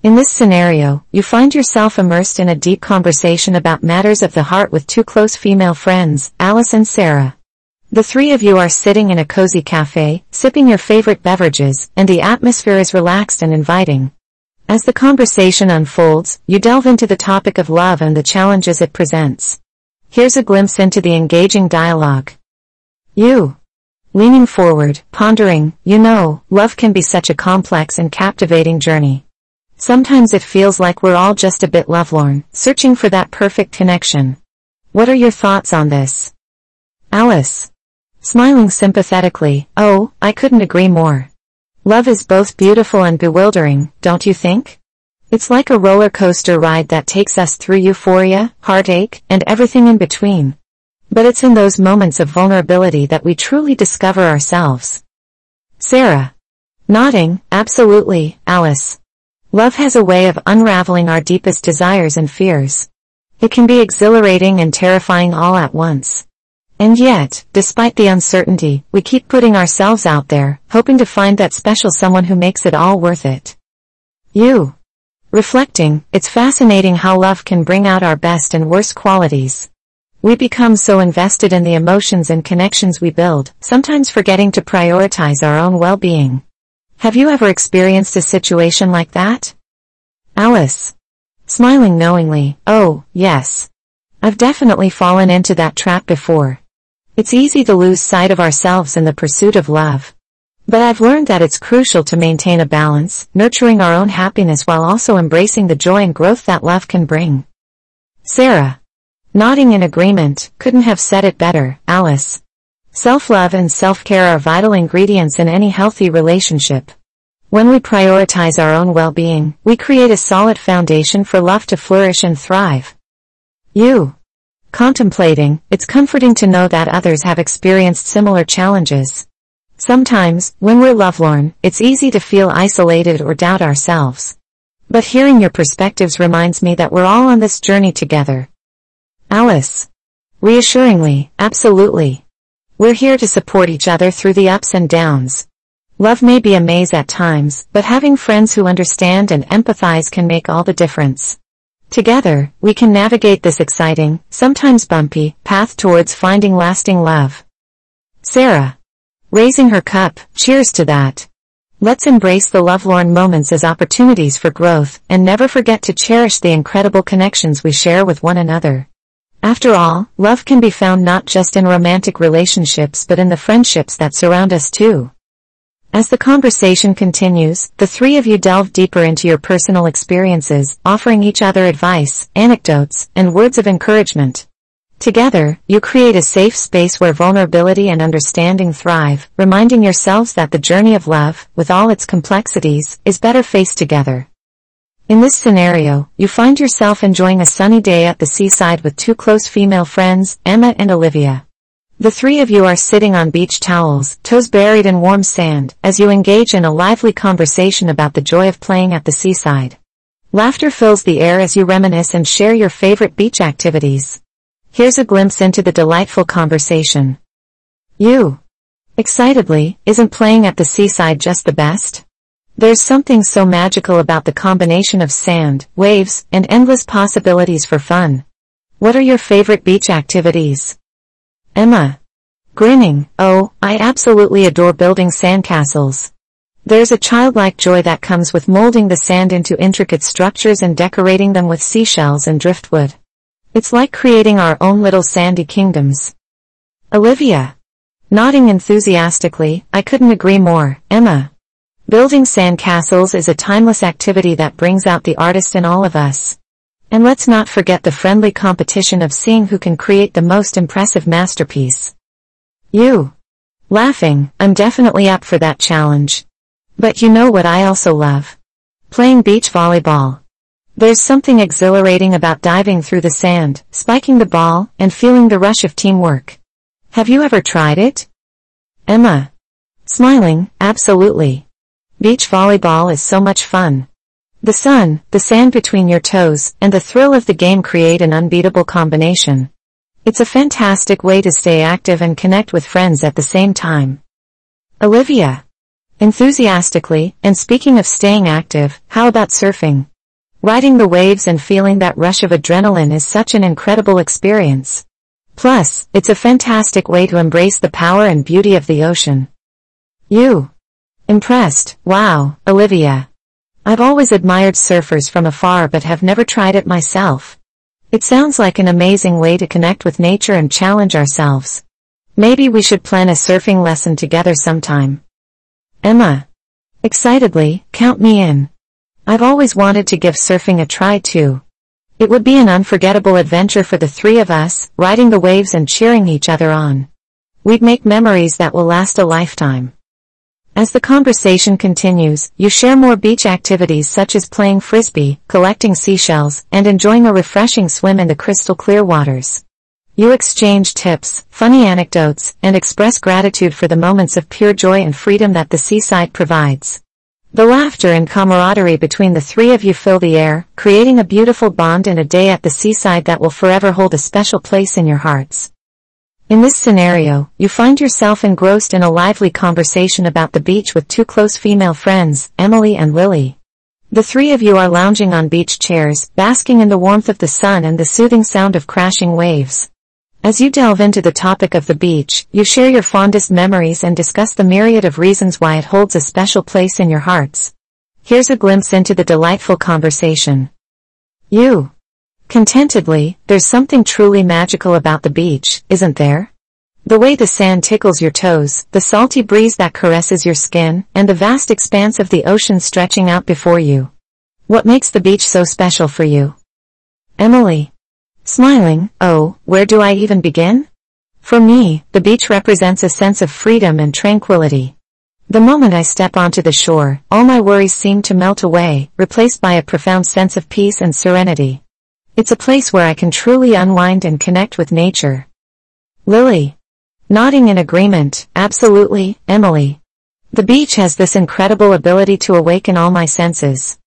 In this scenario, you find yourself immersed in a deep conversation about matters of the heart with two close female friends, Alice and Sarah. The three of you are sitting in a cozy cafe, sipping your favorite beverages, and the atmosphere is relaxed and inviting. As the conversation unfolds, you delve into the topic of love and the challenges it presents. Here's a glimpse into the engaging dialogue. You. Leaning forward, pondering, you know, love can be such a complex and captivating journey. Sometimes it feels like we're all just a bit lovelorn, searching for that perfect connection. What are your thoughts on this? Alice. Smiling sympathetically, oh, I couldn't agree more. Love is both beautiful and bewildering, don't you think? It's like a roller coaster ride that takes us through euphoria, heartache, and everything in between. But it's in those moments of vulnerability that we truly discover ourselves. Sarah. Nodding, absolutely, Alice. Love has a way of unraveling our deepest desires and fears. It can be exhilarating and terrifying all at once. And yet, despite the uncertainty, we keep putting ourselves out there, hoping to find that special someone who makes it all worth it. You. Reflecting, it's fascinating how love can bring out our best and worst qualities. We become so invested in the emotions and connections we build, sometimes forgetting to prioritize our own well-being. Have you ever experienced a situation like that? Alice. Smiling knowingly, oh, yes. I've definitely fallen into that trap before. It's easy to lose sight of ourselves in the pursuit of love. But I've learned that it's crucial to maintain a balance, nurturing our own happiness while also embracing the joy and growth that love can bring. Sarah. Nodding in agreement, couldn't have said it better, Alice. Self-love and self-care are vital ingredients in any healthy relationship. When we prioritize our own well-being, we create a solid foundation for love to flourish and thrive. You. Contemplating, it's comforting to know that others have experienced similar challenges. Sometimes, when we're lovelorn, it's easy to feel isolated or doubt ourselves. But hearing your perspectives reminds me that we're all on this journey together. Alice. Reassuringly, absolutely. We're here to support each other through the ups and downs. Love may be a maze at times, but having friends who understand and empathize can make all the difference. Together, we can navigate this exciting, sometimes bumpy, path towards finding lasting love. Sarah. Raising her cup, cheers to that. Let's embrace the lovelorn moments as opportunities for growth, and never forget to cherish the incredible connections we share with one another. After all, love can be found not just in romantic relationships but in the friendships that surround us too. As the conversation continues, the three of you delve deeper into your personal experiences, offering each other advice, anecdotes, and words of encouragement. Together, you create a safe space where vulnerability and understanding thrive, reminding yourselves that the journey of love, with all its complexities, is better faced together. In this scenario, you find yourself enjoying a sunny day at the seaside with two close female friends, Emma and Olivia. The three of you are sitting on beach towels, toes buried in warm sand, as you engage in a lively conversation about the joy of playing at the seaside. Laughter fills the air as you reminisce and share your favorite beach activities. Here's a glimpse into the delightful conversation. You. Excitedly, isn't playing at the seaside just the best? There's something so magical about the combination of sand, waves, and endless possibilities for fun. What are your favorite beach activities? Emma. Grinning, oh, I absolutely adore building sandcastles. There's a childlike joy that comes with molding the sand into intricate structures and decorating them with seashells and driftwood. It's like creating our own little sandy kingdoms. Olivia. Nodding enthusiastically, I couldn't agree more, Emma. Building sandcastles is a timeless activity that brings out the artist in all of us. And let's not forget the friendly competition of seeing who can create the most impressive masterpiece. You. Laughing, I'm definitely up for that challenge. But you know what I also love? Playing beach volleyball. There's something exhilarating about diving through the sand, spiking the ball, and feeling the rush of teamwork. Have you ever tried it? Emma. Smiling, absolutely. Beach volleyball is so much fun. The sun, the sand between your toes, and the thrill of the game create an unbeatable combination. It's a fantastic way to stay active and connect with friends at the same time. Olivia. Enthusiastically, and speaking of staying active, how about surfing? Riding the waves and feeling that rush of adrenaline is such an incredible experience. Plus, it's a fantastic way to embrace the power and beauty of the ocean. You. Impressed, wow, Olivia. I've always admired surfers from afar but have never tried it myself. It sounds like an amazing way to connect with nature and challenge ourselves. Maybe we should plan a surfing lesson together sometime. Emma. Excitedly, count me in. I've always wanted to give surfing a try too. It would be an unforgettable adventure for the three of us, riding the waves and cheering each other on. We'd make memories that will last a lifetime. As the conversation continues, you share more beach activities such as playing frisbee, collecting seashells, and enjoying a refreshing swim in the crystal clear waters. You exchange tips, funny anecdotes, and express gratitude for the moments of pure joy and freedom that the seaside provides. The laughter and camaraderie between the three of you fill the air, creating a beautiful bond and a day at the seaside that will forever hold a special place in your hearts. In this scenario, you find yourself engrossed in a lively conversation about the beach with two close female friends, Emily and Lily. The three of you are lounging on beach chairs, basking in the warmth of the sun and the soothing sound of crashing waves. As you delve into the topic of the beach, you share your fondest memories and discuss the myriad of reasons why it holds a special place in your hearts. Here's a glimpse into the delightful conversation. You. Contentedly, there's something truly magical about the beach, isn't there? The way the sand tickles your toes, the salty breeze that caresses your skin, and the vast expanse of the ocean stretching out before you. What makes the beach so special for you? Emily. Smiling, oh, where do I even begin? For me, the beach represents a sense of freedom and tranquility. The moment I step onto the shore, all my worries seem to melt away, replaced by a profound sense of peace and serenity. It's a place where I can truly unwind and connect with nature. Lily. Nodding in agreement, absolutely, Emily. The beach has this incredible ability to awaken all my senses.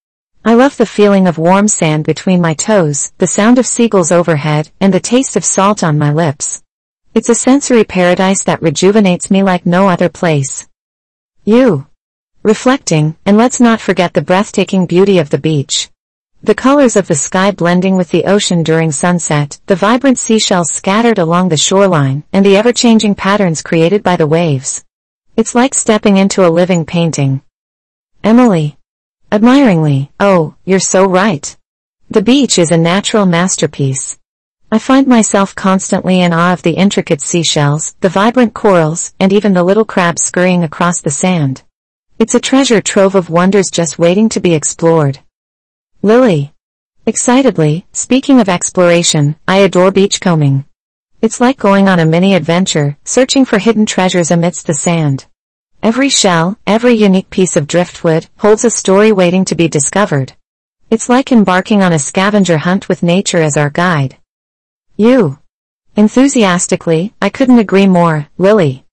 I love the feeling of warm sand between my toes, the sound of seagulls overhead, and the taste of salt on my lips. It's a sensory paradise that rejuvenates me like no other place. You. Reflecting, and let's not forget the breathtaking beauty of the beach. The colors of the sky blending with the ocean during sunset, the vibrant seashells scattered along the shoreline, and the ever-changing patterns created by the waves. It's like stepping into a living painting. Emily. Admiringly, oh, you're so right. The beach is a natural masterpiece. I find myself constantly in awe of the intricate seashells, the vibrant corals, and even the little crabs scurrying across the sand. It's a treasure trove of wonders just waiting to be explored. Lily. Excitedly, speaking of exploration, I adore beachcombing. It's like going on a mini adventure, searching for hidden treasures amidst the sand. Every shell, every unique piece of driftwood, holds a story waiting to be discovered. It's like embarking on a scavenger hunt with nature as our guide. You. Enthusiastically, I couldn't agree more, Lily.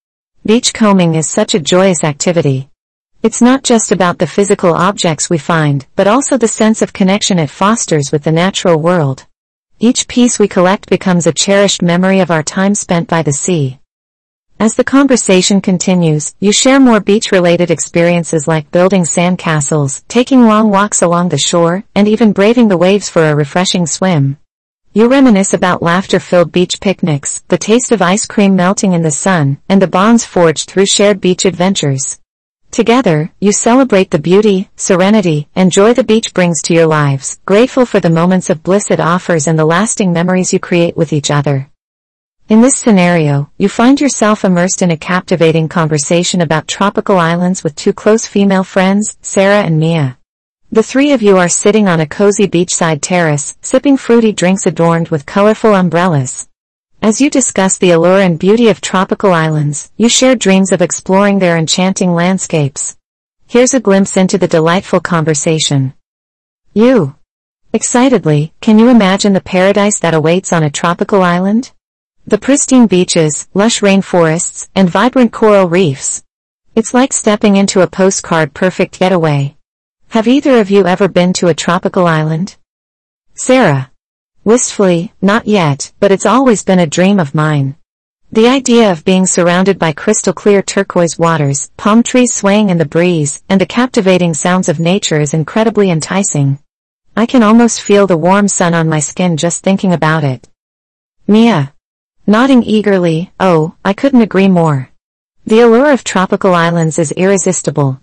Beachcombing is such a joyous activity. It's not just about the physical objects we find, but also the sense of connection it fosters with the natural world. Each piece we collect becomes a cherished memory of our time spent by the sea. As the conversation continues, you share more beach-related experiences like building sand castles, taking long walks along the shore, and even braving the waves for a refreshing swim. You reminisce about laughter-filled beach picnics, the taste of ice cream melting in the sun, and the bonds forged through shared beach adventures. Together, you celebrate the beauty, serenity, and joy the beach brings to your lives, grateful for the moments of bliss it offers and the lasting memories you create with each other. In this scenario, you find yourself immersed in a captivating conversation about tropical islands with two close female friends, Sarah and Mia. The three of you are sitting on a cozy beachside terrace, sipping fruity drinks adorned with colorful umbrellas. As you discuss the allure and beauty of tropical islands, you share dreams of exploring their enchanting landscapes. Here's a glimpse into the delightful conversation. You. Excitedly, can you imagine the paradise that awaits on a tropical island? The pristine beaches, lush rainforests, and vibrant coral reefs. It's like stepping into a postcard perfect getaway. Have either of you ever been to a tropical island? Sarah. Wistfully, not yet, but it's always been a dream of mine. The idea of being surrounded by crystal clear turquoise waters, palm trees swaying in the breeze, and the captivating sounds of nature is incredibly enticing. I can almost feel the warm sun on my skin just thinking about it. Mia. Nodding eagerly, oh, I couldn't agree more. The allure of tropical islands is irresistible.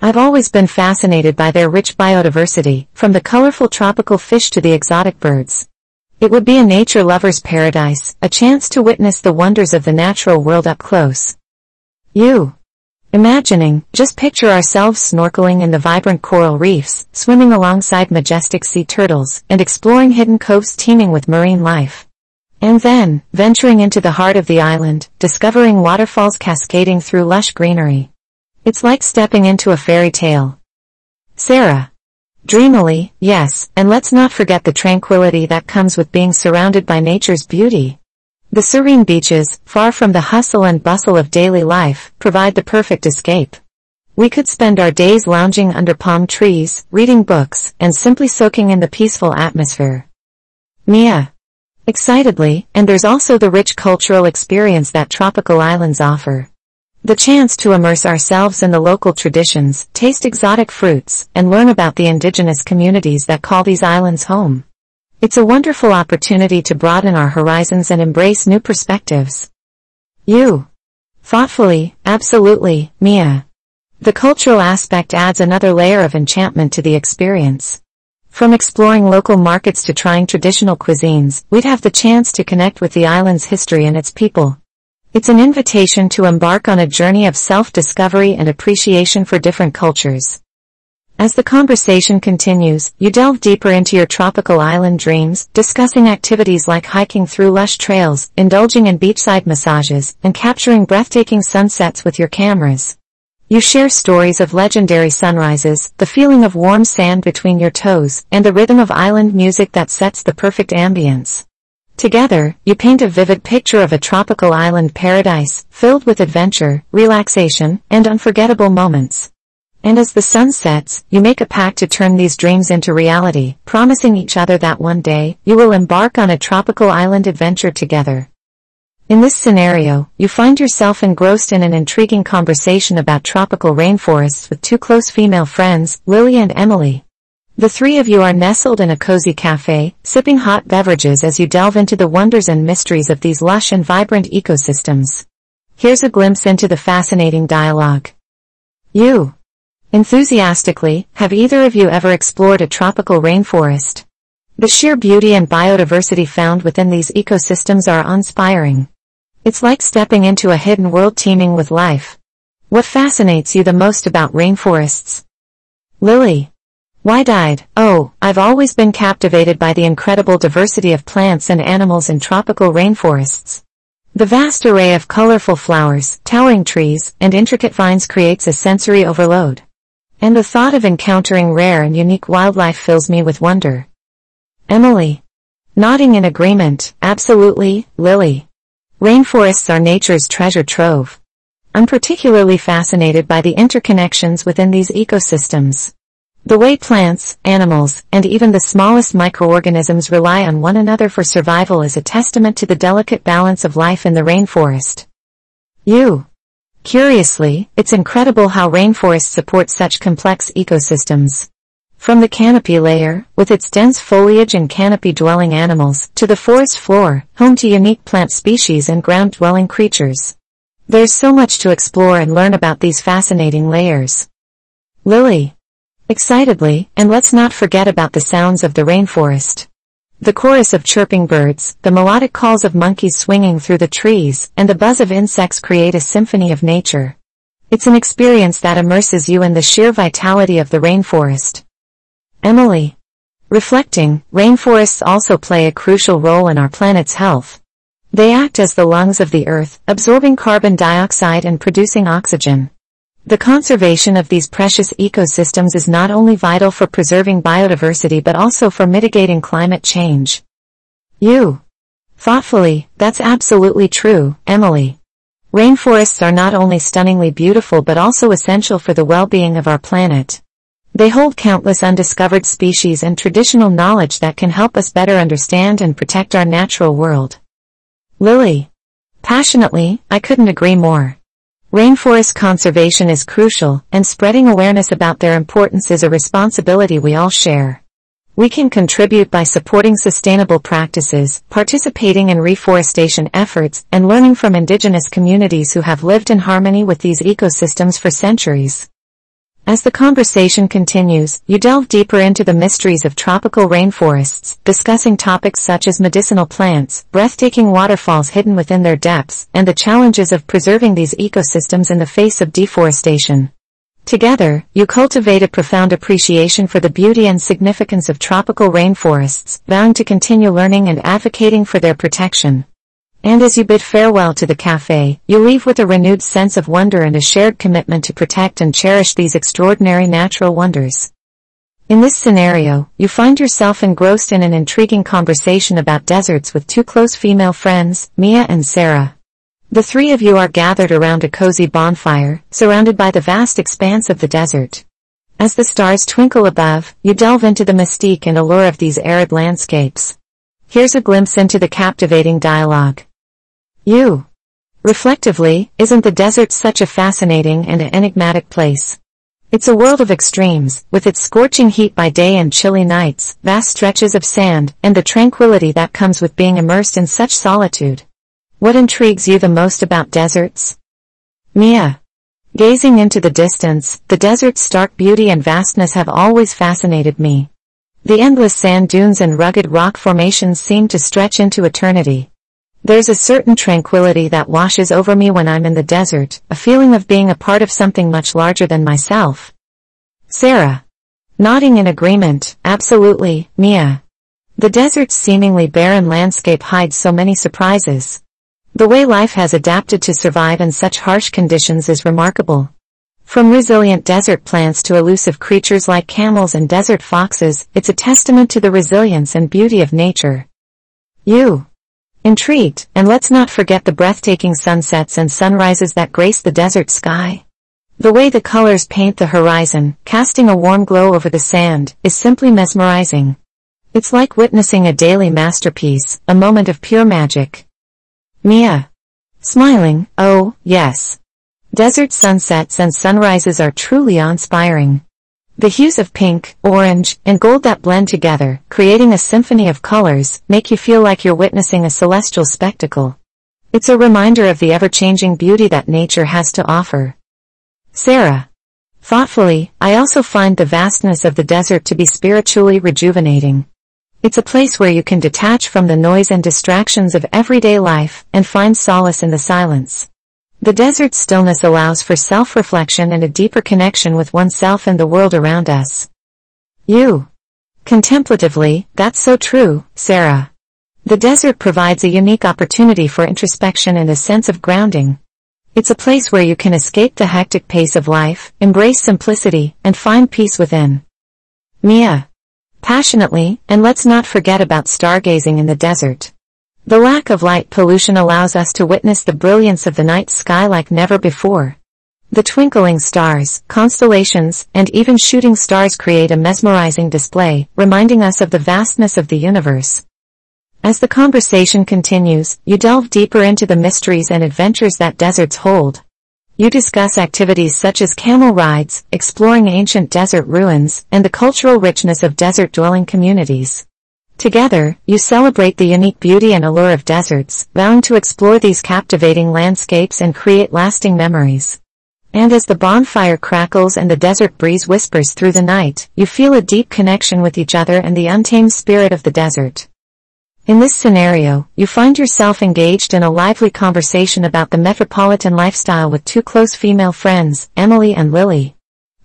I've always been fascinated by their rich biodiversity, from the colorful tropical fish to the exotic birds. It would be a nature lover's paradise, a chance to witness the wonders of the natural world up close. You. Imagining, just picture ourselves snorkeling in the vibrant coral reefs, swimming alongside majestic sea turtles, and exploring hidden coves teeming with marine life. And then, venturing into the heart of the island, discovering waterfalls cascading through lush greenery. It's like stepping into a fairy tale. Sarah. Dreamily, yes, and let's not forget the tranquility that comes with being surrounded by nature's beauty. The serene beaches, far from the hustle and bustle of daily life, provide the perfect escape. We could spend our days lounging under palm trees, reading books, and simply soaking in the peaceful atmosphere. Mia. Excitedly, and there's also the rich cultural experience that tropical islands offer. The chance to immerse ourselves in the local traditions, taste exotic fruits, and learn about the indigenous communities that call these islands home. It's a wonderful opportunity to broaden our horizons and embrace new perspectives. You. Thoughtfully, absolutely, Mia. The cultural aspect adds another layer of enchantment to the experience. From exploring local markets to trying traditional cuisines, we'd have the chance to connect with the island's history and its people. It's an invitation to embark on a journey of self-discovery and appreciation for different cultures. As the conversation continues, you delve deeper into your tropical island dreams, discussing activities like hiking through lush trails, indulging in beachside massages, and capturing breathtaking sunsets with your cameras. You share stories of legendary sunrises, the feeling of warm sand between your toes, and the rhythm of island music that sets the perfect ambience. Together, you paint a vivid picture of a tropical island paradise, filled with adventure, relaxation, and unforgettable moments. And as the sun sets, you make a pact to turn these dreams into reality, promising each other that one day, you will embark on a tropical island adventure together. In this scenario, you find yourself engrossed in an intriguing conversation about tropical rainforests with two close female friends, Lily and Emily. The three of you are nestled in a cozy cafe, sipping hot beverages as you delve into the wonders and mysteries of these lush and vibrant ecosystems. Here's a glimpse into the fascinating dialogue. You. Enthusiastically, have either of you ever explored a tropical rainforest? The sheer beauty and biodiversity found within these ecosystems are inspiring. It's like stepping into a hidden world teeming with life. What fascinates you the most about rainforests? Lily. Wide-eyed, oh, I've always been captivated by the incredible diversity of plants and animals in tropical rainforests. The vast array of colorful flowers, towering trees, and intricate vines creates a sensory overload. And the thought of encountering rare and unique wildlife fills me with wonder. Emily. Nodding in agreement, absolutely, Lily. Rainforests are nature's treasure trove. I'm particularly fascinated by the interconnections within these ecosystems. The way plants, animals, and even the smallest microorganisms rely on one another for survival is a testament to the delicate balance of life in the rainforest. You. Curiously, it's incredible how rainforests support such complex ecosystems. From the canopy layer, with its dense foliage and canopy-dwelling animals, to the forest floor, home to unique plant species and ground-dwelling creatures. There's so much to explore and learn about these fascinating layers. Lily. Excitedly, and let's not forget about the sounds of the rainforest. The chorus of chirping birds, the melodic calls of monkeys swinging through the trees, and the buzz of insects create a symphony of nature. It's an experience that immerses you in the sheer vitality of the rainforest. Emily. Reflecting, rainforests also play a crucial role in our planet's health. They act as the lungs of the earth, absorbing carbon dioxide and producing oxygen. The conservation of these precious ecosystems is not only vital for preserving biodiversity but also for mitigating climate change. You. Thoughtfully, that's absolutely true, Emily. Rainforests are not only stunningly beautiful but also essential for the well-being of our planet. They hold countless undiscovered species and traditional knowledge that can help us better understand and protect our natural world. Lily. Passionately, I couldn't agree more. Rainforest conservation is crucial, and spreading awareness about their importance is a responsibility we all share. We can contribute by supporting sustainable practices, participating in reforestation efforts, and learning from indigenous communities who have lived in harmony with these ecosystems for centuries. As the conversation continues, you delve deeper into the mysteries of tropical rainforests, discussing topics such as medicinal plants, breathtaking waterfalls hidden within their depths, and the challenges of preserving these ecosystems in the face of deforestation. Together, you cultivate a profound appreciation for the beauty and significance of tropical rainforests, vowing to continue learning and advocating for their protection. And as you bid farewell to the cafe, you leave with a renewed sense of wonder and a shared commitment to protect and cherish these extraordinary natural wonders. In this scenario, you find yourself engrossed in an intriguing conversation about deserts with two close female friends, Mia and Sarah. The three of you are gathered around a cozy bonfire, surrounded by the vast expanse of the desert. As the stars twinkle above, you delve into the mystique and allure of these arid landscapes. Here's a glimpse into the captivating dialogue. You. Reflectively, isn't the desert such a fascinating and enigmatic place? It's a world of extremes, with its scorching heat by day and chilly nights, vast stretches of sand, and the tranquility that comes with being immersed in such solitude. What intrigues you the most about deserts? Mia. Gazing into the distance, the desert's stark beauty and vastness have always fascinated me. The endless sand dunes and rugged rock formations seem to stretch into eternity. There's a certain tranquility that washes over me when I'm in the desert, a feeling of being a part of something much larger than myself. Sarah. Nodding in agreement, absolutely, Mia. The desert's seemingly barren landscape hides so many surprises. The way life has adapted to survive in such harsh conditions is remarkable. From resilient desert plants to elusive creatures like camels and desert foxes, it's a testament to the resilience and beauty of nature. You. Intrigued, and let's not forget the breathtaking sunsets and sunrises that grace the desert sky. The way the colors paint the horizon, casting a warm glow over the sand, is simply mesmerizing. It's like witnessing a daily masterpiece, a moment of pure magic. Mia. Smiling, oh, yes. Desert sunsets and sunrises are truly awe-inspiring. The hues of pink, orange, and gold that blend together, creating a symphony of colors, make you feel like you're witnessing a celestial spectacle. It's a reminder of the ever-changing beauty that nature has to offer. Sarah. Thoughtfully, I also find the vastness of the desert to be spiritually rejuvenating. It's a place where you can detach from the noise and distractions of everyday life and find solace in the silence. The desert's stillness allows for self-reflection and a deeper connection with oneself and the world around us. You. Contemplatively, that's so true, Sarah. The desert provides a unique opportunity for introspection and a sense of grounding. It's a place where you can escape the hectic pace of life, embrace simplicity, and find peace within. Mia. Passionately, and let's not forget about stargazing in the desert. The lack of light pollution allows us to witness the brilliance of the night sky like never before. The twinkling stars, constellations, and even shooting stars create a mesmerizing display, reminding us of the vastness of the universe. As the conversation continues, you delve deeper into the mysteries and adventures that deserts hold. You discuss activities such as camel rides, exploring ancient desert ruins, and the cultural richness of desert-dwelling communities. Together, you celebrate the unique beauty and allure of deserts, vowing to explore these captivating landscapes and create lasting memories. And as the bonfire crackles and the desert breeze whispers through the night, you feel a deep connection with each other and the untamed spirit of the desert. In this scenario, you find yourself engaged in a lively conversation about the metropolitan lifestyle with two close female friends, Emily and Lily.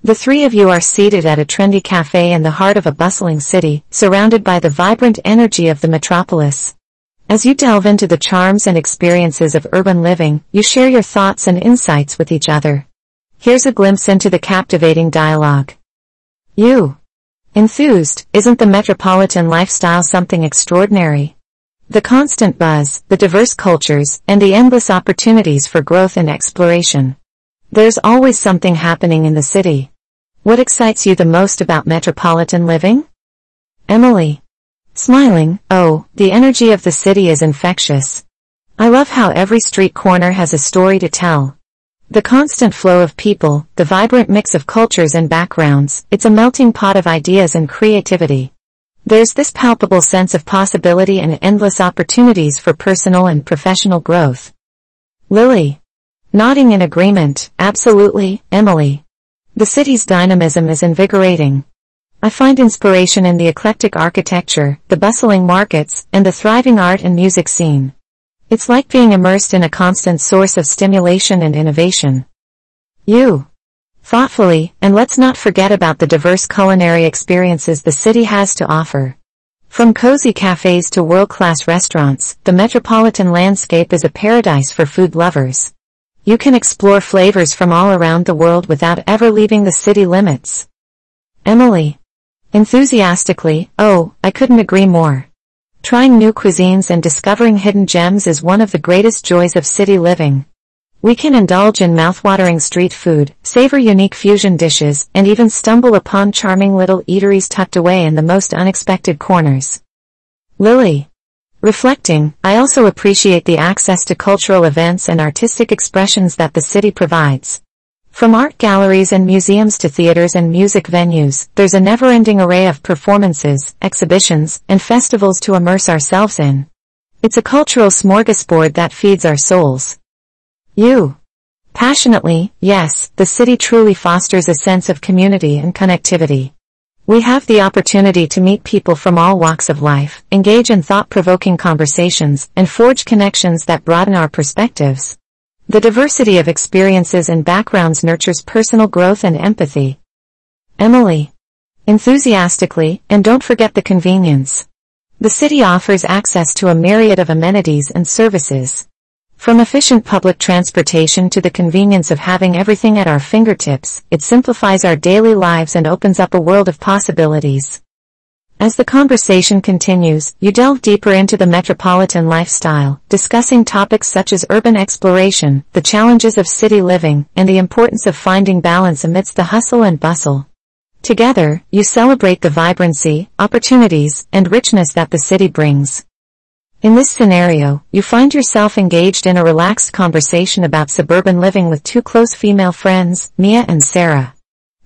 The three of you are seated at a trendy cafe in the heart of a bustling city, surrounded by the vibrant energy of the metropolis. As you delve into the charms and experiences of urban living, you share your thoughts and insights with each other. Here's a glimpse into the captivating dialogue. You. Enthused, isn't the metropolitan lifestyle something extraordinary? The constant buzz, the diverse cultures, and the endless opportunities for growth and exploration. There's always something happening in the city. What excites you the most about metropolitan living? Emily. Smiling, oh, the energy of the city is infectious. I love how every street corner has a story to tell. The constant flow of people, the vibrant mix of cultures and backgrounds, it's a melting pot of ideas and creativity. There's this palpable sense of possibility and endless opportunities for personal and professional growth. Lily. Nodding in agreement, absolutely, Emily. The city's dynamism is invigorating. I find inspiration in the eclectic architecture, the bustling markets, and the thriving art and music scene. It's like being immersed in a constant source of stimulation and innovation. You. Thoughtfully, and let's not forget about the diverse culinary experiences the city has to offer. From cozy cafes to world-class restaurants, the metropolitan landscape is a paradise for food lovers. You can explore flavors from all around the world without ever leaving the city limits. Emily. Enthusiastically, oh, I couldn't agree more. Trying new cuisines and discovering hidden gems is one of the greatest joys of city living. We can indulge in mouthwatering street food, savor unique fusion dishes, and even stumble upon charming little eateries tucked away in the most unexpected corners. Lily. Reflecting, I also appreciate the access to cultural events and artistic expressions that the city provides. From art galleries and museums to theaters and music venues, there's a never-ending array of performances, exhibitions, and festivals to immerse ourselves in. It's a cultural smorgasbord that feeds our souls. You. Passionately, yes, the city truly fosters a sense of community and connectivity. We have the opportunity to meet people from all walks of life, engage in thought-provoking conversations, and forge connections that broaden our perspectives. The diversity of experiences and backgrounds nurtures personal growth and empathy. Emily. Enthusiastically, and don't forget the convenience. The city offers access to a myriad of amenities and services. From efficient public transportation to the convenience of having everything at our fingertips, it simplifies our daily lives and opens up a world of possibilities. As the conversation continues, you delve deeper into the metropolitan lifestyle, discussing topics such as urban exploration, the challenges of city living, and the importance of finding balance amidst the hustle and bustle. Together, you celebrate the vibrancy, opportunities, and richness that the city brings. In this scenario, you find yourself engaged in a relaxed conversation about suburban living with two close female friends, Mia and Sarah.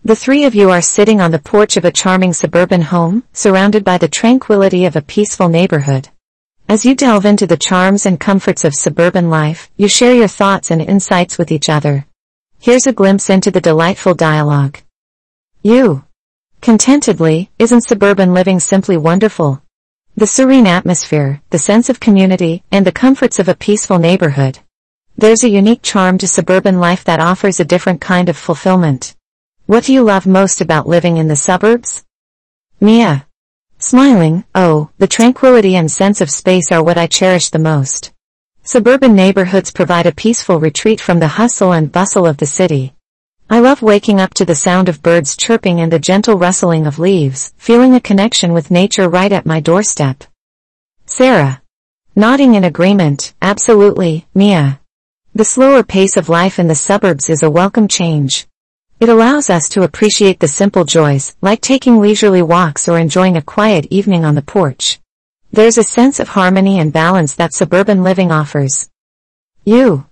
The three of you are sitting on the porch of a charming suburban home, surrounded by the tranquility of a peaceful neighborhood. As you delve into the charms and comforts of suburban life, you share your thoughts and insights with each other. Here's a glimpse into the delightful dialogue. You. Contentedly, isn't suburban living simply wonderful? The serene atmosphere, the sense of community, and the comforts of a peaceful neighborhood. There's a unique charm to suburban life that offers a different kind of fulfillment. What do you love most about living in the suburbs? Mia. Smiling, oh, the tranquility and sense of space are what I cherish the most. Suburban neighborhoods provide a peaceful retreat from the hustle and bustle of the city. I love waking up to the sound of birds chirping and the gentle rustling of leaves, feeling a connection with nature right at my doorstep. Sarah. Nodding in agreement, absolutely, Mia. The slower pace of life in the suburbs is a welcome change. It allows us to appreciate the simple joys, like taking leisurely walks or enjoying a quiet evening on the porch. There's a sense of harmony and balance that suburban living offers. You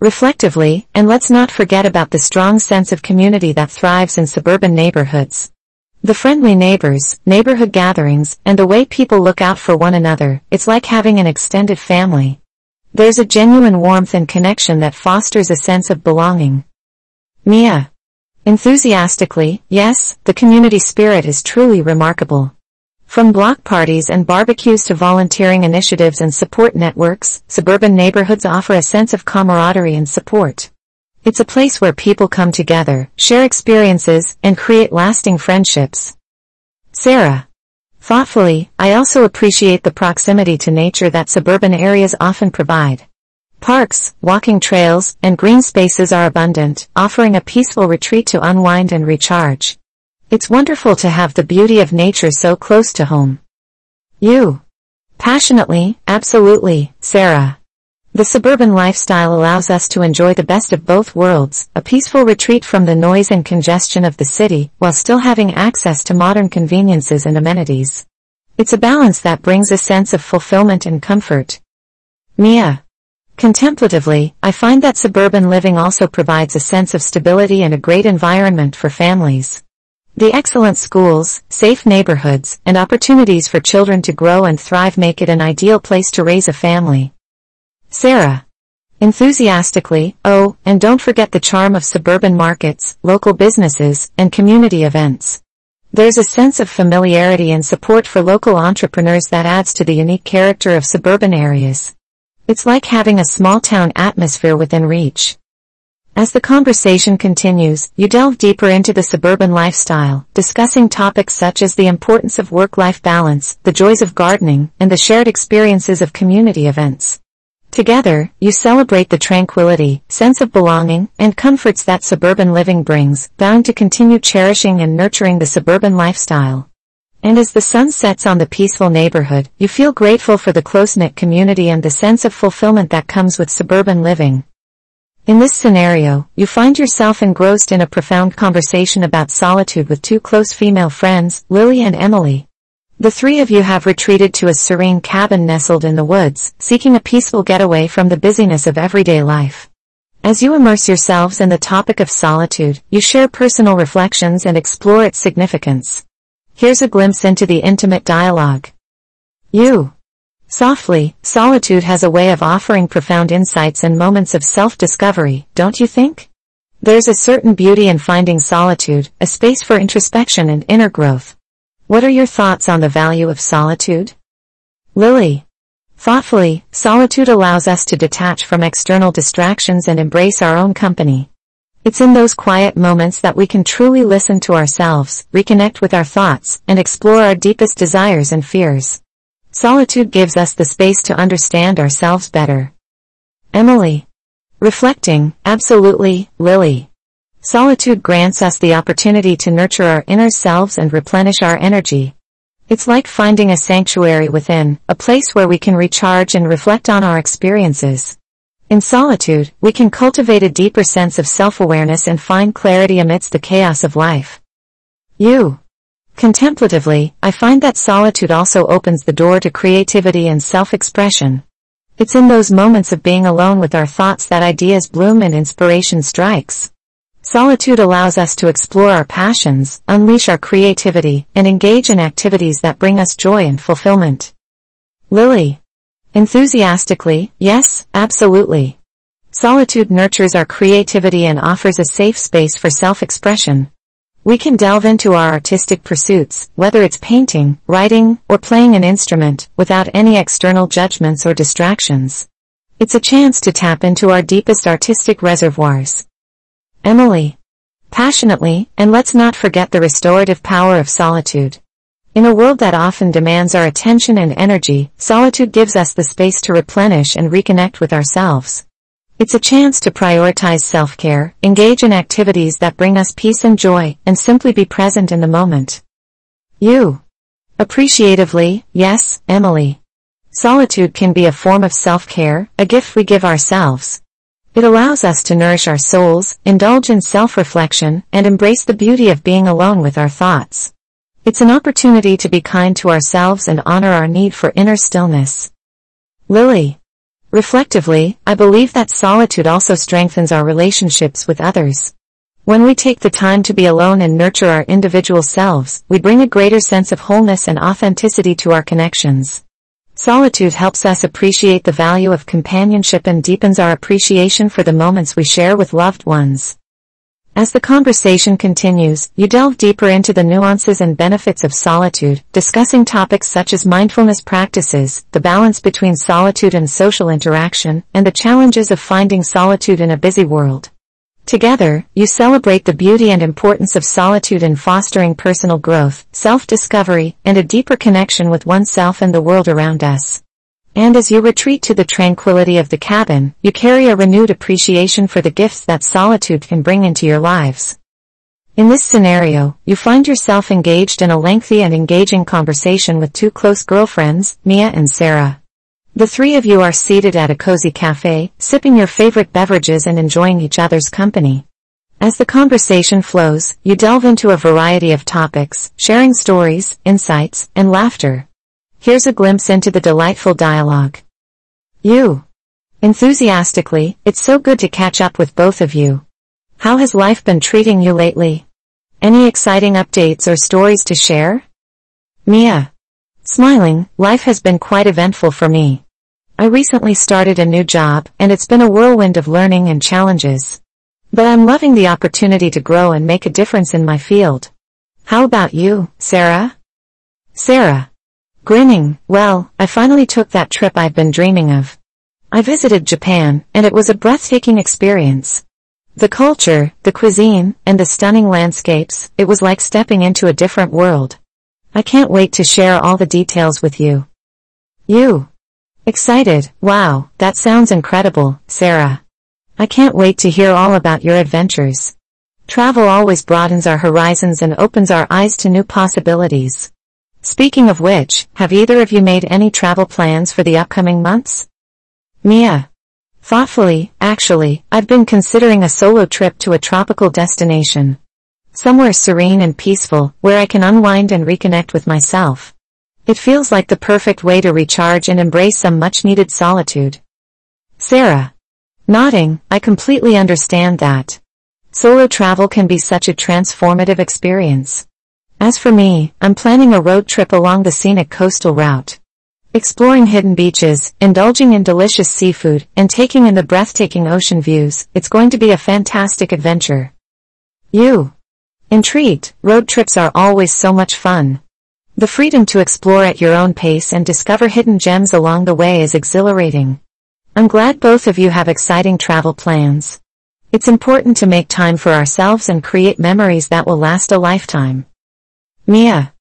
reflectively, and let's not forget about the strong sense of community that thrives in suburban neighborhoods. The friendly neighbors, neighborhood gatherings, and the way people look out for one another, it's like having an extended family. There's a genuine warmth and connection that fosters a sense of belonging. Mia. Enthusiastically, yes, the community spirit is truly remarkable. From block parties and barbecues to volunteering initiatives and support networks, suburban neighborhoods offer a sense of camaraderie and support. It's a place where people come together, share experiences, and create lasting friendships. Sarah. Thoughtfully, I also appreciate the proximity to nature that suburban areas often provide. Parks, walking trails, and green spaces are abundant, offering a peaceful retreat to unwind and recharge. It's wonderful to have the beauty of nature so close to home. You. Passionately, absolutely, Sarah. The suburban lifestyle allows us to enjoy the best of both worlds, a peaceful retreat from the noise and congestion of the city, while still having access to modern conveniences and amenities. It's a balance that brings a sense of fulfillment and comfort. Mia. Contemplatively, I find that suburban living also provides a sense of stability and a great environment for families. The excellent schools, safe neighborhoods, and opportunities for children to grow and thrive make it an ideal place to raise a family. Sarah. Enthusiastically, oh, and don't forget the charm of suburban markets, local businesses, and community events. There's a sense of familiarity and support for local entrepreneurs that adds to the unique character of suburban areas. It's like having a small town atmosphere within reach. As the conversation continues, you delve deeper into the suburban lifestyle, discussing topics such as the importance of work-life balance, the joys of gardening, and the shared experiences of community events. Together, you celebrate the tranquility, sense of belonging, and comforts that suburban living brings, bound to continue cherishing and nurturing the suburban lifestyle. And as the sun sets on the peaceful neighborhood, you feel grateful for the close-knit community and the sense of fulfillment that comes with suburban living. In this scenario, you find yourself engrossed in a profound conversation about solitude with two close female friends, Lily and Emily. The three of you have retreated to a serene cabin nestled in the woods, seeking a peaceful getaway from the busyness of everyday life. As you immerse yourselves in the topic of solitude, you share personal reflections and explore its significance. Here's a glimpse into the intimate dialogue. You. Softly, solitude has a way of offering profound insights and moments of self-discovery, don't you think? There's a certain beauty in finding solitude, a space for introspection and inner growth. What are your thoughts on the value of solitude? Lily. Thoughtfully, solitude allows us to detach from external distractions and embrace our own company. It's in those quiet moments that we can truly listen to ourselves, reconnect with our thoughts, and explore our deepest desires and fears. Solitude gives us the space to understand ourselves better. Emily. Reflecting, absolutely, Lily. Solitude grants us the opportunity to nurture our inner selves and replenish our energy. It's like finding a sanctuary within, a place where we can recharge and reflect on our experiences. In solitude, we can cultivate a deeper sense of self-awareness and find clarity amidst the chaos of life. You. Contemplatively, I find that solitude also opens the door to creativity and self-expression. It's in those moments of being alone with our thoughts that ideas bloom and inspiration strikes. Solitude allows us to explore our passions, unleash our creativity, and engage in activities that bring us joy and fulfillment. Lily. Enthusiastically, yes, absolutely. Solitude nurtures our creativity and offers a safe space for self-expression. We can delve into our artistic pursuits, whether it's painting, writing, or playing an instrument, without any external judgments or distractions. It's a chance to tap into our deepest artistic reservoirs. Emily. Passionately, and let's not forget the restorative power of solitude. In a world that often demands our attention and energy, solitude gives us the space to replenish and reconnect with ourselves. It's a chance to prioritize self-care, engage in activities that bring us peace and joy, and simply be present in the moment. You. Appreciatively, yes, Emily. Solitude can be a form of self-care, a gift we give ourselves. It allows us to nourish our souls, indulge in self-reflection, and embrace the beauty of being alone with our thoughts. It's an opportunity to be kind to ourselves and honor our need for inner stillness. Lily. Reflectively, I believe that solitude also strengthens our relationships with others. When we take the time to be alone and nurture our individual selves, we bring a greater sense of wholeness and authenticity to our connections. Solitude helps us appreciate the value of companionship and deepens our appreciation for the moments we share with loved ones. As the conversation continues, you delve deeper into the nuances and benefits of solitude, discussing topics such as mindfulness practices, the balance between solitude and social interaction, and the challenges of finding solitude in a busy world. Together, you celebrate the beauty and importance of solitude in fostering personal growth, self-discovery, and a deeper connection with oneself and the world around us. And as you retreat to the tranquility of the cabin, you carry a renewed appreciation for the gifts that solitude can bring into your lives. In this scenario, you find yourself engaged in a lengthy and engaging conversation with two close girlfriends, Mia and Sarah. The three of you are seated at a cozy cafe, sipping your favorite beverages and enjoying each other's company. As the conversation flows, you delve into a variety of topics, sharing stories, insights, and laughter. Here's a glimpse into the delightful dialogue. You. Enthusiastically, it's so good to catch up with both of you. How has life been treating you lately? Any exciting updates or stories to share? Mia. Smiling, life has been quite eventful for me. I recently started a new job, and it's been a whirlwind of learning and challenges. But I'm loving the opportunity to grow and make a difference in my field. How about you, Sarah? Sarah. Grinning, well, I finally took that trip I've been dreaming of. I visited Japan, and it was a breathtaking experience. The culture, the cuisine, and the stunning landscapes, it was like stepping into a different world. I can't wait to share all the details with you. You. Excited, wow, that sounds incredible, Sarah. I can't wait to hear all about your adventures. Travel always broadens our horizons and opens our eyes to new possibilities. Speaking of which, have either of you made any travel plans for the upcoming months? Mia. Thoughtfully, actually, I've been considering a solo trip to a tropical destination. Somewhere serene and peaceful, where I can unwind and reconnect with myself. It feels like the perfect way to recharge and embrace some much-needed solitude. Sarah. Nodding, I completely understand that. Solo travel can be such a transformative experience. As for me, I'm planning a road trip along the scenic coastal route. Exploring hidden beaches, indulging in delicious seafood, and taking in the breathtaking ocean views, it's going to be a fantastic adventure. You. Intrigued, road trips are always so much fun. The freedom to explore at your own pace and discover hidden gems along the way is exhilarating. I'm glad both of you have exciting travel plans. It's important to make time for ourselves and create memories that will last a lifetime. Mia.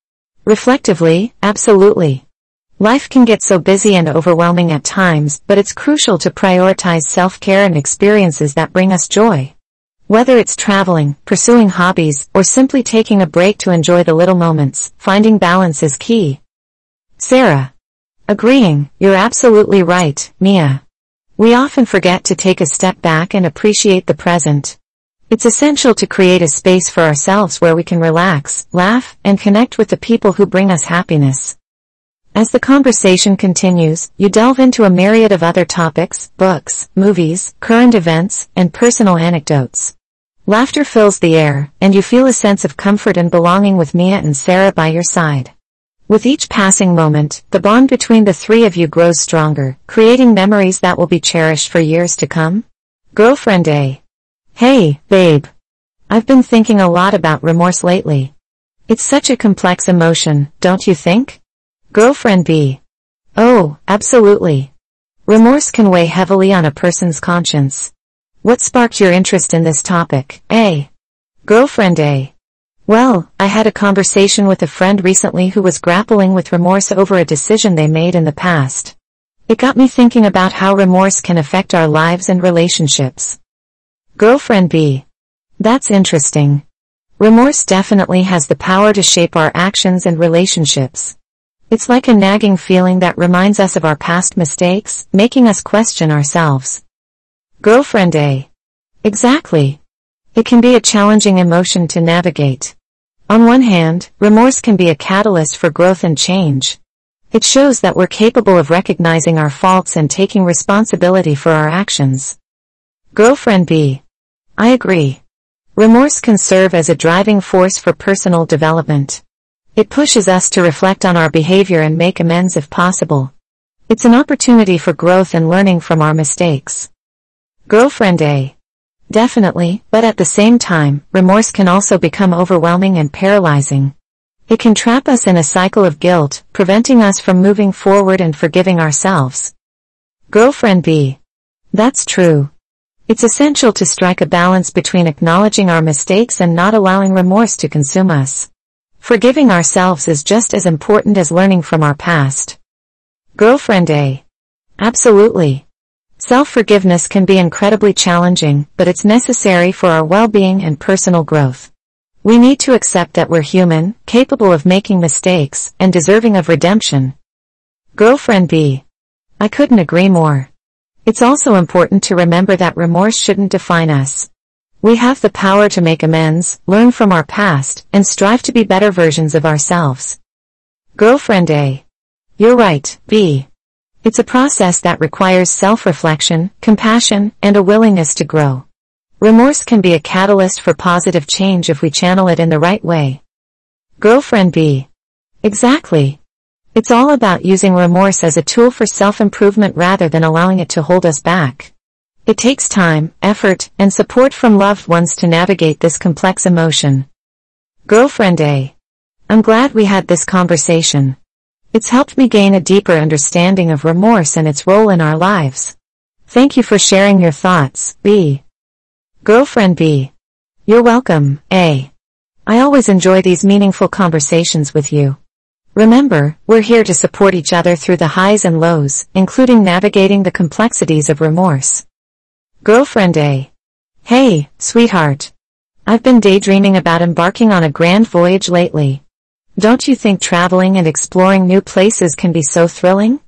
Reflectively, absolutely. Life can get so busy and overwhelming at times, but it's crucial to prioritize self-care and experiences that bring us joy. Whether it's traveling, pursuing hobbies, or simply taking a break to enjoy the little moments, finding balance is key. Sarah. Agreeing, you're absolutely right, Mia. We often forget to take a step back and appreciate the present. It's essential to create a space for ourselves where we can relax, laugh, and connect with the people who bring us happiness. As the conversation continues, you delve into a myriad of other topics, books, movies, current events, and personal anecdotes. Laughter fills the air, and you feel a sense of comfort and belonging with Mia and Sarah by your side. With each passing moment, the bond between the three of you grows stronger, creating memories that will be cherished for years to come. Girlfriend A. Hey, babe. I've been thinking a lot about remorse lately. It's such a complex emotion, don't you think? Girlfriend B. Oh, absolutely. Remorse can weigh heavily on a person's conscience. What sparked your interest in this topic, A? Girlfriend A. Well, I had a conversation with a friend recently who was grappling with remorse over a decision they made in the past. It got me thinking about how remorse can affect our lives and relationships. Girlfriend B. That's interesting. Remorse definitely has the power to shape our actions and relationships. It's like a nagging feeling that reminds us of our past mistakes, making us question ourselves. Girlfriend A. Exactly. It can be a challenging emotion to navigate. On one hand, remorse can be a catalyst for growth and change. It shows that we're capable of recognizing our faults and taking responsibility for our actions. Girlfriend B. I agree. Remorse can serve as a driving force for personal development. It pushes us to reflect on our behavior and make amends if possible. It's an opportunity for growth and learning from our mistakes. Girlfriend A. Definitely, but at the same time, remorse can also become overwhelming and paralyzing. It can trap us in a cycle of guilt, preventing us from moving forward and forgiving ourselves. Girlfriend B. That's true. It's essential to strike a balance between acknowledging our mistakes and not allowing remorse to consume us. Forgiving ourselves is just as important as learning from our past. Girlfriend A. Absolutely. Self-forgiveness can be incredibly challenging, but it's necessary for our well-being and personal growth. We need to accept that we're human, capable of making mistakes, and deserving of redemption. Girlfriend B. I couldn't agree more. It's also important to remember that remorse shouldn't define us. We have the power to make amends, learn from our past, and strive to be better versions of ourselves. Girlfriend A. You're right, B. It's a process that requires self-reflection, compassion, and a willingness to grow. Remorse can be a catalyst for positive change if we channel it in the right way. Girlfriend B. Exactly. It's all about using remorse as a tool for self-improvement rather than allowing it to hold us back. It takes time, effort, and support from loved ones to navigate this complex emotion. Girlfriend A. I'm glad we had this conversation. It's helped me gain a deeper understanding of remorse and its role in our lives. Thank you for sharing your thoughts, B. Girlfriend B. You're welcome, A. I always enjoy these meaningful conversations with you. Remember, we're here to support each other through the highs and lows, including navigating the complexities of remorse. Girlfriend A. Hey, sweetheart. I've been daydreaming about embarking on a grand voyage lately. Don't you think traveling and exploring new places can be so thrilling?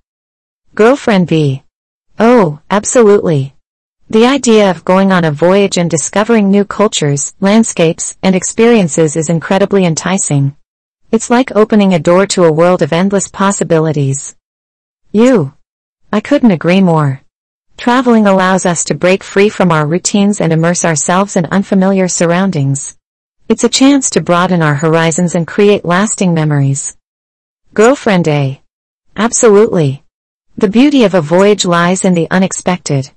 Girlfriend B. Oh, absolutely. The idea of going on a voyage and discovering new cultures, landscapes, and experiences is incredibly enticing. It's like opening a door to a world of endless possibilities. You. I couldn't agree more. Traveling allows us to break free from our routines and immerse ourselves in unfamiliar surroundings. It's a chance to broaden our horizons and create lasting memories. Girlfriend A. Absolutely. The beauty of a voyage lies in the unexpected.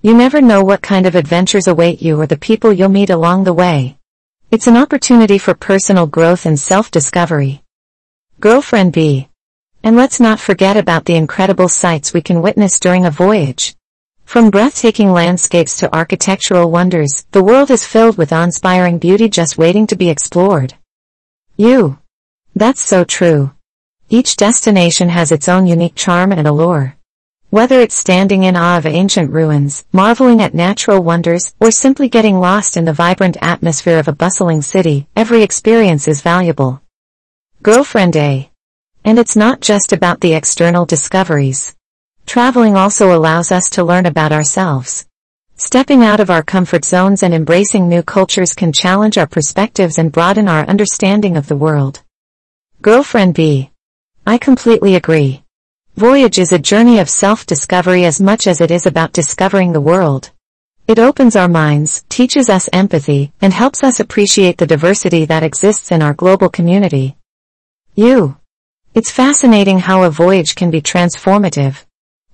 You never know what kind of adventures await you or the people you'll meet along the way. It's an opportunity for personal growth and self-discovery. Girlfriend B. And let's not forget about the incredible sights we can witness during a voyage. From breathtaking landscapes to architectural wonders, the world is filled with awe-inspiring beauty just waiting to be explored. You. That's so true. Each destination has its own unique charm and allure. Whether it's standing in awe of ancient ruins, marveling at natural wonders, or simply getting lost in the vibrant atmosphere of a bustling city, every experience is valuable. Girlfriend A. And it's not just about the external discoveries. Traveling also allows us to learn about ourselves. Stepping out of our comfort zones and embracing new cultures can challenge our perspectives and broaden our understanding of the world. Girlfriend B. I completely agree. Voyage is a journey of self-discovery as much as it is about discovering the world. It opens our minds, teaches us empathy, and helps us appreciate the diversity that exists in our global community. You. It's fascinating how a voyage can be transformative.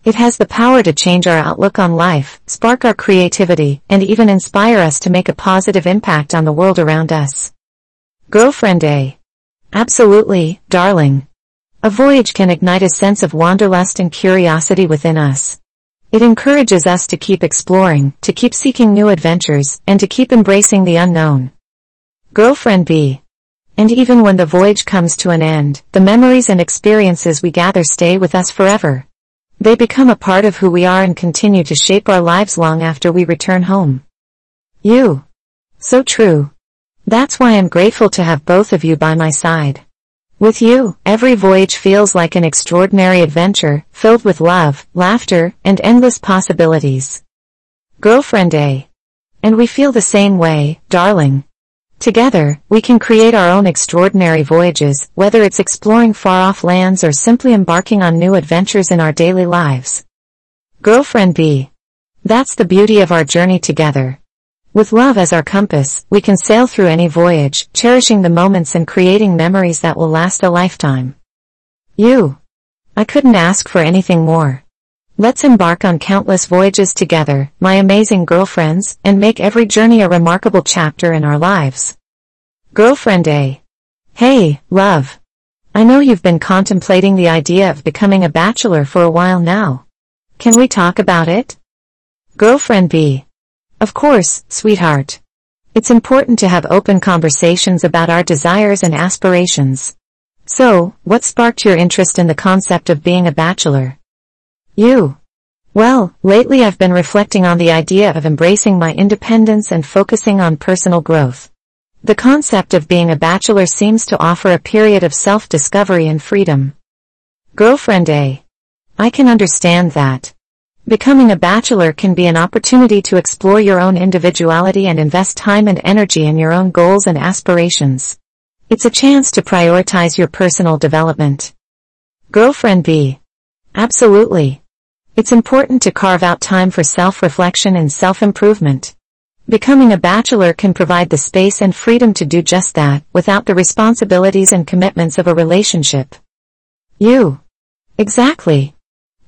It has the power to change our outlook on life, spark our creativity, and even inspire us to make a positive impact on the world around us. Girlfriend A. Absolutely, darling. A voyage can ignite a sense of wanderlust and curiosity within us. It encourages us to keep exploring, to keep seeking new adventures, and to keep embracing the unknown. Girlfriend B. And even when the voyage comes to an end, the memories and experiences we gather stay with us forever. They become a part of who we are and continue to shape our lives long after we return home. You. So true. That's why I'm grateful to have both of you by my side. With you, every voyage feels like an extraordinary adventure, filled with love, laughter, and endless possibilities. Girlfriend A. And we feel the same way, darling. Together, we can create our own extraordinary voyages, whether it's exploring far-off lands or simply embarking on new adventures in our daily lives. Girlfriend B. That's the beauty of our journey together. With love as our compass, we can sail through any voyage, cherishing the moments and creating memories that will last a lifetime. You. I couldn't ask for anything more. Let's embark on countless voyages together, my amazing girlfriends, and make every journey a remarkable chapter in our lives. Girlfriend A. Hey, love. I know you've been contemplating the idea of becoming a bachelor for a while now. Can we talk about it? Girlfriend B. Of course, sweetheart. It's important to have open conversations about our desires and aspirations. So, what sparked your interest in the concept of being a bachelor? You. Well, lately I've been reflecting on the idea of embracing my independence and focusing on personal growth. The concept of being a bachelor seems to offer a period of self-discovery and freedom. Girlfriend A. I can understand that. Becoming a bachelor can be an opportunity to explore your own individuality and invest time and energy in your own goals and aspirations. It's a chance to prioritize your personal development. Girlfriend B. Absolutely. It's important to carve out time for self-reflection and self-improvement. Becoming a bachelor can provide the space and freedom to do just that, without the responsibilities and commitments of a relationship. You. Exactly.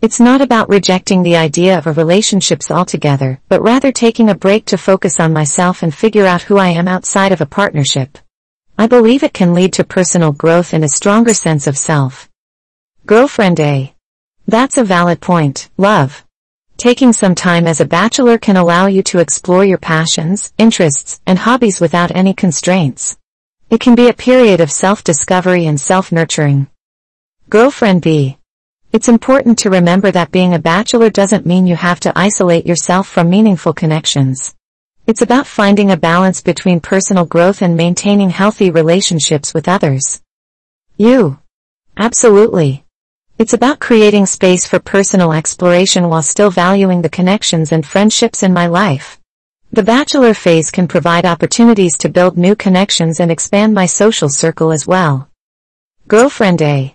It's not about rejecting the idea of a relationships altogether, but rather taking a break to focus on myself and figure out who I am outside of a partnership. I believe it can lead to personal growth and a stronger sense of self. Girlfriend A. That's a valid point, love. Taking some time as a bachelor can allow you to explore your passions, interests, and hobbies without any constraints. It can be a period of self-discovery and self-nurturing. Girlfriend B. It's important to remember that being a bachelor doesn't mean you have to isolate yourself from meaningful connections. It's about finding a balance between personal growth and maintaining healthy relationships with others. You. Absolutely. It's about creating space for personal exploration while still valuing the connections and friendships in my life. The bachelor phase can provide opportunities to build new connections and expand my social circle as well. Girlfriend A.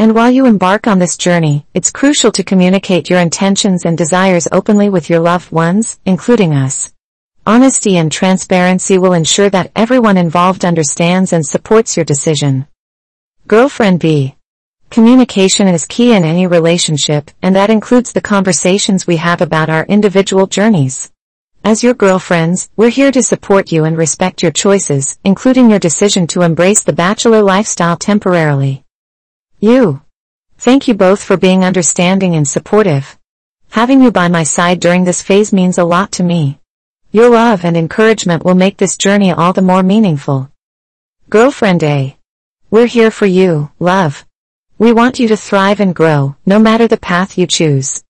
And while you embark on this journey, it's crucial to communicate your intentions and desires openly with your loved ones, including us. Honesty and transparency will ensure that everyone involved understands and supports your decision. Girlfriend B. Communication is key in any relationship, and that includes the conversations we have about our individual journeys. As your girlfriends, we're here to support you and respect your choices, including your decision to embrace the bachelor lifestyle temporarily. You. Thank you both for being understanding and supportive. Having you by my side during this phase means a lot to me. Your love and encouragement will make this journey all the more meaningful. Girlfriend A. We're here for you, love. We want you to thrive and grow, no matter the path you choose.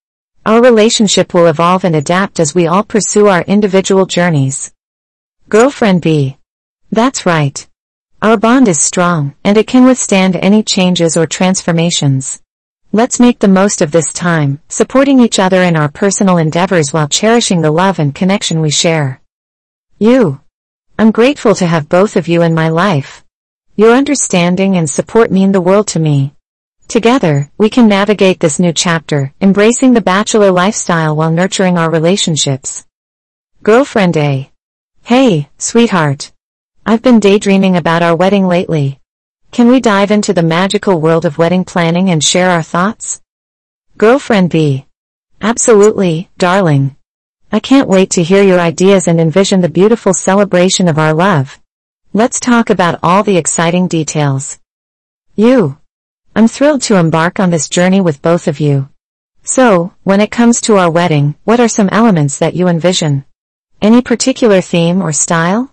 Our relationship will evolve and adapt as we all pursue our individual journeys. Girlfriend B. That's right. Our bond is strong, and it can withstand any changes or transformations. Let's make the most of this time, supporting each other in our personal endeavors while cherishing the love and connection we share. You. I'm grateful to have both of you in my life. Your understanding and support mean the world to me. Together, we can navigate this new chapter, embracing the bachelor lifestyle while nurturing our relationships. Girlfriend A. Hey, sweetheart. I've been daydreaming about our wedding lately. Can we dive into the magical world of wedding planning and share our thoughts? Girlfriend B. Absolutely, darling. I can't wait to hear your ideas and envision the beautiful celebration of our love. Let's talk about all the exciting details. You. I'm thrilled to embark on this journey with both of you. So, when it comes to our wedding, what are some elements that you envision? Any particular theme or style?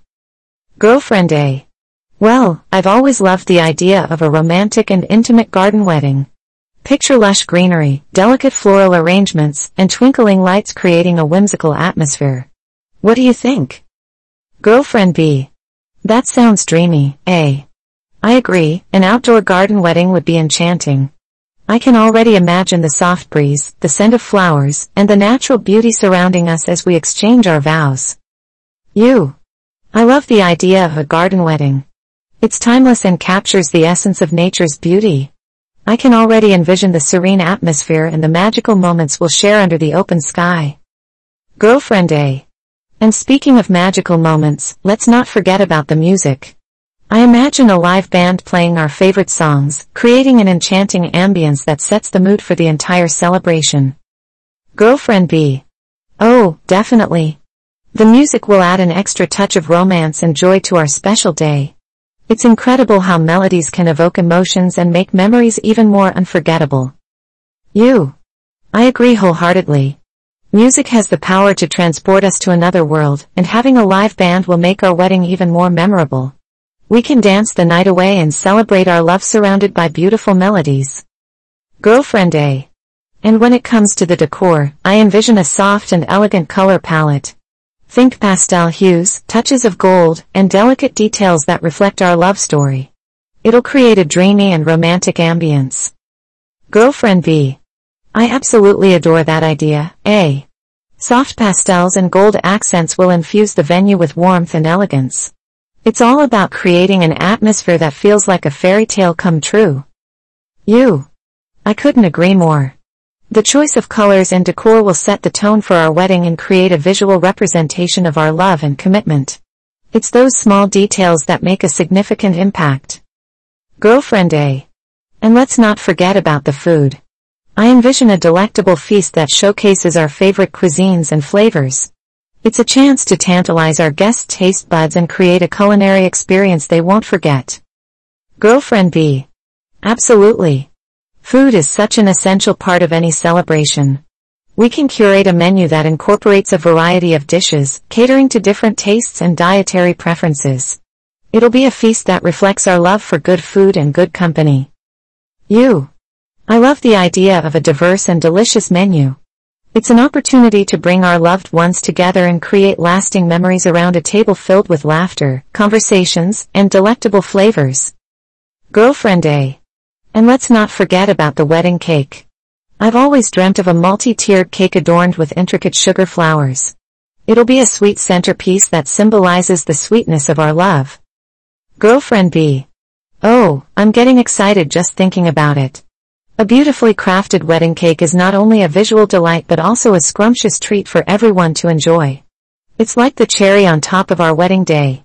Girlfriend A. Well, I've always loved the idea of a romantic and intimate garden wedding. Picture lush greenery, delicate floral arrangements, and twinkling lights creating a whimsical atmosphere. What do you think? Girlfriend B. That sounds dreamy, A. I agree, an outdoor garden wedding would be enchanting. I can already imagine the soft breeze, the scent of flowers, and the natural beauty surrounding us as we exchange our vows. You. I love the idea of a garden wedding. It's timeless and captures the essence of nature's beauty. I can already envision the serene atmosphere and the magical moments we'll share under the open sky. Girlfriend A. And speaking of magical moments, let's not forget about the music. I imagine a live band playing our favorite songs, creating an enchanting ambience that sets the mood for the entire celebration. Girlfriend B. Oh, definitely. The music will add an extra touch of romance and joy to our special day. It's incredible how melodies can evoke emotions and make memories even more unforgettable. You. I agree wholeheartedly. Music has the power to transport us to another world, and having a live band will make our wedding even more memorable. We can dance the night away and celebrate our love surrounded by beautiful melodies. Girlfriend A. And when it comes to the decor, I envision a soft and elegant color palette. Think pastel hues, touches of gold, and delicate details that reflect our love story. It'll create a dreamy and romantic ambience. Girlfriend B. I absolutely adore that idea, A. Soft pastels and gold accents will infuse the venue with warmth and elegance. It's all about creating an atmosphere that feels like a fairy tale come true. You. I couldn't agree more. The choice of colors and decor will set the tone for our wedding and create a visual representation of our love and commitment. It's those small details that make a significant impact. Girlfriend A. And let's not forget about the food. I envision a delectable feast that showcases our favorite cuisines and flavors. It's a chance to tantalize our guests' taste buds and create a culinary experience they won't forget. Girlfriend B. Absolutely. Food is such an essential part of any celebration. We can curate a menu that incorporates a variety of dishes, catering to different tastes and dietary preferences. It'll be a feast that reflects our love for good food and good company. You. I love the idea of a diverse and delicious menu. It's an opportunity to bring our loved ones together and create lasting memories around a table filled with laughter, conversations, and delectable flavors. Girlfriend Day. And let's not forget about the wedding cake. I've always dreamt of a multi-tiered cake adorned with intricate sugar flowers. It'll be a sweet centerpiece that symbolizes the sweetness of our love. Girlfriend B. Oh, I'm getting excited just thinking about it. A beautifully crafted wedding cake is not only a visual delight but also a scrumptious treat for everyone to enjoy. It's like the cherry on top of our wedding day.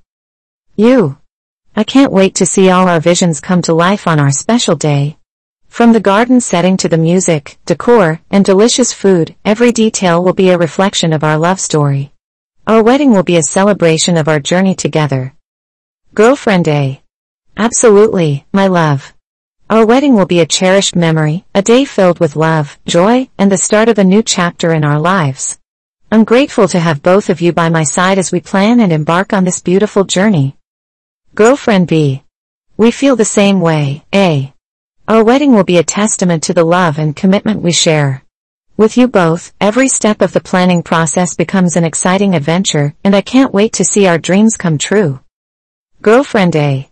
You. I can't wait to see all our visions come to life on our special day. From the garden setting to the music, decor, and delicious food, every detail will be a reflection of our love story. Our wedding will be a celebration of our journey together. Girlfriend A. Absolutely, my love. Our wedding will be a cherished memory, a day filled with love, joy, and the start of a new chapter in our lives. I'm grateful to have both of you by my side as we plan and embark on this beautiful journey. Girlfriend B. We feel the same way, A. Our wedding will be a testament to the love and commitment we share. With you both, every step of the planning process becomes an exciting adventure, and I can't wait to see our dreams come true. Girlfriend A.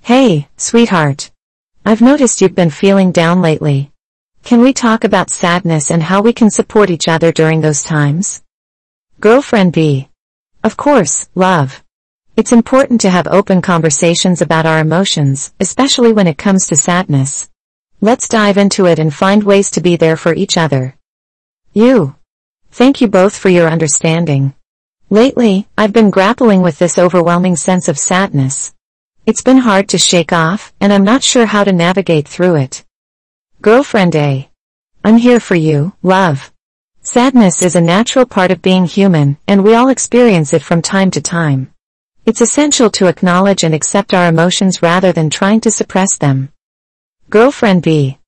Hey, sweetheart. I've noticed you've been feeling down lately. Can we talk about sadness and how we can support each other during those times? Girlfriend B. Of course, love. It's important to have open conversations about our emotions, especially when it comes to sadness. Let's dive into it and find ways to be there for each other. You. Thank you both for your understanding. Lately, I've been grappling with this overwhelming sense of sadness. It's been hard to shake off, and I'm not sure how to navigate through it. Girlfriend A. I'm here for you, love. Sadness is a natural part of being human, and we all experience it from time to time. It's essential to acknowledge and accept our emotions rather than trying to suppress them. Girlfriend B.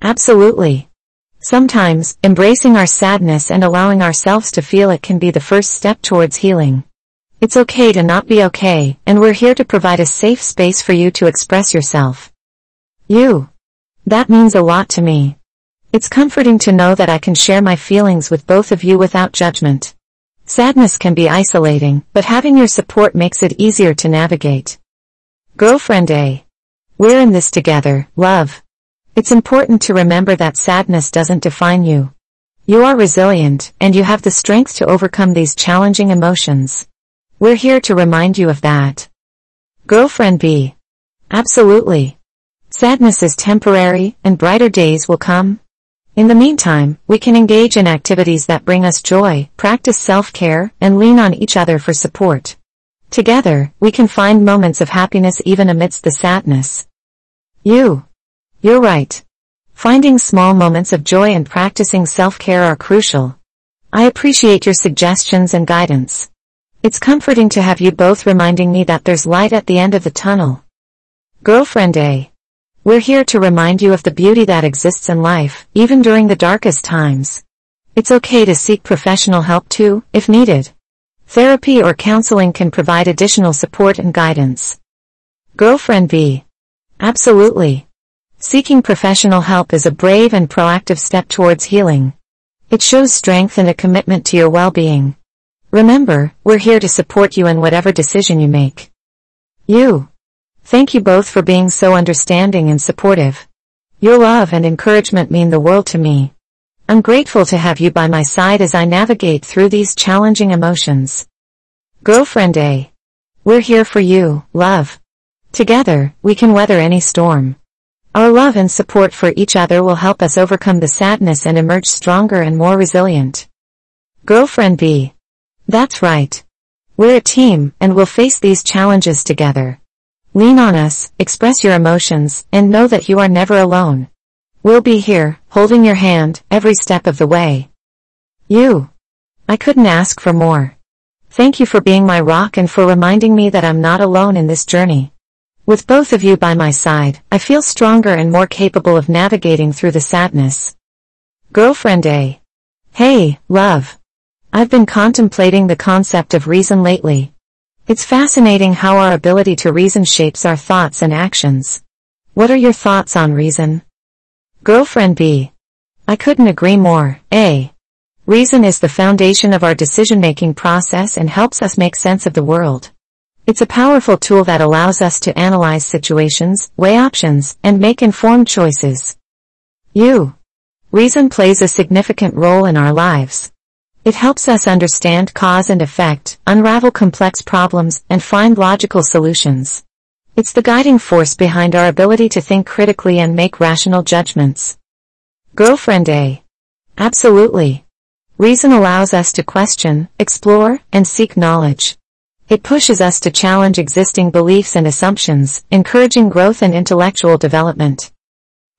Absolutely. Sometimes, embracing our sadness and allowing ourselves to feel it can be the first step towards healing. It's okay to not be okay, and we're here to provide a safe space for you to express yourself. You. That means a lot to me. It's comforting to know that I can share my feelings with both of you without judgment. Sadness can be isolating, but having your support makes it easier to navigate. Girlfriend A. We're in this together, love. It's important to remember that sadness doesn't define you. You are resilient, and you have the strength to overcome these challenging emotions. We're here to remind you of that. Girlfriend B. Absolutely. Sadness is temporary, and brighter days will come. In the meantime, we can engage in activities that bring us joy, practice self-care, and lean on each other for support. Together, we can find moments of happiness even amidst the sadness. You. You're right. Finding small moments of joy and practicing self-care are crucial. I appreciate your suggestions and guidance. It's comforting to have you both reminding me that there's light at the end of the tunnel. Girlfriend A. We're here to remind you of the beauty that exists in life, even during the darkest times. It's okay to seek professional help too, if needed. Therapy or counseling can provide additional support and guidance. Girlfriend B. Absolutely. Seeking professional help is a brave and proactive step towards healing. It shows strength and a commitment to your well-being. Remember, we're here to support you in whatever decision you make. You. Thank you both for being so understanding and supportive. Your love and encouragement mean the world to me. I'm grateful to have you by my side as I navigate through these challenging emotions. Girlfriend A. We're here for you, love. Together, we can weather any storm. Our love and support for each other will help us overcome the sadness and emerge stronger and more resilient. Girlfriend B. That's right. We're a team, and we'll face these challenges together. Lean on us, express your emotions, and know that you are never alone. We'll be here, holding your hand, every step of the way. You. I couldn't ask for more. Thank you for being my rock and for reminding me that I'm not alone in this journey. With both of you by my side, I feel stronger and more capable of navigating through the sadness. Girlfriend A. Hey, love. I've been contemplating the concept of reason lately. It's fascinating how our ability to reason shapes our thoughts and actions. What are your thoughts on reason? Girlfriend B. I couldn't agree more. A. Reason is the foundation of our decision-making process and helps us make sense of the world. It's a powerful tool that allows us to analyze situations, weigh options, and make informed choices. U. Reason plays a significant role in our lives. It helps us understand cause and effect, unravel complex problems, and find logical solutions. It's the guiding force behind our ability to think critically and make rational judgments. Girlfriend A. Absolutely. Reason allows us to question, explore, and seek knowledge. It pushes us to challenge existing beliefs and assumptions, encouraging growth and intellectual development.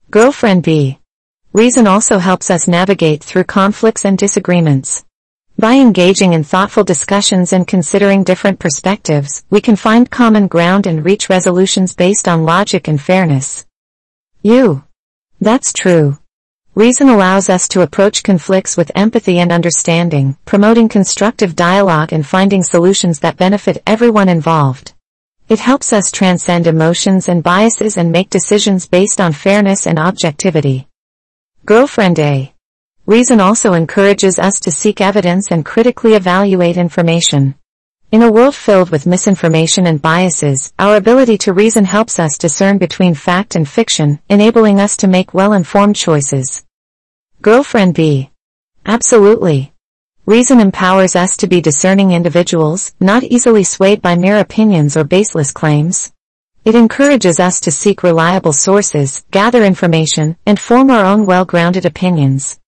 Girlfriend B. Reason also helps us navigate through conflicts and disagreements. By engaging in thoughtful discussions and considering different perspectives, we can find common ground and reach resolutions based on logic and fairness. You. That's true. Reason allows us to approach conflicts with empathy and understanding, promoting constructive dialogue and finding solutions that benefit everyone involved. It helps us transcend emotions and biases and make decisions based on fairness and objectivity. Girlfriend A. Reason also encourages us to seek evidence and critically evaluate information. In a world filled with misinformation and biases, our ability to reason helps us discern between fact and fiction, enabling us to make well-informed choices. Girlfriend B. Absolutely. Reason empowers us to be discerning individuals, not easily swayed by mere opinions or baseless claims. It encourages us to seek reliable sources, gather information, and form our own well-grounded opinions.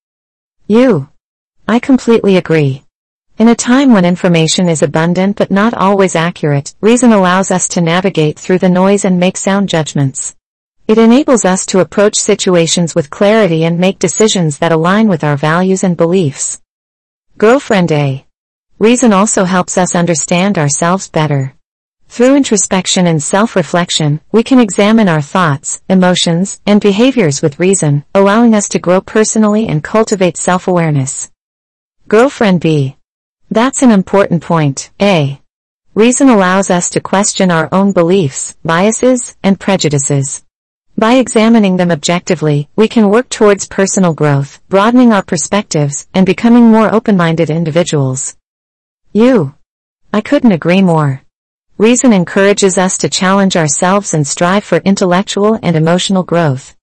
You. I completely agree. In a time when information is abundant but not always accurate, reason allows us to navigate through the noise and make sound judgments. It enables us to approach situations with clarity and make decisions that align with our values and beliefs. Girlfriend A. Reason also helps us understand ourselves better. Through introspection and self-reflection, we can examine our thoughts, emotions, and behaviors with reason, allowing us to grow personally and cultivate self-awareness. Girlfriend B. That's an important point. A. Reason allows us to question our own beliefs, biases, and prejudices. By examining them objectively, we can work towards personal growth, broadening our perspectives, and becoming more open-minded individuals. You. I couldn't agree more. Reason encourages us to challenge ourselves and strive for intellectual and emotional growth.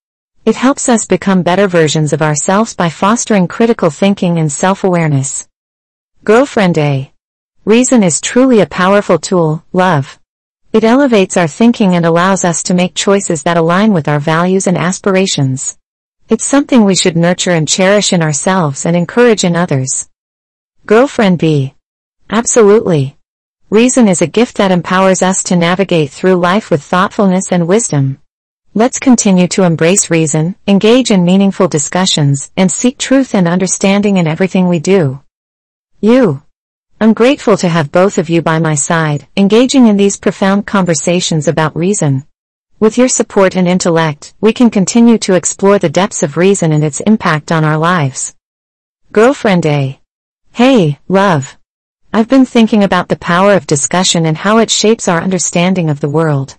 It helps us become better versions of ourselves by fostering critical thinking and self-awareness. Girlfriend A. Reason is truly a powerful tool, love. It elevates our thinking and allows us to make choices that align with our values and aspirations. It's something we should nurture and cherish in ourselves and encourage in others. Girlfriend B. Absolutely. Reason is a gift that empowers us to navigate through life with thoughtfulness and wisdom. Let's continue to embrace reason, engage in meaningful discussions, and seek truth and understanding in everything we do. You. I'm grateful to have both of you by my side, engaging in these profound conversations about reason. With your support and intellect, we can continue to explore the depths of reason and its impact on our lives. Girlfriend A. Hey, love. I've been thinking about the power of discussion and how it shapes our understanding of the world.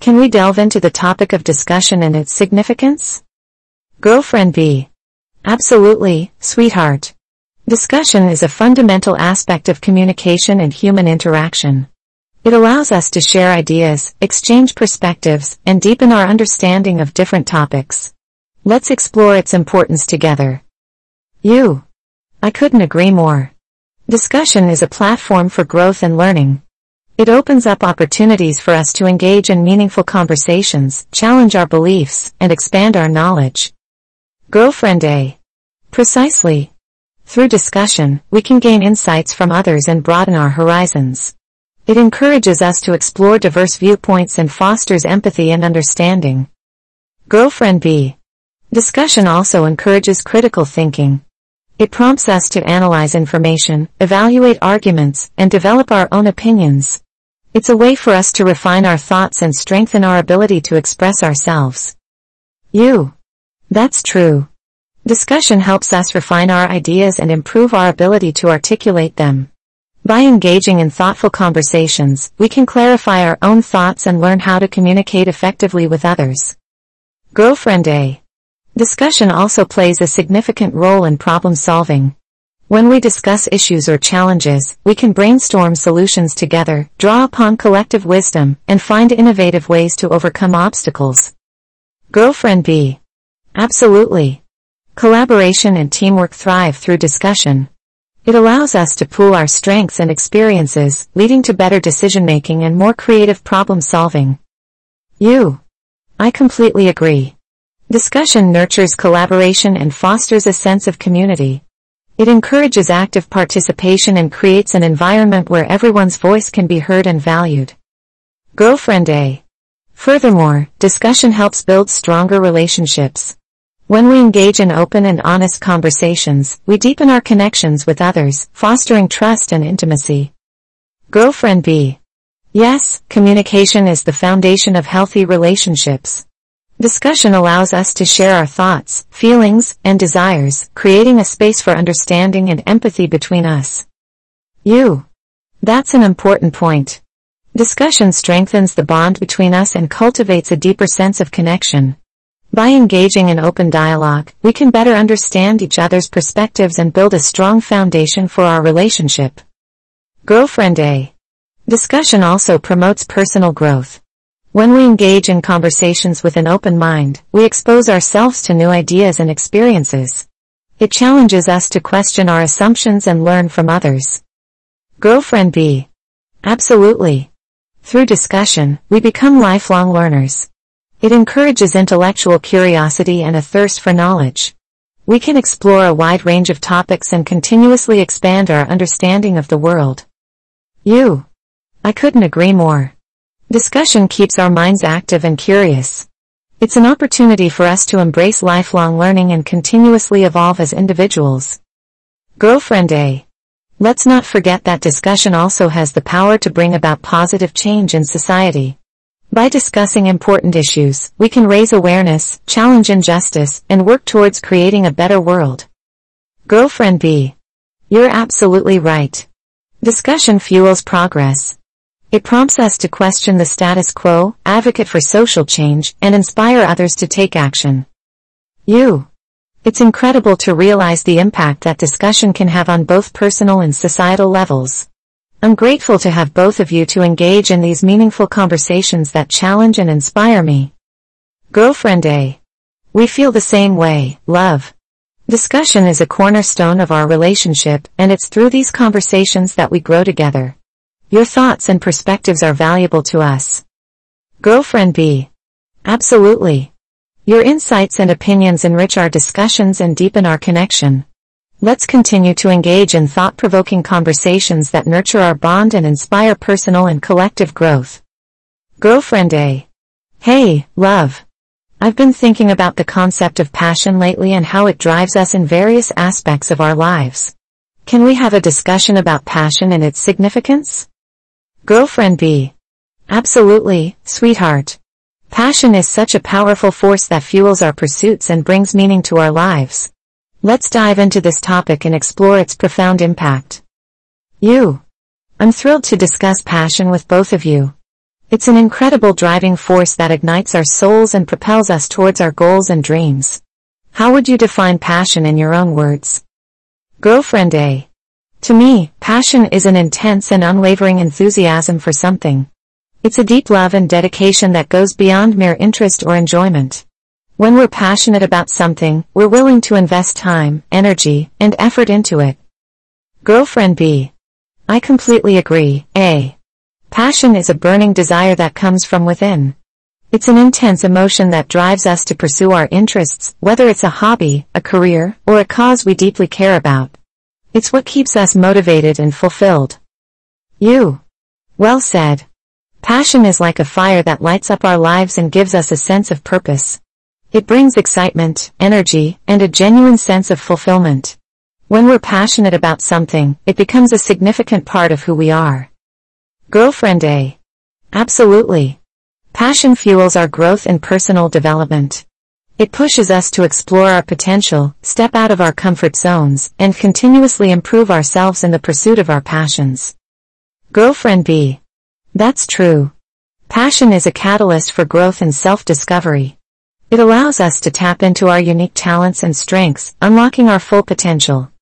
Can we delve into the topic of discussion and its significance? Girlfriend B. Absolutely, sweetheart. Discussion is a fundamental aspect of communication and human interaction. It allows us to share ideas, exchange perspectives, and deepen our understanding of different topics. Let's explore its importance together. You. I couldn't agree more. Discussion is a platform for growth and learning. It opens up opportunities for us to engage in meaningful conversations, challenge our beliefs, and expand our knowledge. Girlfriend A. Precisely. Through discussion, we can gain insights from others and broaden our horizons. It encourages us to explore diverse viewpoints and fosters empathy and understanding. Girlfriend B. Discussion also encourages critical thinking. It prompts us to analyze information, evaluate arguments, and develop our own opinions. It's a way for us to refine our thoughts and strengthen our ability to express ourselves. You. That's true. Discussion helps us refine our ideas and improve our ability to articulate them. By engaging in thoughtful conversations, we can clarify our own thoughts and learn how to communicate effectively with others. Girlfriend A. Discussion also plays a significant role in problem solving. When we discuss issues or challenges, we can brainstorm solutions together, draw upon collective wisdom, and find innovative ways to overcome obstacles. Girlfriend B. Absolutely. Collaboration and teamwork thrive through discussion. It allows us to pool our strengths and experiences, leading to better decision-making and more creative problem-solving. You. I completely agree. Discussion nurtures collaboration and fosters a sense of community. It encourages active participation and creates an environment where everyone's voice can be heard and valued. Girlfriend A. Furthermore, discussion helps build stronger relationships. When we engage in open and honest conversations, we deepen our connections with others, fostering trust and intimacy. Girlfriend B. Yes, communication is the foundation of healthy relationships. Discussion allows us to share our thoughts, feelings, and desires, creating a space for understanding and empathy between us. You. That's an important point. Discussion strengthens the bond between us and cultivates a deeper sense of connection. By engaging in open dialogue, we can better understand each other's perspectives and build a strong foundation for our relationship. Girlfriend A. Discussion also promotes personal growth. When we engage in conversations with an open mind, we expose ourselves to new ideas and experiences. It challenges us to question our assumptions and learn from others. Girlfriend B. Absolutely. Through discussion, we become lifelong learners. It encourages intellectual curiosity and a thirst for knowledge. We can explore a wide range of topics and continuously expand our understanding of the world. You. I couldn't agree more. Discussion keeps our minds active and curious. It's an opportunity for us to embrace lifelong learning and continuously evolve as individuals. Girlfriend A. Let's not forget that discussion also has the power to bring about positive change in society. By discussing important issues, we can raise awareness, challenge injustice, and work towards creating a better world. Girlfriend B. You're absolutely right. Discussion fuels progress. It prompts us to question the status quo, advocate for social change, and inspire others to take action. You. It's incredible to realize the impact that discussion can have on both personal and societal levels. I'm grateful to have both of you to engage in these meaningful conversations that challenge and inspire me. Girlfriend A. We feel the same way, love. Discussion is a cornerstone of our relationship, and it's through these conversations that we grow together. Your thoughts and perspectives are valuable to us. Girlfriend B. Absolutely. Your insights and opinions enrich our discussions and deepen our connection. Let's continue to engage in thought-provoking conversations that nurture our bond and inspire personal and collective growth. Girlfriend A. Hey, love. I've been thinking about the concept of passion lately and how it drives us in various aspects of our lives. Can we have a discussion about passion and its significance? Girlfriend B. Absolutely, sweetheart. Passion is such a powerful force that fuels our pursuits and brings meaning to our lives. Let's dive into this topic and explore its profound impact. You. I'm thrilled to discuss passion with both of you. It's an incredible driving force that ignites our souls and propels us towards our goals and dreams. How would you define passion in your own words? Girlfriend A. To me, passion is an intense and unwavering enthusiasm for something. It's a deep love and dedication that goes beyond mere interest or enjoyment. When we're passionate about something, we're willing to invest time, energy, and effort into it. Girlfriend B. I completely agree, A. Passion is a burning desire that comes from within. It's an intense emotion that drives us to pursue our interests, whether it's a hobby, a career, or a cause we deeply care about. It's what keeps us motivated and fulfilled. You. Well said. Passion is like a fire that lights up our lives and gives us a sense of purpose. It brings excitement, energy, and a genuine sense of fulfillment. When we're passionate about something, it becomes a significant part of who we are. Girlfriend A. Absolutely. Passion fuels our growth and personal development. It pushes us to explore our potential, step out of our comfort zones, and continuously improve ourselves in the pursuit of our passions. Girlfriend B. That's true. Passion is a catalyst for growth and self-discovery. It allows us to tap into our unique talents and strengths, unlocking our full potential.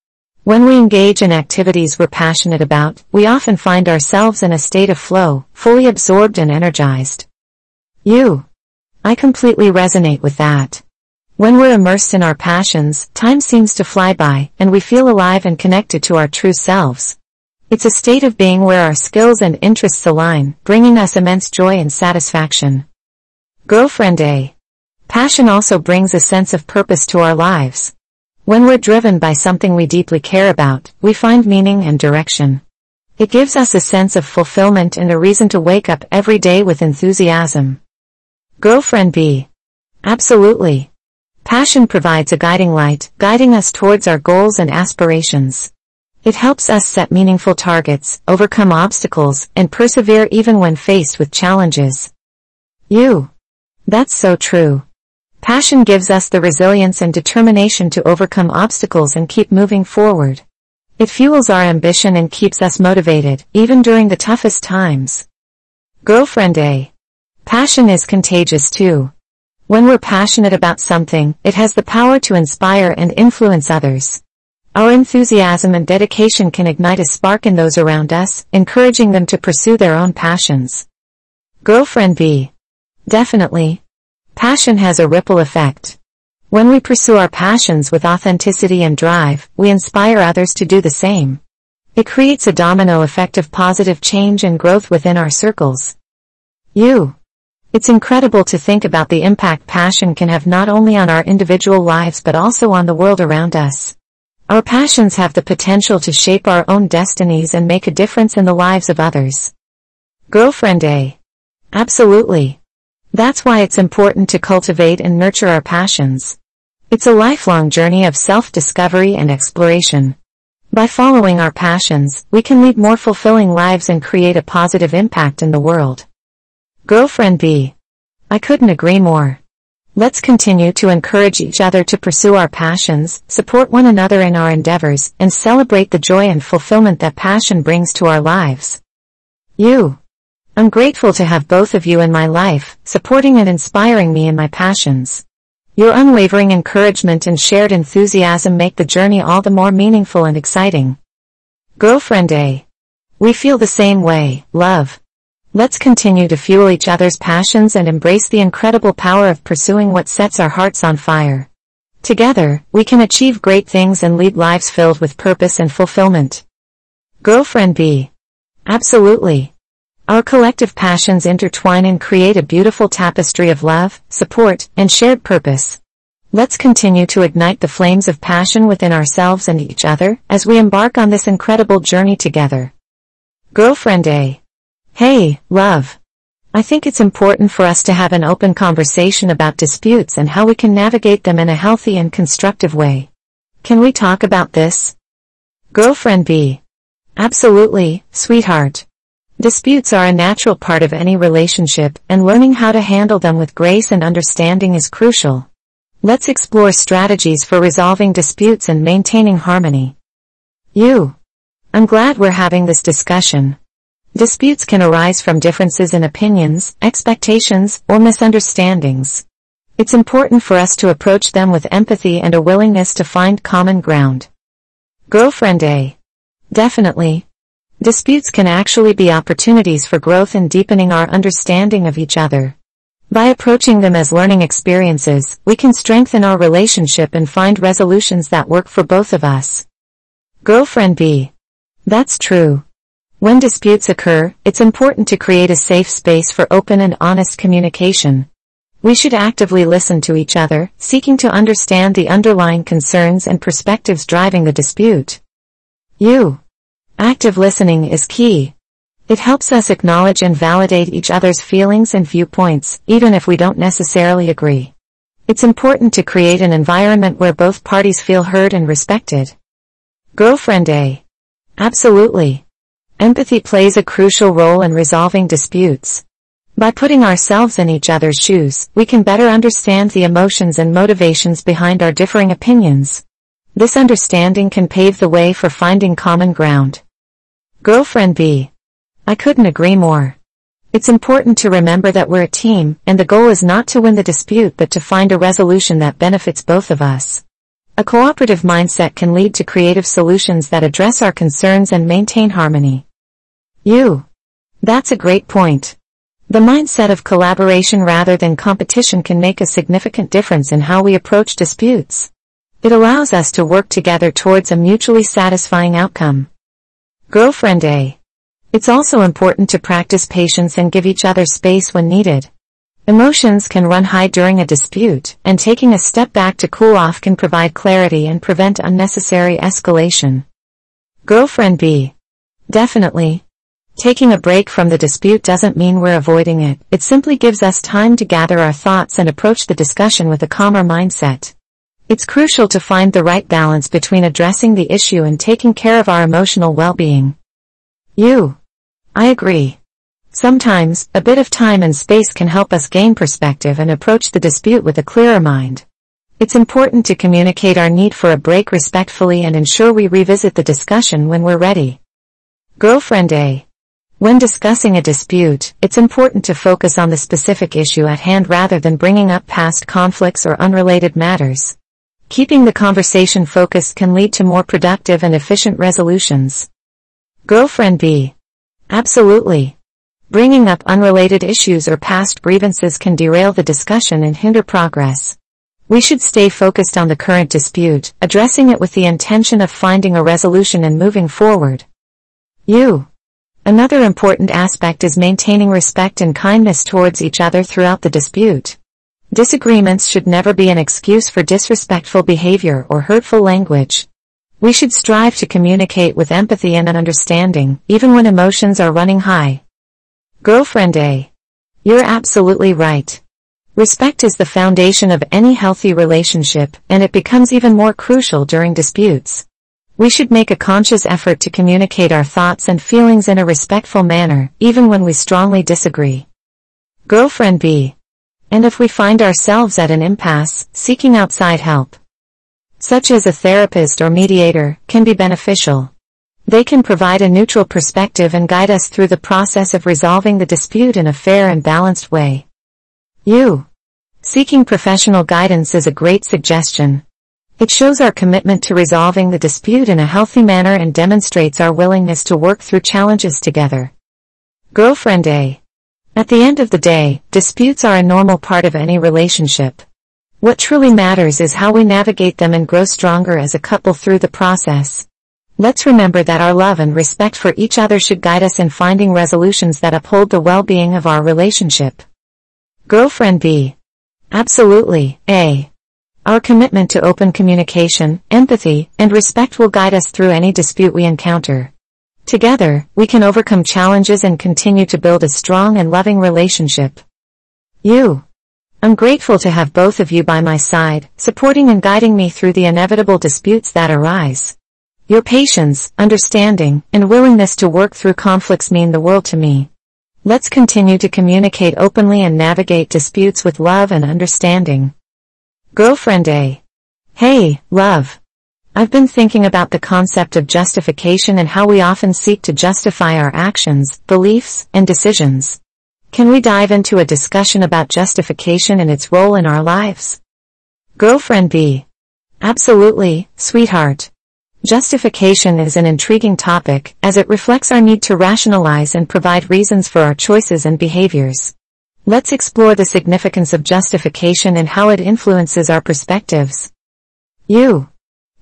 When we engage in activities we're passionate about, we often find ourselves in a state of flow, fully absorbed and energized. You. I completely resonate with that. When we're immersed in our passions, time seems to fly by, and we feel alive and connected to our true selves. It's a state of being where our skills and interests align, bringing us immense joy and satisfaction. Girlfriend A. Passion also brings a sense of purpose to our lives. When we're driven by something we deeply care about, we find meaning and direction. It gives us a sense of fulfillment and a reason to wake up every day with enthusiasm. Girlfriend B. Absolutely. Passion provides a guiding light, guiding us towards our goals and aspirations. It helps us set meaningful targets, overcome obstacles, and persevere even when faced with challenges. You. That's so true. Passion gives us the resilience and determination to overcome obstacles and keep moving forward. It fuels our ambition and keeps us motivated, even during the toughest times. Girlfriend A. Passion is contagious too. When we're passionate about something, it has the power to inspire and influence others. Our enthusiasm and dedication can ignite a spark in those around us, encouraging them to pursue their own passions. Girlfriend B. Definitely, Passion has a ripple effect. When we pursue our passions with authenticity and drive, we inspire others to do the same. It creates a domino effect of positive change and growth within our circles. You. It's incredible to think about the impact passion can have not only on our individual lives but also on the world around us. Our passions have the potential to shape our own destinies and make a difference in the lives of others. Girlfriend A. Absolutely. That's why it's important to cultivate and nurture our passions. It's a lifelong journey of self-discovery and exploration. By following our passions, we can lead more fulfilling lives and create a positive impact in the world. Girlfriend B. I couldn't agree more. Let's continue to encourage each other to pursue our passions, support one another in our endeavors, and celebrate the joy and fulfillment that passion brings to our lives. You. I'm grateful to have both of you in my life, supporting and inspiring me in my passions. Your unwavering encouragement and shared enthusiasm make the journey all the more meaningful and exciting. Girlfriend A. We feel the same way, love. Let's continue to fuel each other's passions and embrace the incredible power of pursuing what sets our hearts on fire. Together, we can achieve great things and lead lives filled with purpose and fulfillment. Girlfriend B. Absolutely. Our collective passions intertwine and create a beautiful tapestry of love, support, and shared purpose. Let's continue to ignite the flames of passion within ourselves and each other as we embark on this incredible journey together. Girlfriend A. Hey, love. I think it's important for us to have an open conversation about disputes and how we can navigate them in a healthy and constructive way. Can we talk about this? Girlfriend B. Absolutely, sweetheart. Disputes are a natural part of any relationship, and learning how to handle them with grace and understanding is crucial. Let's explore strategies for resolving disputes and maintaining harmony. You. I'm glad we're having this discussion. Disputes can arise from differences in opinions, expectations, or misunderstandings. It's important for us to approach them with empathy and a willingness to find common ground. Girlfriend A. Definitely, Disputes can actually be opportunities for growth and deepening our understanding of each other. By approaching them as learning experiences, we can strengthen our relationship and find resolutions that work for both of us. Girlfriend B. That's true. When disputes occur, it's important to create a safe space for open and honest communication. We should actively listen to each other, seeking to understand the underlying concerns and perspectives driving the dispute. U. Active listening is key. It helps us acknowledge and validate each other's feelings and viewpoints, even if we don't necessarily agree. It's important to create an environment where both parties feel heard and respected. Girlfriend A. Absolutely. Empathy plays a crucial role in resolving disputes. By putting ourselves in each other's shoes, we can better understand the emotions and motivations behind our differing opinions. This understanding can pave the way for finding common ground. Girlfriend B. I couldn't agree more. It's important to remember that we're a team, and the goal is not to win the dispute but to find a resolution that benefits both of us. A cooperative mindset can lead to creative solutions that address our concerns and maintain harmony. You. That's a great point. The mindset of collaboration rather than competition can make a significant difference in how we approach disputes. It allows us to work together towards a mutually satisfying outcome. Girlfriend A. It's also important to practice patience and give each other space when needed. Emotions can run high during a dispute, and taking a step back to cool off can provide clarity and prevent unnecessary escalation. Girlfriend B. Definitely, Taking a break from the dispute doesn't mean we're avoiding it, it simply gives us time to gather our thoughts and approach the discussion with a calmer mindset. It's crucial to find the right balance between addressing the issue and taking care of our emotional well-being. You. I agree. Sometimes, a bit of time and space can help us gain perspective and approach the dispute with a clearer mind. It's important to communicate our need for a break respectfully and ensure we revisit the discussion when we're ready. Girlfriend A. When discussing a dispute, it's important to focus on the specific issue at hand rather than bringing up past conflicts or unrelated matters. Keeping the conversation focused can lead to more productive and efficient resolutions. Girlfriend B. Absolutely. Bringing up unrelated issues or past grievances can derail the discussion and hinder progress. We should stay focused on the current dispute, addressing it with the intention of finding a resolution and moving forward. You. Another important aspect is maintaining respect and kindness towards each other throughout the dispute. Disagreements should never be an excuse for disrespectful behavior or hurtful language. We should strive to communicate with empathy and understanding, even when emotions are running high. Girlfriend A. You're absolutely right. Respect is the foundation of any healthy relationship, and it becomes even more crucial during disputes. We should make a conscious effort to communicate our thoughts and feelings in a respectful manner, even when we strongly disagree. Girlfriend B. And if we find ourselves at an impasse, seeking outside help, such as a therapist or mediator, can be beneficial. They can provide a neutral perspective and guide us through the process of resolving the dispute in a fair and balanced way. You. Seeking professional guidance is a great suggestion, it shows our commitment to resolving the dispute in a healthy manner and demonstrates our willingness to work through challenges together. Girlfriend A. At the end of the day, disputes are a normal part of any relationship. What truly matters is how we navigate them and grow stronger as a couple through the process. Let's remember that our love and respect for each other should guide us in finding resolutions that uphold the well-being of our relationship. Girlfriend B. Absolutely, A. Our commitment to open communication, empathy, and respect will guide us through any dispute we encounter. Together, we can overcome challenges and continue to build a strong and loving relationship. You. I'm grateful to have both of you by my side, supporting and guiding me through the inevitable disputes that arise. Your patience, understanding, and willingness to work through conflicts mean the world to me. Let's continue to communicate openly and navigate disputes with love and understanding. Girlfriend A. Hey, love. I've been thinking about the concept of justification and how we often seek to justify our actions, beliefs, and decisions. Can we dive into a discussion about justification and its role in our lives? Girlfriend B. Absolutely, sweetheart. Justification is an intriguing topic, as it reflects our need to rationalize and provide reasons for our choices and behaviors. Let's explore the significance of justification and how it influences our perspectives. You.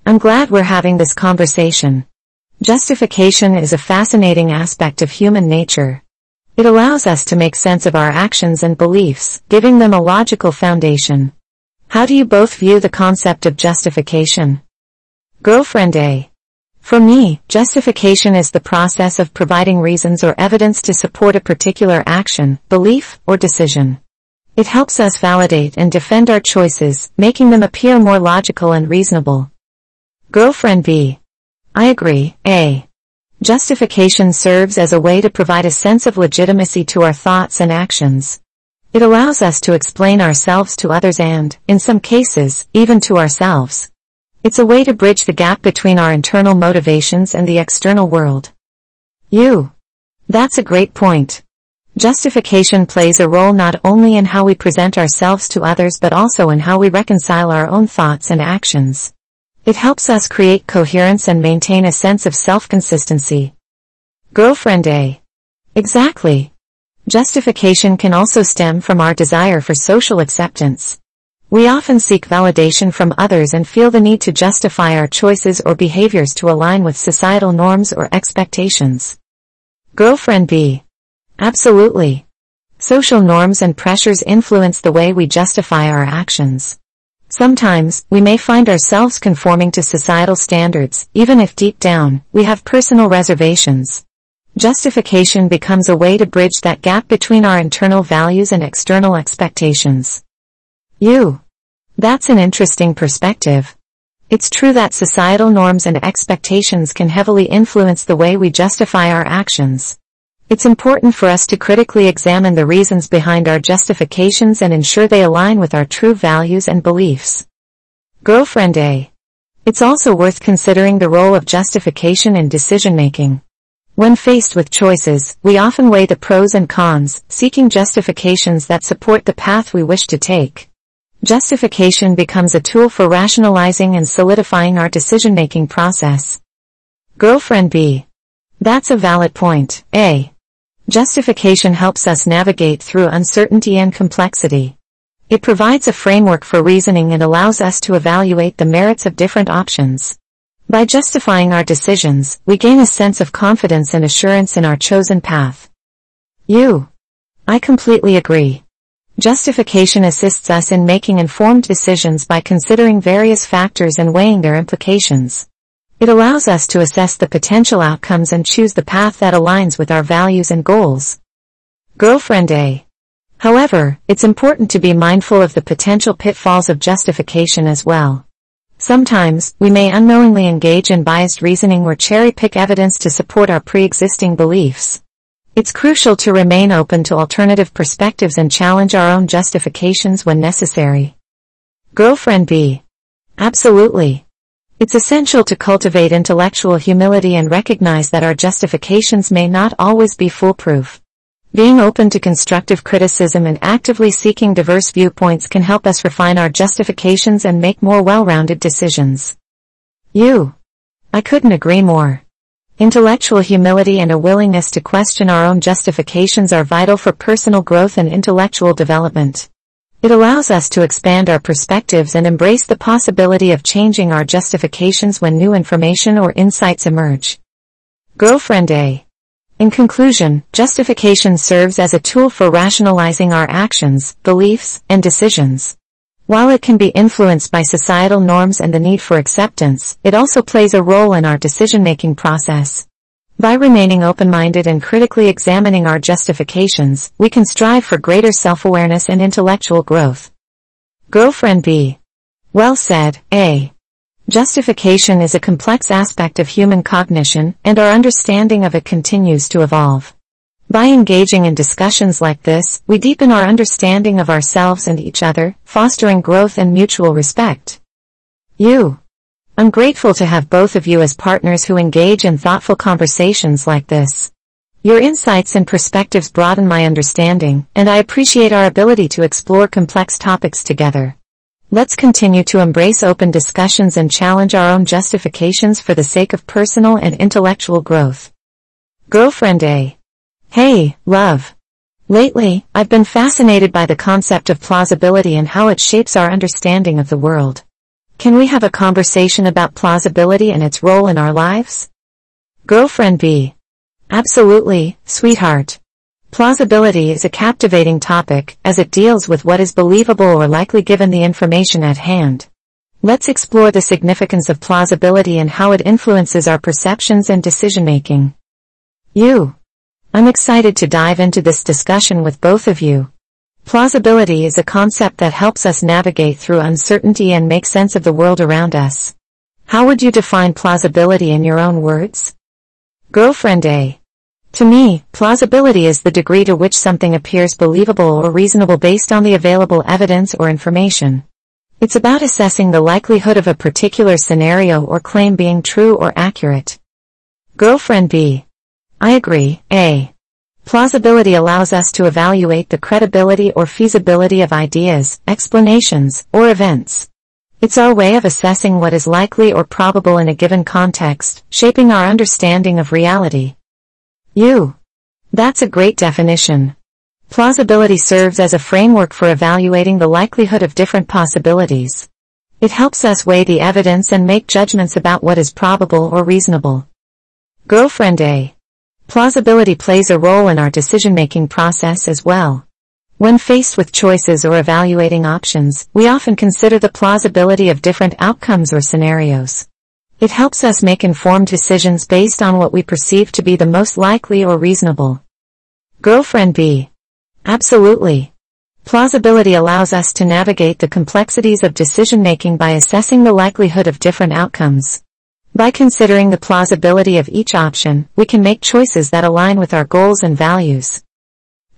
I'm glad we're having this conversation. Justification is a fascinating aspect of human nature. It allows us to make sense of our actions and beliefs, giving them a logical foundation. How do you both view the concept of justification? Girlfriend A. For me, justification is the process of providing reasons or evidence to support a particular action, belief, or decision. It helps us validate and defend our choices, making them appear more logical and reasonable. Girlfriend B. I agree. A. Justification serves as a way to provide a sense of legitimacy to our thoughts and actions. It allows us to explain ourselves to others and, in some cases, even to ourselves. It's a way to bridge the gap between our internal motivations and the external world. You. That's a great point. Justification plays a role not only in how we present ourselves to others but also in how we reconcile our own thoughts and actions. It helps us create coherence and maintain a sense of self-consistency. Girlfriend A. Exactly. Justification can also stem from our desire for social acceptance. We often seek validation from others and feel the need to justify our choices or behaviors to align with societal norms or expectations. Girlfriend B. Absolutely. Social norms and pressures influence the way we justify our actions. Sometimes, we may find ourselves conforming to societal standards, even if deep down, we have personal reservations. Justification becomes a way to bridge that gap between our internal values and external expectations. You. That's an interesting perspective. It's true that societal norms and expectations can heavily influence the way we justify our actions. It's important for us to critically examine the reasons behind our justifications and ensure they align with our true values and beliefs. Girlfriend A. It's also worth considering the role of justification in decision-making. When faced with choices, we often weigh the pros and cons, seeking justifications that support the path we wish to take. Justification becomes a tool for rationalizing and solidifying our decision-making process. Girlfriend B. That's a valid point, A. Justification helps us navigate through uncertainty and complexity. It provides a framework for reasoning and allows us to evaluate the merits of different options. By justifying our decisions, we gain a sense of confidence and assurance in our chosen path. You. I completely agree. Justification assists us in making informed decisions by considering various factors and weighing their implications. It allows us to assess the potential outcomes and choose the path that aligns with our values and goals. Girlfriend A. However, it's important to be mindful of the potential pitfalls of justification as well. Sometimes, we may unknowingly engage in biased reasoning or cherry-pick evidence to support our pre-existing beliefs. It's crucial to remain open to alternative perspectives and challenge our own justifications when necessary. Girlfriend B. Absolutely. It's essential to cultivate intellectual humility and recognize that our justifications may not always be foolproof. Being open to constructive criticism and actively seeking diverse viewpoints can help us refine our justifications and make more well-rounded decisions. You. I couldn't agree more. Intellectual humility and a willingness to question our own justifications are vital for personal growth and intellectual development. It allows us to expand our perspectives and embrace the possibility of changing our justifications when new information or insights emerge. Girlfriend A. In conclusion, justification serves as a tool for rationalizing our actions, beliefs, and decisions. While it can be influenced by societal norms and the need for acceptance, it also plays a role in our decision-making process. By remaining open-minded and critically examining our justifications, we can strive for greater self-awareness and intellectual growth. Girlfriend B. Well said, A. Justification is a complex aspect of human cognition, and our understanding of it continues to evolve. By engaging in discussions like this, we deepen our understanding of ourselves and each other, fostering growth and mutual respect. You. I'm grateful to have both of you as partners who engage in thoughtful conversations like this. Your insights and perspectives broaden my understanding, and I appreciate our ability to explore complex topics together. Let's continue to embrace open discussions and challenge our own justifications for the sake of personal and intellectual growth. Girlfriend A. Hey, love. Lately, I've been fascinated by the concept of plausibility and how it shapes our understanding of the world. Can we have a conversation about plausibility and its role in our lives? Girlfriend B. Absolutely, sweetheart. Plausibility is a captivating topic, as it deals with what is believable or likely given the information at hand. Let's explore the significance of plausibility and how it influences our perceptions and decision-making. You. I'm excited to dive into this discussion with both of you. Plausibility is a concept that helps us navigate through uncertainty and make sense of the world around us. How would you define plausibility in your own words? Girlfriend A. To me, plausibility is the degree to which something appears believable or reasonable based on the available evidence or information. It's about assessing the likelihood of a particular scenario or claim being true or accurate. Girlfriend B. I agree, A. Plausibility allows us to evaluate the credibility or feasibility of ideas, explanations, or events. It's our way of assessing what is likely or probable in a given context, shaping our understanding of reality. You. That's a great definition. Plausibility serves as a framework for evaluating the likelihood of different possibilities. It helps us weigh the evidence and make judgments about what is probable or reasonable. Girlfriend A. Plausibility plays a role in our decision-making process as well. When faced with choices or evaluating options, we often consider the plausibility of different outcomes or scenarios. It helps us make informed decisions based on what we perceive to be the most likely or reasonable. Girlfriend B. Absolutely. Plausibility allows us to navigate the complexities of decision-making by assessing the likelihood of different outcomes. By considering the plausibility of each option, we can make choices that align with our goals and values.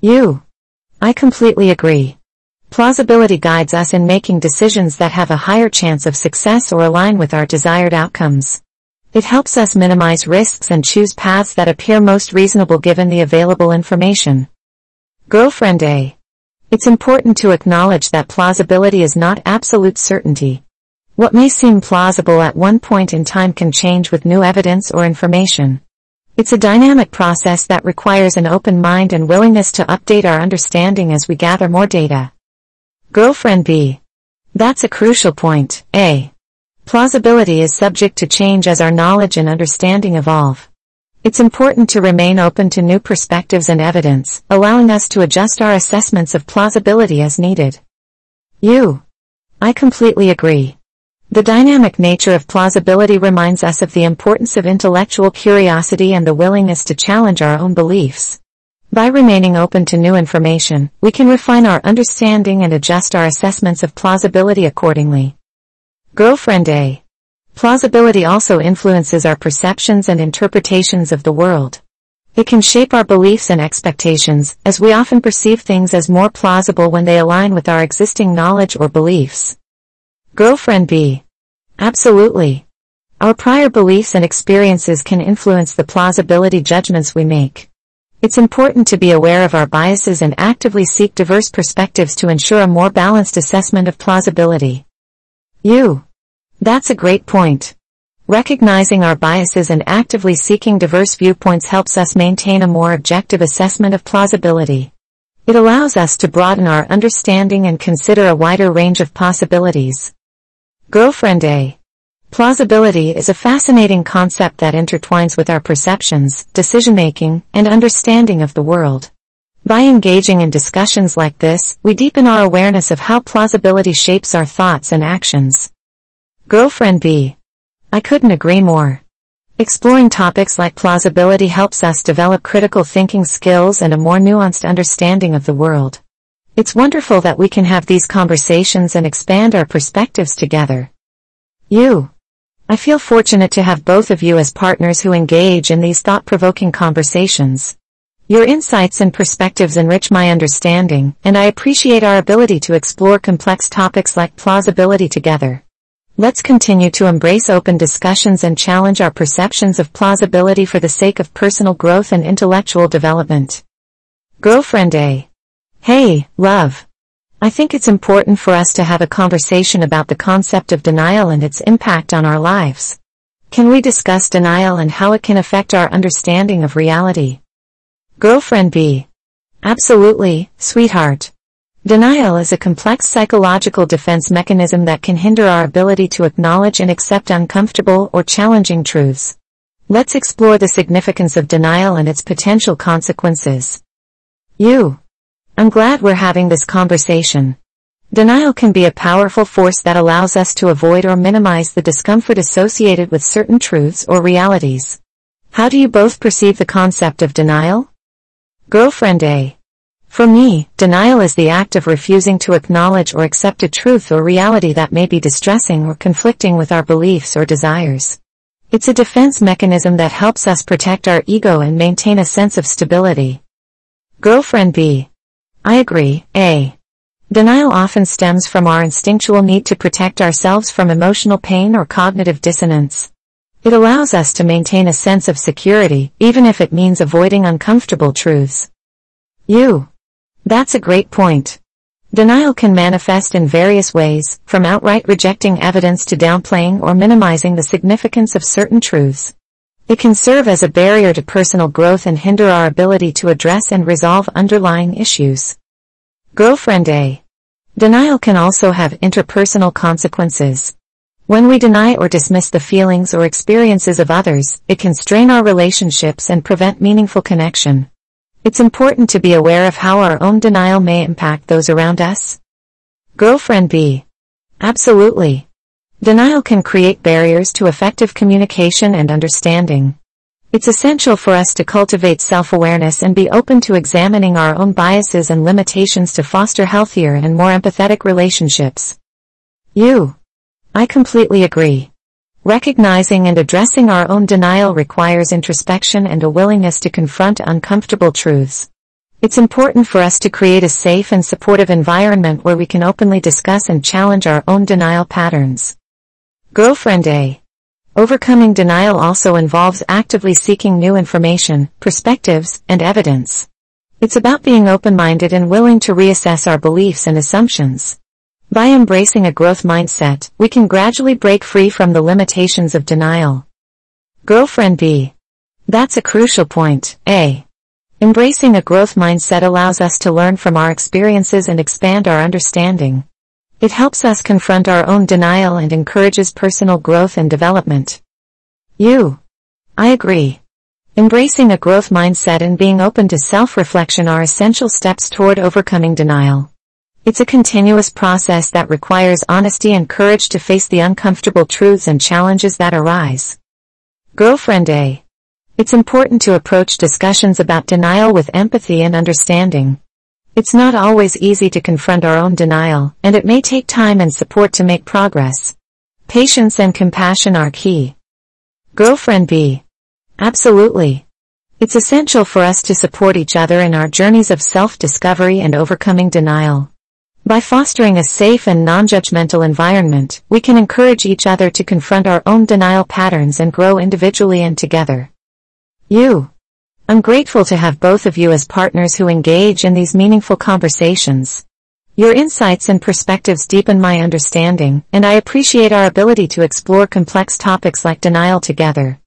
You. I completely agree. Plausibility guides us in making decisions that have a higher chance of success or align with our desired outcomes. It helps us minimize risks and choose paths that appear most reasonable given the available information. Girlfriend A. It's important to acknowledge that plausibility is not absolute certainty. What may seem plausible at one point in time can change with new evidence or information. It's a dynamic process that requires an open mind and willingness to update our understanding as we gather more data. Girlfriend B. That's a crucial point, A. Plausibility is subject to change as our knowledge and understanding evolve. It's important to remain open to new perspectives and evidence, allowing us to adjust our assessments of plausibility as needed. You. I completely agree. The dynamic nature of plausibility reminds us of the importance of intellectual curiosity and the willingness to challenge our own beliefs. By remaining open to new information, we can refine our understanding and adjust our assessments of plausibility accordingly. Girlfriend A. Plausibility also influences our perceptions and interpretations of the world. It can shape our beliefs and expectations, as we often perceive things as more plausible when they align with our existing knowledge or beliefs. Girlfriend B. Absolutely. Our prior beliefs and experiences can influence the plausibility judgments we make. It's important to be aware of our biases and actively seek diverse perspectives to ensure a more balanced assessment of plausibility. You. That's a great point. Recognizing our biases and actively seeking diverse viewpoints helps us maintain a more objective assessment of plausibility. It allows us to broaden our understanding and consider a wider range of possibilities. Girlfriend A. Plausibility is a fascinating concept that intertwines with our perceptions, decision-making, and understanding of the world. By engaging in discussions like this, we deepen our awareness of how plausibility shapes our thoughts and actions. Girlfriend B. I couldn't agree more. Exploring topics like plausibility helps us develop critical thinking skills and a more nuanced understanding of the world. It's wonderful that we can have these conversations and expand our perspectives together. You. I feel fortunate to have both of you as partners who engage in these thought-provoking conversations. Your insights and perspectives enrich my understanding, and I appreciate our ability to explore complex topics like plausibility together. Let's continue to embrace open discussions and challenge our perceptions of plausibility for the sake of personal growth and intellectual development. Girlfriend A. Hey, love. I think it's important for us to have a conversation about the concept of denial and its impact on our lives. Can we discuss denial and how it can affect our understanding of reality? Girlfriend B. Absolutely, sweetheart. Denial is a complex psychological defense mechanism that can hinder our ability to acknowledge and accept uncomfortable or challenging truths. Let's explore the significance of denial and its potential consequences. You. I'm glad we're having this conversation. Denial can be a powerful force that allows us to avoid or minimize the discomfort associated with certain truths or realities. How do you both perceive the concept of denial? Girlfriend A. For me, denial is the act of refusing to acknowledge or accept a truth or reality that may be distressing or conflicting with our beliefs or desires. It's a defense mechanism that helps us protect our ego and maintain a sense of stability. Girlfriend B. I agree, A. Denial often stems from our instinctual need to protect ourselves from emotional pain or cognitive dissonance. It allows us to maintain a sense of security, even if it means avoiding uncomfortable truths. You. That's a great point. Denial can manifest in various ways, from outright rejecting evidence to downplaying or minimizing the significance of certain truths. It can serve as a barrier to personal growth and hinder our ability to address and resolve underlying issues. Girlfriend A. Denial can also have interpersonal consequences. When we deny or dismiss the feelings or experiences of others, it can strain our relationships and prevent meaningful connection. It's important to be aware of how our own denial may impact those around us. Girlfriend B. Absolutely. Denial can create barriers to effective communication and understanding. It's essential for us to cultivate self-awareness and be open to examining our own biases and limitations to foster healthier and more empathetic relationships. You. I completely agree. Recognizing and addressing our own denial requires introspection and a willingness to confront uncomfortable truths. It's important for us to create a safe and supportive environment where we can openly discuss and challenge our own denial patterns. Girlfriend A. Overcoming denial also involves actively seeking new information, perspectives, and evidence. It's about being open-minded and willing to reassess our beliefs and assumptions. By embracing a growth mindset, we can gradually break free from the limitations of denial. Girlfriend B. That's a crucial point, A. Embracing a growth mindset allows us to learn from our experiences and expand our understanding. It helps us confront our own denial and encourages personal growth and development. You. I agree. Embracing a growth mindset and being open to self-reflection are essential steps toward overcoming denial. It's a continuous process that requires honesty and courage to face the uncomfortable truths and challenges that arise. Girlfriend A. It's important to approach discussions about denial with empathy and understanding. It's not always easy to confront our own denial, and it may take time and support to make progress. Patience and compassion are key. Girlfriend B. Absolutely. It's essential for us to support each other in our journeys of self-discovery and overcoming denial. By fostering a safe and non-judgmental environment, we can encourage each other to confront our own denial patterns and grow individually and together. You. I'm grateful to have both of you as partners who engage in these meaningful conversations. Your insights and perspectives deepen my understanding, and I appreciate our ability to explore complex topics like denial together.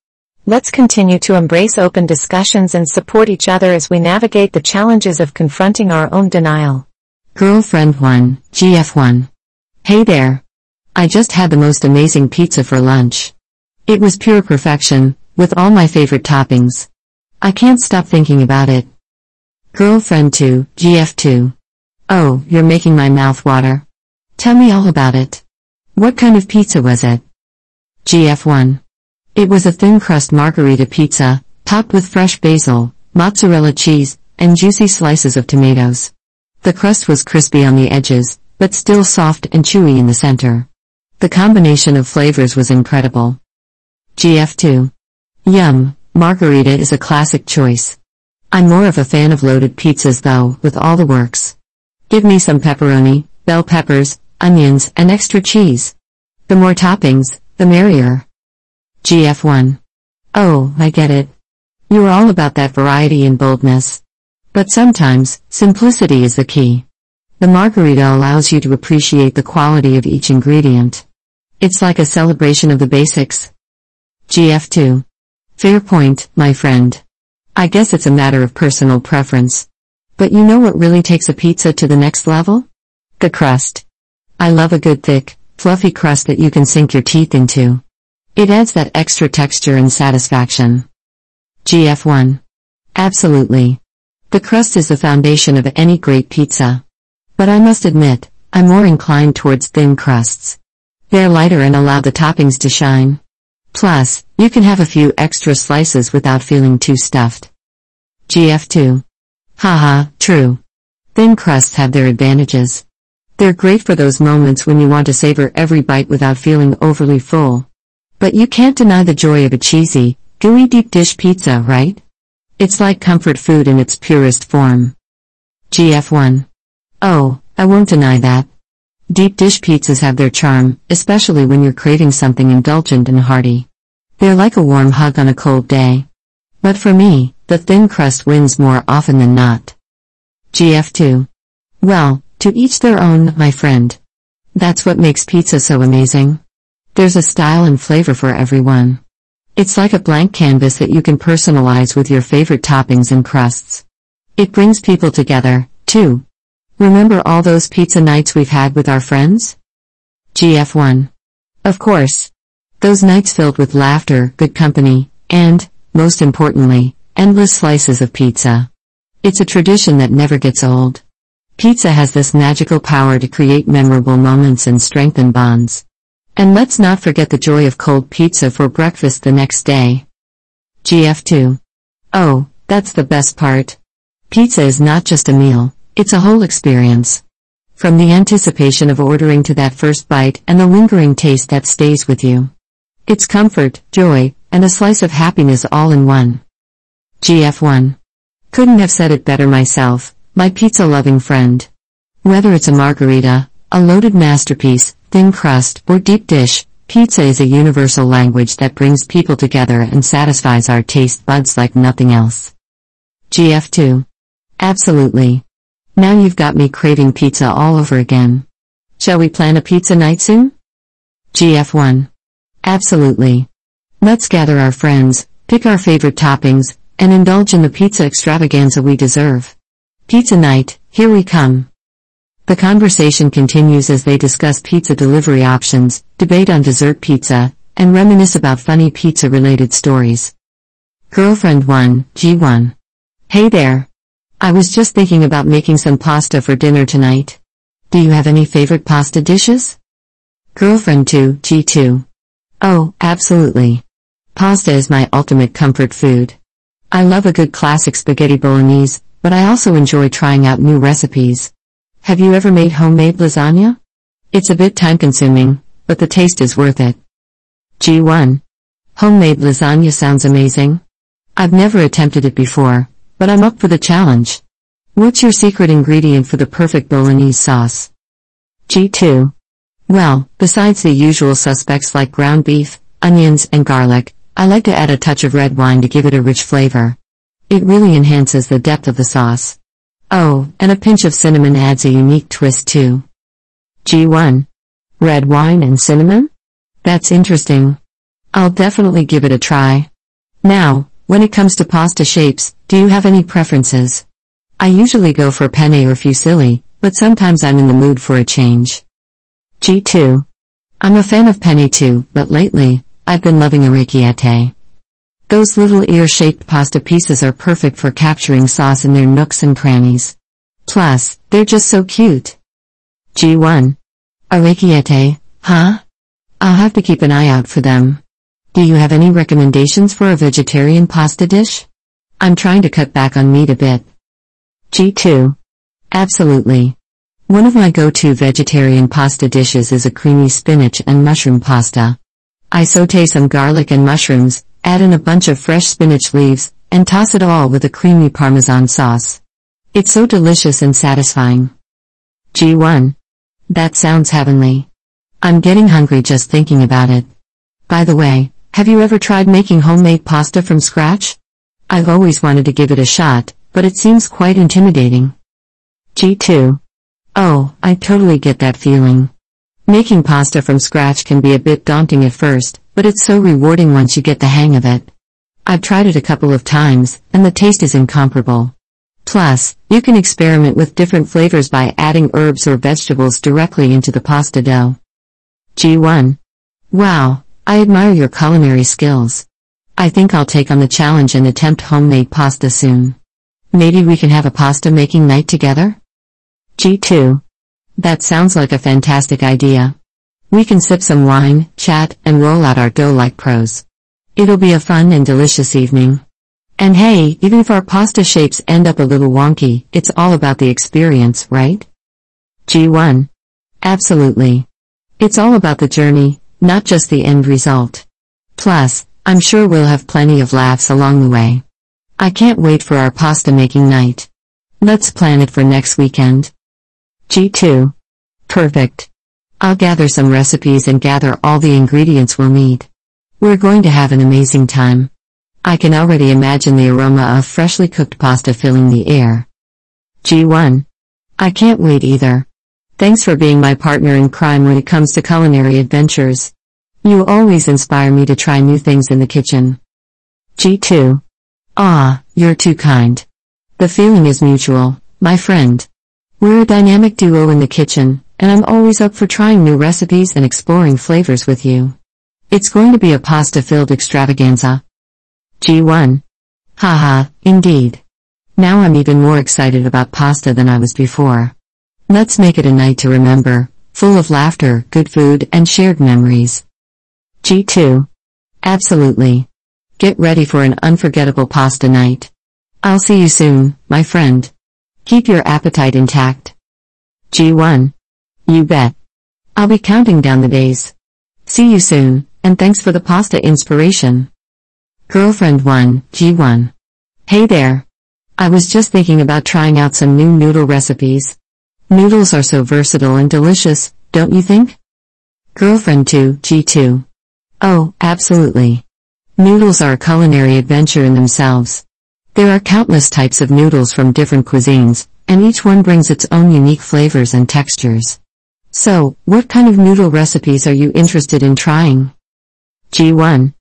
Let's continue to embrace open discussions and support each other as we navigate the challenges of confronting our own denial. Girlfriend 1, GF1. Hey there. I just had the most amazing pizza for lunch. It was pure perfection, with all my favorite toppings. I can't stop thinking about it. Girlfriend 2, GF2. Oh, you're making my mouth water. Tell me all about it. What kind of pizza was it? GF1. It was a thin crust margherita pizza, topped with fresh basil, mozzarella cheese, and juicy slices of tomatoes. The crust was crispy on the edges, but still soft and chewy in the center. The combination of flavors was incredible. GF2. Yum, margherita is a classic choice. I'm more of a fan of loaded pizzas though, with all the works. Give me some pepperoni, bell peppers, onions, and extra cheese. The more toppings, the merrier. GF1. Oh, I get it. You're all about that variety and boldness. But sometimes, simplicity is the key. The margherita allows you to appreciate the quality of each ingredient. It's like a celebration of the basics. GF2. Fair point, my friend. I guess it's a matter of personal preference. But you know what really takes a pizza to the next level? The crust. I love a good thick, fluffy crust that you can sink your teeth into. It adds that extra texture and satisfaction. GF1. Absolutely. The crust is the foundation of any great pizza. But I must admit, I'm more inclined towards thin crusts. They're lighter and allow the toppings to shine. Plus, you can have a few extra slices without feeling too stuffed. GF2. Haha, true. Thin crusts have their advantages. They're great for those moments when you want to savor every bite without feeling overly full. But you can't deny the joy of a cheesy, gooey deep dish pizza, right? It's like comfort food in its purest form. GF1. Oh, I won't deny that. Deep dish pizzas have their charm, especially when you're craving something indulgent and hearty. They're like a warm hug on a cold day. But for me, the thin crust wins more often than not. GF2. Well, to each their own, my friend. That's what makes pizza so amazing. There's a style and flavor for everyone. It's like a blank canvas that you can personalize with your favorite toppings and crusts. It brings people together, too. Remember all those pizza nights we've had with our friends? GF1. Of course. Those nights filled with laughter, good company, and, most importantly, endless slices of pizza. It's a tradition that never gets old. Pizza has this magical power to create memorable moments and strengthen bonds. And let's not forget the joy of cold pizza for breakfast the next day. GF2. Oh, that's the best part. Pizza is not just a meal, it's a whole experience. From the anticipation of ordering to that first bite and the lingering taste that stays with you. It's comfort, joy, and a slice of happiness all in one. GF1. Couldn't have said it better myself, my pizza loving friend. Whether it's a margherita, a loaded masterpiece, thin crust, or deep dish, pizza is a universal language that brings people together and satisfies our taste buds like nothing else. GF2. Absolutely. Now you've got me craving pizza all over again. Shall we plan a pizza night soon? GF1. Absolutely. Let's gather our friends, pick our favorite toppings, and indulge in the pizza extravaganza we deserve. Pizza night, here we come. The conversation continues as they discuss pizza delivery options, debate on dessert pizza, and reminisce about funny pizza related stories. Girlfriend 1, G1. Hey there. I was just thinking about making some pasta for dinner tonight. Do you have any favorite pasta dishes? Girlfriend 2, G2. Oh, absolutely. Pasta is my ultimate comfort food. I love a good classic spaghetti bolognese, but I also enjoy trying out new recipes. Have you ever made homemade lasagna? It's a bit time consuming, but the taste is worth it. G1. Homemade lasagna sounds amazing. I've never attempted it before, but I'm up for the challenge. What's your secret ingredient for the perfect bolognese sauce? G2. Well, besides the usual suspects like ground beef, onions, and garlic, I like to add a touch of red wine to give it a rich flavor. It really enhances the depth of the sauce. Oh, and a pinch of cinnamon adds a unique twist too. G1. Red wine and cinnamon? That's interesting. I'll definitely give it a try. Now, when it comes to pasta shapes, do you have any preferences? I usually go for penne or fusilli, but sometimes I'm in the mood for a change. G2. I'm a fan of penne too, but lately, I've been loving orecchiette. Those little ear-shaped pasta pieces are perfect for capturing sauce in their nooks and crannies. Plus, they're just so cute. G1. Orecchiette, huh? I'll have to keep an eye out for them. Do you have any recommendations for a vegetarian pasta dish? I'm trying to cut back on meat a bit. G2. Absolutely. One of my go-to vegetarian pasta dishes is a creamy spinach and mushroom pasta. I saute some garlic and mushrooms, add in a bunch of fresh spinach leaves, and toss it all with a creamy parmesan sauce. It's so delicious and satisfying. G1. That sounds heavenly. I'm getting hungry just thinking about it. By the way, have you ever tried making homemade pasta from scratch? I've always wanted to give it a shot, but it seems quite intimidating. G2. Oh, I totally get that feeling. Making pasta from scratch can be a bit daunting at first, but it's so rewarding once you get the hang of it. I've tried it a couple of times, and the taste is incomparable. Plus, you can experiment with different flavors by adding herbs or vegetables directly into the pasta dough. G1. Wow, I admire your culinary skills. I think I'll take on the challenge and attempt homemade pasta soon. Maybe we can have a pasta making night together? G2. That sounds like a fantastic idea. We can sip some wine, chat, and roll out our dough like pros. It'll be a fun and delicious evening. And hey, even if our pasta shapes end up a little wonky, it's all about the experience, right? G1. Absolutely. It's all about the journey, not just the end result. Plus, I'm sure we'll have plenty of laughs along the way. I can't wait for our pasta making night. Let's plan it for next weekend. G2. Perfect. I'll gather some recipes and gather all the ingredients we'll need. We're going to have an amazing time. I can already imagine the aroma of freshly cooked pasta filling the air. G1. I can't wait either. Thanks for being my partner in crime when it comes to culinary adventures. You always inspire me to try new things in the kitchen. G2. Ah, you're too kind. The feeling is mutual, my friend. We're a dynamic duo in the kitchen, and I'm always up for trying new recipes and exploring flavors with you. It's going to be a pasta-filled extravaganza. G1. Haha, indeed. Now I'm even more excited about pasta than I was before. Let's make it a night to remember, full of laughter, good food, and shared memories. G2. Absolutely. Get ready for an unforgettable pasta night. I'll see you soon, my friend. Keep your appetite intact. G1. You bet. I'll be counting down the days. See you soon, and thanks for the pasta inspiration. Girlfriend 1, G1. Hey there. I was just thinking about trying out some new noodle recipes. Noodles are so versatile and delicious, don't you think? Girlfriend 2, G2. Oh, absolutely. Noodles are a culinary adventure in themselves. There are countless types of noodles from different cuisines, and each one brings its own unique flavors and textures. So, what kind of noodle recipes are you interested in trying? G1.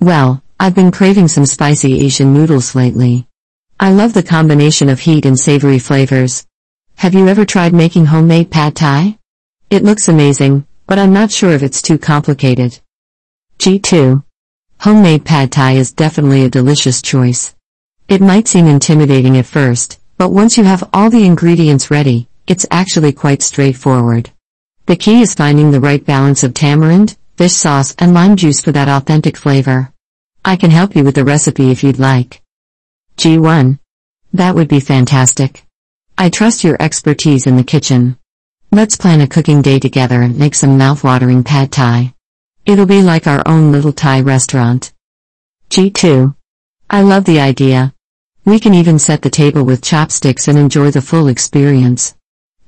Well, I've been craving some spicy Asian noodles lately. I love the combination of heat and savory flavors. Have you ever tried making homemade pad thai? It looks amazing, but I'm not sure if it's too complicated. G2. Homemade pad thai is definitely a delicious choice. It might seem intimidating at first, but once you have all the ingredients ready, it's actually quite straightforward. The key is finding the right balance of tamarind, fish sauce, and lime juice for that authentic flavor. I can help you with the recipe if you'd like. G1. That would be fantastic. I trust your expertise in the kitchen. Let's plan a cooking day together and make some mouth-watering pad thai. It'll be like our own little Thai restaurant. G2. I love the idea. We can even set the table with chopsticks and enjoy the full experience.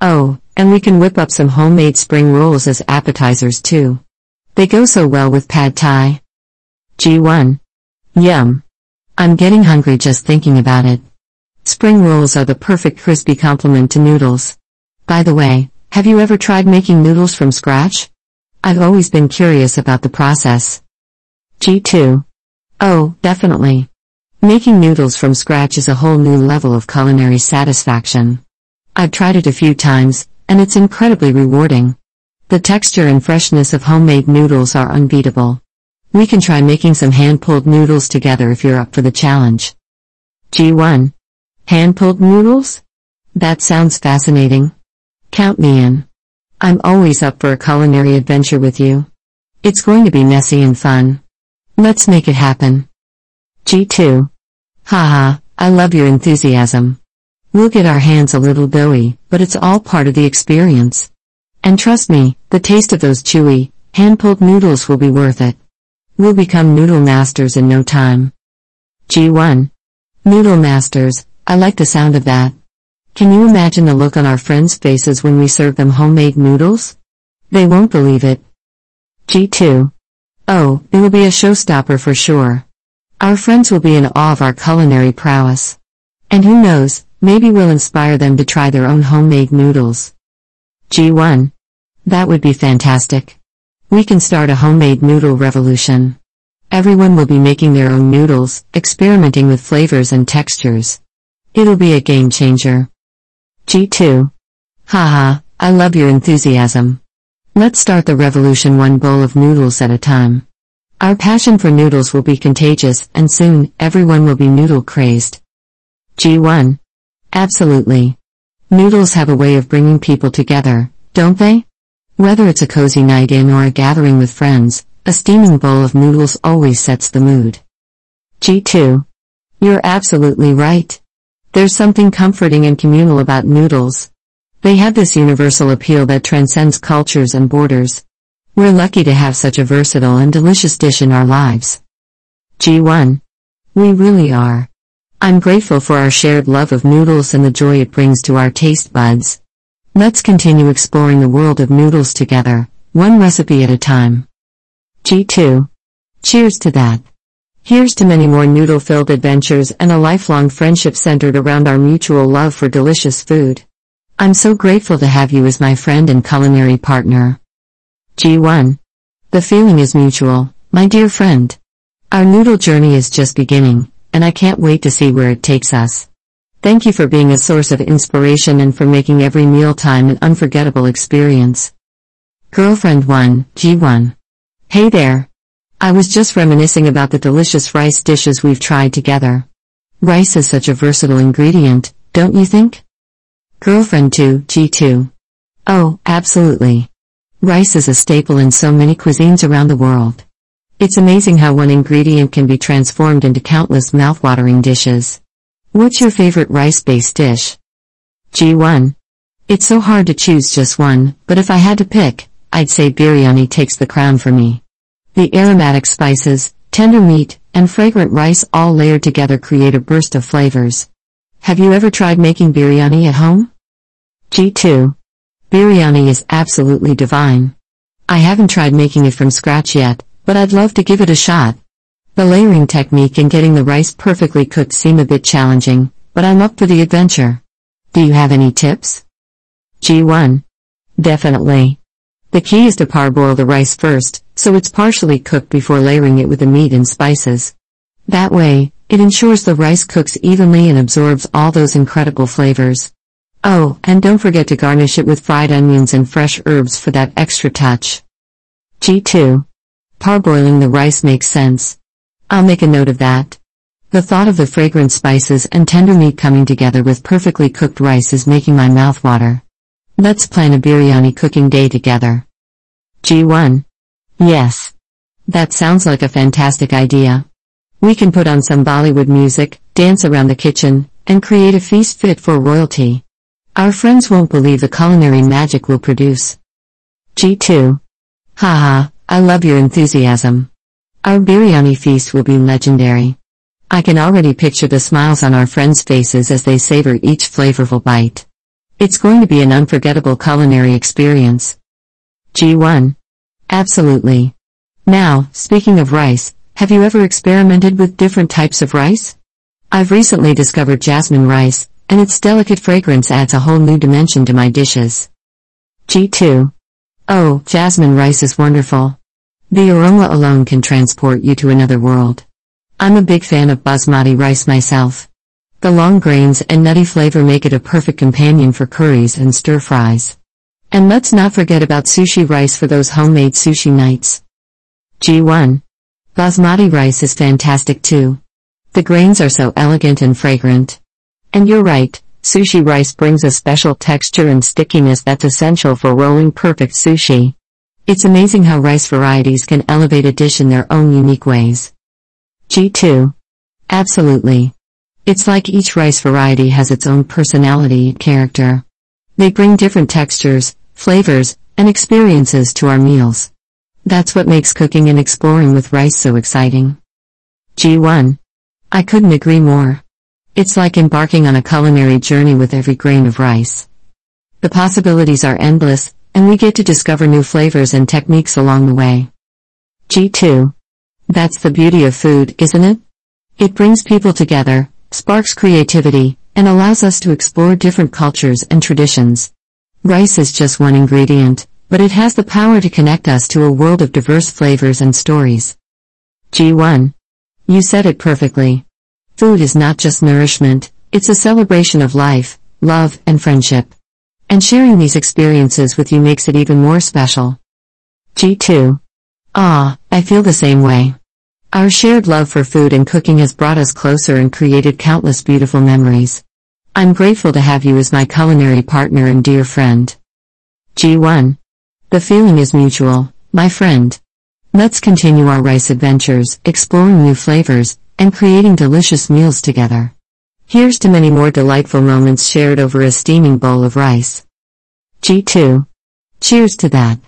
Oh, and we can whip up some homemade spring rolls as appetizers too. They go so well with pad thai. G1. Yum. I'm getting hungry just thinking about it. Spring rolls are the perfect crispy complement to noodles. By the way, have you ever tried making noodles from scratch? I've always been curious about the process. G2. Oh, definitely. Making noodles from scratch is a whole new level of culinary satisfaction. I've tried it a few times, and it's incredibly rewarding. The texture and freshness of homemade noodles are unbeatable. We can try making some hand-pulled noodles together if you're up for the challenge. G1. Hand-pulled noodles? That sounds fascinating. Count me in. I'm always up for a culinary adventure with you. It's going to be messy and fun. Let's make it happen. G2. Haha, I love your enthusiasm. We'll get our hands a little doughy, but it's all part of the experience. And trust me, the taste of those chewy, hand-pulled noodles will be worth it. We'll become noodle masters in no time. G1. Noodle masters, I like the sound of that. Can you imagine the look on our friends' faces when we serve them homemade noodles? They won't believe it. G2. Oh, it will be a showstopper for sure. Our friends will be in awe of our culinary prowess. And who knows, maybe we'll inspire them to try their own homemade noodles. G1. That would be fantastic. We can start a homemade noodle revolution. Everyone will be making their own noodles, experimenting with flavors and textures. It'll be a game changer. G2. Haha, I love your enthusiasm. Let's start the revolution one bowl of noodles at a time. Our passion for noodles will be contagious, and soon, everyone will be noodle crazed. G1. Absolutely. Noodles have a way of bringing people together, don't they? Whether it's a cozy night in or a gathering with friends, a steaming bowl of noodles always sets the mood. G2. You're absolutely right. There's something comforting and communal about noodles. They have this universal appeal that transcends cultures and borders. We're lucky to have such a versatile and delicious dish in our lives. G1. We really are. I'm grateful for our shared love of noodles and the joy it brings to our taste buds. Let's continue exploring the world of noodles together, one recipe at a time. G2. Cheers to that. Here's to many more noodle filled adventures and a lifelong friendship centered around our mutual love for delicious food. I'm so grateful to have you as my friend and culinary partner. G1. The feeling is mutual, my dear friend. Our noodle journey is just beginning, and I can't wait to see where it takes us. Thank you for being a source of inspiration and for making every mealtime an unforgettable experience. Girlfriend 1, G1. Hey there. I was just reminiscing about the delicious rice dishes we've tried together. Rice is such a versatile ingredient, don't you think? Girlfriend 2, G2. Oh, absolutely. Rice is a staple in so many cuisines around the world. It's amazing how one ingredient can be transformed into countless mouthwatering dishes. What's your favorite rice-based dish? G1. It's so hard to choose just one, but if I had to pick, I'd say biryani takes the crown for me. The aromatic spices, tender meat, and fragrant rice all layered together create a burst of flavors. Have you ever tried making biryani at home? G2. Biryani is absolutely divine. I haven't tried making it from scratch yet, but I'd love to give it a shot. The layering technique and getting the rice perfectly cooked seem a bit challenging, but I'm up for the adventure. Do you have any tips? G1. Definitely. The key is to parboil the rice first, so it's partially cooked before layering it with the meat and spices. That way, it ensures the rice cooks evenly and absorbs all those incredible flavors. Oh, and don't forget to garnish it with fried onions and fresh herbs for that extra touch. G2. Parboiling the rice makes sense. I'll make a note of that. The thought of the fragrant spices and tender meat coming together with perfectly cooked rice is making my mouth water. Let's plan a biryani cooking day together. G1. Yes. That sounds like a fantastic idea. We can put on some Bollywood music, dance around the kitchen, and create a feast fit for royalty. Our friends won't believe the culinary magic we'll produce. G2. Haha, I love your enthusiasm. Our biryani feast will be legendary. I can already picture the smiles on our friends' faces as they savor each flavorful bite. It's going to be an unforgettable culinary experience. G1. Absolutely. Now, speaking of rice, have you ever experimented with different types of rice? I've recently discovered jasmine rice, and its delicate fragrance adds a whole new dimension to my dishes. G2. Oh, jasmine rice is wonderful. The aroma alone can transport you to another world. I'm a big fan of basmati rice myself. The long grains and nutty flavor make it a perfect companion for curries and stir fries. And let's not forget about sushi rice for those homemade sushi nights. G1. Basmati rice is fantastic too. The grains are so elegant and fragrant. And you're right, sushi rice brings a special texture and stickiness that's essential for rolling perfect sushi. It's amazing how rice varieties can elevate a dish in their own unique ways. G2. Absolutely. It's like each rice variety has its own personality and character. They bring different textures, flavors, and experiences to our meals. That's what makes cooking and exploring with rice so exciting. G1. I couldn't agree more. It's like embarking on a culinary journey with every grain of rice. The possibilities are endless, and we get to discover new flavors and techniques along the way. G2. That's the beauty of food, isn't it? It brings people together, sparks creativity, and allows us to explore different cultures and traditions. Rice is just one ingredient, but it has the power to connect us to a world of diverse flavors and stories. G1. You said it perfectly. Food is not just nourishment, it's a celebration of life, love, and friendship. And sharing these experiences with you makes it even more special. G2. Ah, I feel the same way. Our shared love for food and cooking has brought us closer and created countless beautiful memories. I'm grateful to have you as my culinary partner and dear friend. G1. The feeling is mutual, my friend. Let's continue our rice adventures, exploring new flavors, and creating delicious meals together. Here's to many more delightful moments shared over a steaming bowl of rice. G2. Cheers to that.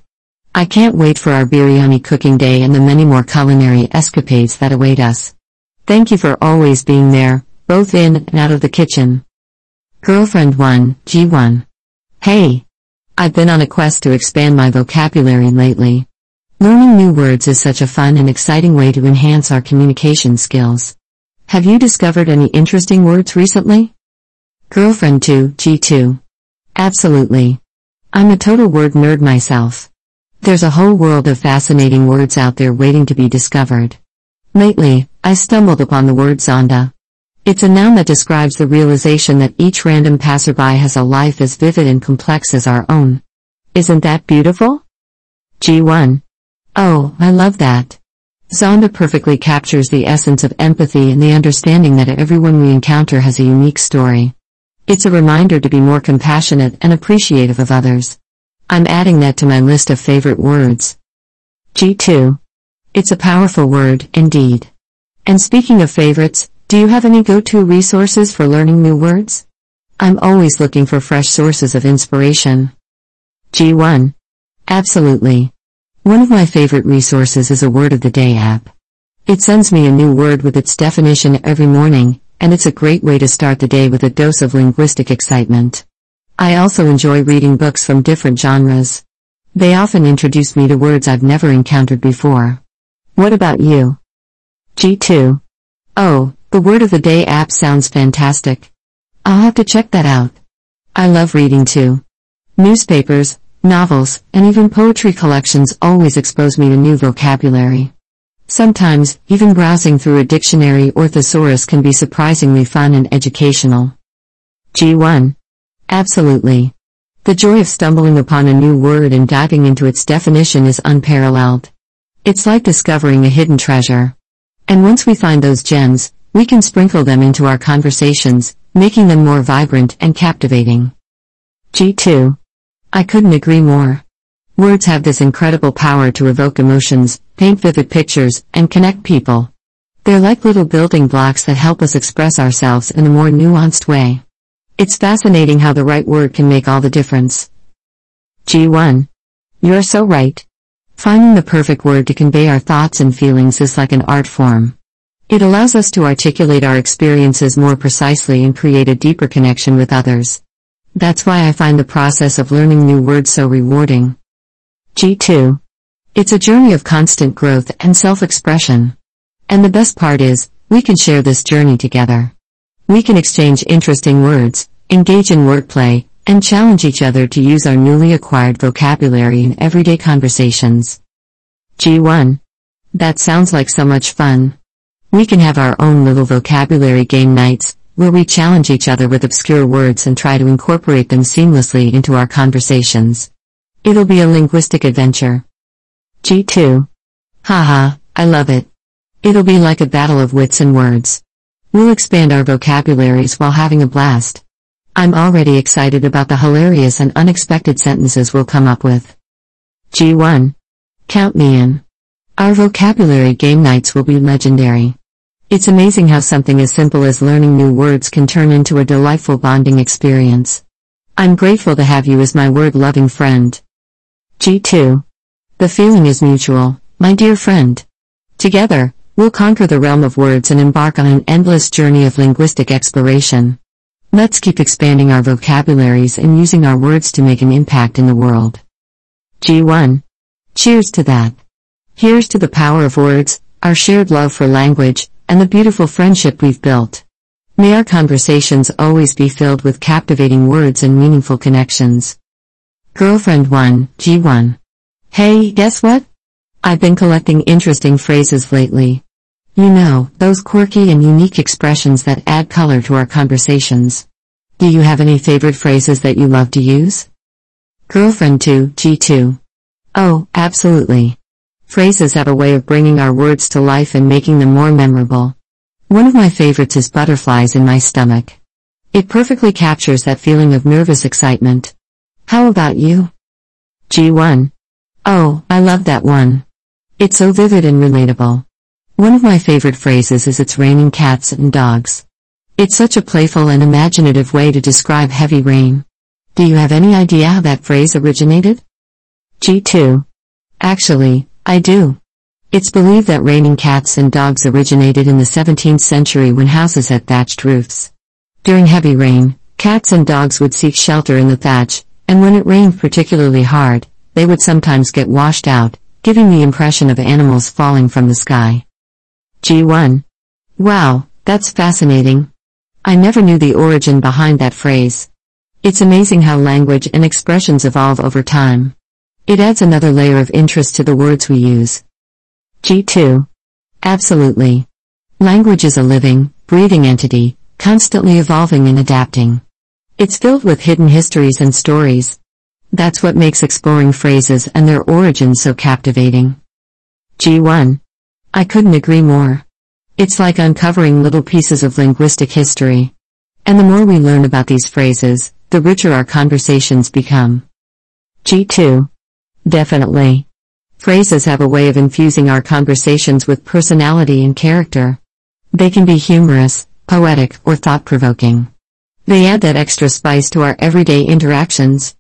I can't wait for our biryani cooking day and the many more culinary escapades that await us. Thank you for always being there, both in and out of the kitchen. Girlfriend 1, G1. Hey! I've been on a quest to expand my vocabulary lately. Learning new words is such a fun and exciting way to enhance our communication skills. Have you discovered any interesting words recently? Girlfriend 2, G2. Absolutely. I'm a total word nerd myself. There's a whole world of fascinating words out there waiting to be discovered. Lately, I stumbled upon the word sonder. It's a noun that describes the realization that each random passerby has a life as vivid and complex as our own. Isn't that beautiful? G1. Oh, I love that. Sonder perfectly captures the essence of empathy and the understanding that everyone we encounter has a unique story. It's a reminder to be more compassionate and appreciative of others. I'm adding that to my list of favorite words. G2. It's a powerful word, indeed. And speaking of favorites, do you have any go-to resources for learning new words? I'm always looking for fresh sources of inspiration. G1. Absolutely. One of my favorite resources is a Word of the Day app. It sends me a new word with its definition every morning, and it's a great way to start the day with a dose of linguistic excitement. I also enjoy reading books from different genres. They often introduce me to words I've never encountered before. What about you? G2. Oh, the Word of the Day app sounds fantastic. I'll have to check that out. I love reading too. Newspapers, novels, and even poetry collections always expose me to new vocabulary. Sometimes, even browsing through a dictionary or thesaurus can be surprisingly fun and educational. G1. Absolutely. The joy of stumbling upon a new word and diving into its definition is unparalleled. It's like discovering a hidden treasure. And once we find those gems, we can sprinkle them into our conversations, making them more vibrant and captivating. G2. I couldn't agree more. Words have this incredible power to evoke emotions, paint vivid pictures, and connect people. They're like little building blocks that help us express ourselves in a more nuanced way. It's fascinating how the right word can make all the difference. G1. You're so right. Finding the perfect word to convey our thoughts and feelings is like an art form. It allows us to articulate our experiences more precisely and create a deeper connection with others. That's why I find the process of learning new words so rewarding. G2. It's a journey of constant growth and self-expression. And the best part is, we can share this journey together. We can exchange interesting words, engage in wordplay, and challenge each other to use our newly acquired vocabulary in everyday conversations. G1. That sounds like so much fun. We can have our own little vocabulary game nights, where we challenge each other with obscure words and try to incorporate them seamlessly into our conversations. It'll be a linguistic adventure. G2. Haha, I love it. It'll be like a battle of wits and words. We'll expand our vocabularies while having a blast. I'm already excited about the hilarious and unexpected sentences we'll come up with. G1. Count me in. Our vocabulary game nights will be legendary. It's amazing how something as simple as learning new words can turn into a delightful bonding experience. I'm grateful to have you as my word-loving friend. G2. The feeling is mutual, my dear friend. Together, we'll conquer the realm of words and embark on an endless journey of linguistic exploration. Let's keep expanding our vocabularies and using our words to make an impact in the world. G1. Cheers to that. Here's to the power of words, our shared love for language, and the beautiful friendship we've built. May our conversations always be filled with captivating words and meaningful connections. Girlfriend 1, G1. Hey, guess what? I've been collecting interesting phrases lately. You know, those quirky and unique expressions that add color to our conversations. Do you have any favorite phrases that you love to use? Girlfriend 2, G2. Oh, absolutely. Phrases have a way of bringing our words to life and making them more memorable. One of my favorites is butterflies in my stomach. It perfectly captures that feeling of nervous excitement. How about you? G1. Oh, I love that one. It's so vivid and relatable. One of my favorite phrases is it's raining cats and dogs. It's such a playful and imaginative way to describe heavy rain. Do you have any idea how that phrase originated? G2. Actually, I do. It's believed that raining cats and dogs originated in the 17th century when houses had thatched roofs. During heavy rain, cats and dogs would seek shelter in the thatch, and when it rained particularly hard, they would sometimes get washed out, giving the impression of animals falling from the sky. G1. Wow, that's fascinating. I never knew the origin behind that phrase. It's amazing how language and expressions evolve over time. It adds another layer of interest to the words we use. G2. Absolutely. Language is a living, breathing entity, constantly evolving and adapting. It's filled with hidden histories and stories. That's what makes exploring phrases and their origins so captivating. G1. I couldn't agree more. It's like uncovering little pieces of linguistic history. And the more we learn about these phrases, the richer our conversations become. G2. Definitely. Phrases have a way of infusing our conversations with personality and character. They can be humorous, poetic, or thought provoking. They add that extra spice to our everyday interactions.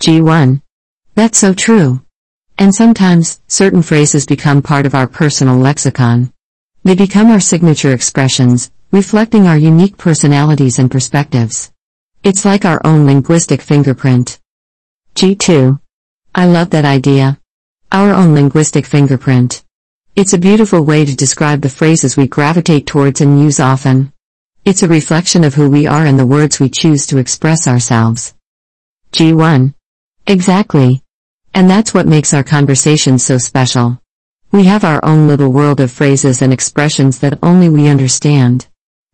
G1. That's so true. And sometimes, certain phrases become part of our personal lexicon. They become our signature expressions, reflecting our unique personalities and perspectives. It's like our own linguistic fingerprint. G2. I love that idea. Our own linguistic fingerprint. It's a beautiful way to describe the phrases we gravitate towards and use often. It's a reflection of who we are and the words we choose to express ourselves. G1. Exactly. And that's what makes our conversations so special. We have our own little world of phrases and expressions that only we understand.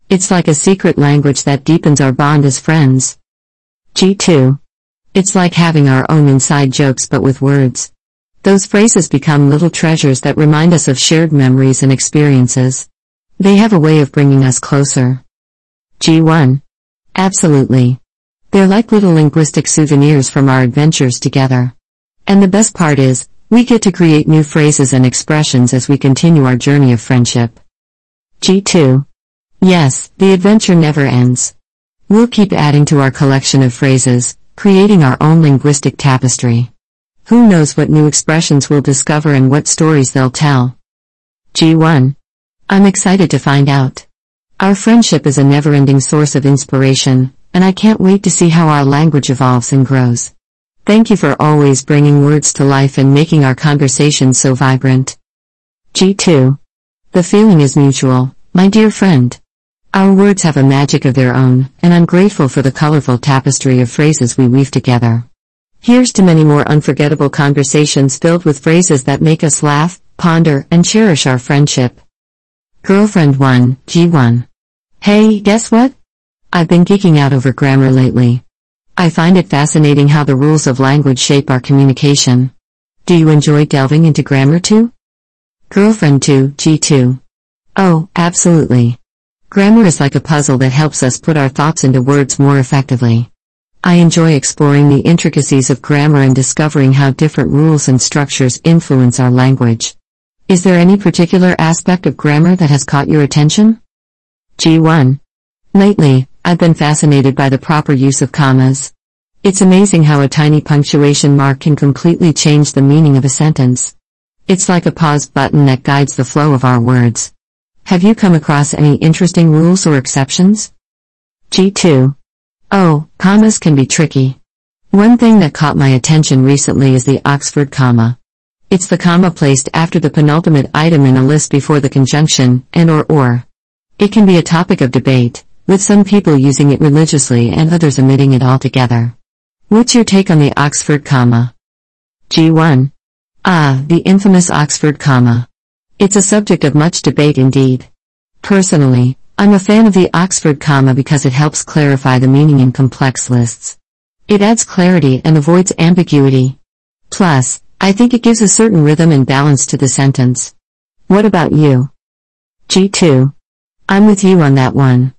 It's like a secret language that deepens our bond as friends. G2. It's like having our own inside jokes but with words. Those phrases become little treasures that remind us of shared memories and experiences. They have a way of bringing us closer. G1. Absolutely. They're like little linguistic souvenirs from our adventures together. And the best part is, we get to create new phrases and expressions as we continue our journey of friendship. G2. Yes, the adventure never ends. We'll keep adding to our collection of phrases, creating our own linguistic tapestry. Who knows what new expressions we'll discover and what stories they'll tell. G1. I'm excited to find out. Our friendship is a never-ending source of inspiration, and I can't wait to see how our language evolves and grows. Thank you for always bringing words to life and making our conversations so vibrant. G2. The feeling is mutual, my dear friend. Our words have a magic of their own, and I'm grateful for the colorful tapestry of phrases we weave together. Here's to many more unforgettable conversations filled with phrases that make us laugh, ponder, and cherish our friendship. Girlfriend 1, G1. Hey, guess what? I've been geeking out over grammar lately. I find it fascinating how the rules of language shape our communication. Do you enjoy delving into grammar too? Girlfriend 2, G2. Oh, absolutely. Grammar is like a puzzle that helps us put our thoughts into words more effectively. I enjoy exploring the intricacies of grammar and discovering how different rules and structures influence our language. Is there any particular aspect of grammar that has caught your attention? G1. Lately, I've been fascinated by the proper use of commas. It's amazing how a tiny punctuation mark can completely change the meaning of a sentence. It's like a pause button that guides the flow of our words. Have you come across any interesting rules or exceptions? G2. Oh, commas can be tricky. One thing that caught my attention recently is the Oxford comma. It's the comma placed after the penultimate item in a list before the conjunction, and or or. It can be a topic of debate, with some people using it religiously and others omitting it altogether. What's your take on the Oxford comma? G1. Ah, the infamous Oxford comma. It's a subject of much debate indeed. Personally, I'm a fan of the Oxford comma because it helps clarify the meaning in complex lists. It adds clarity and avoids ambiguity. Plus, I think it gives a certain rhythm and balance to the sentence. What about you? G2. I'm with you on that one.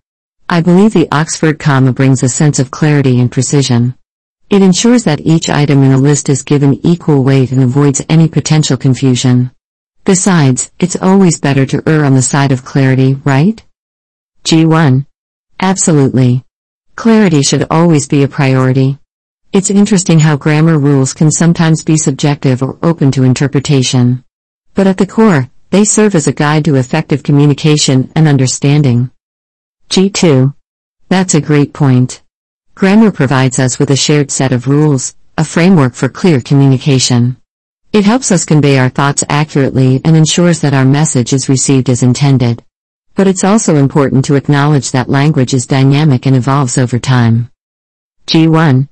I believe the Oxford comma brings a sense of clarity and precision. It ensures that each item in a list is given equal weight and avoids any potential confusion. Besides, it's always better to err on the side of clarity, right? G1. Absolutely. Clarity should always be a priority. It's interesting how grammar rules can sometimes be subjective or open to interpretation. But at the core, they serve as a guide to effective communication and understanding. G2. That's a great point. Grammar provides us with a shared set of rules, a framework for clear communication. It helps us convey our thoughts accurately and ensures that our message is received as intended. But it's also important to acknowledge that language is dynamic and evolves over time. G1.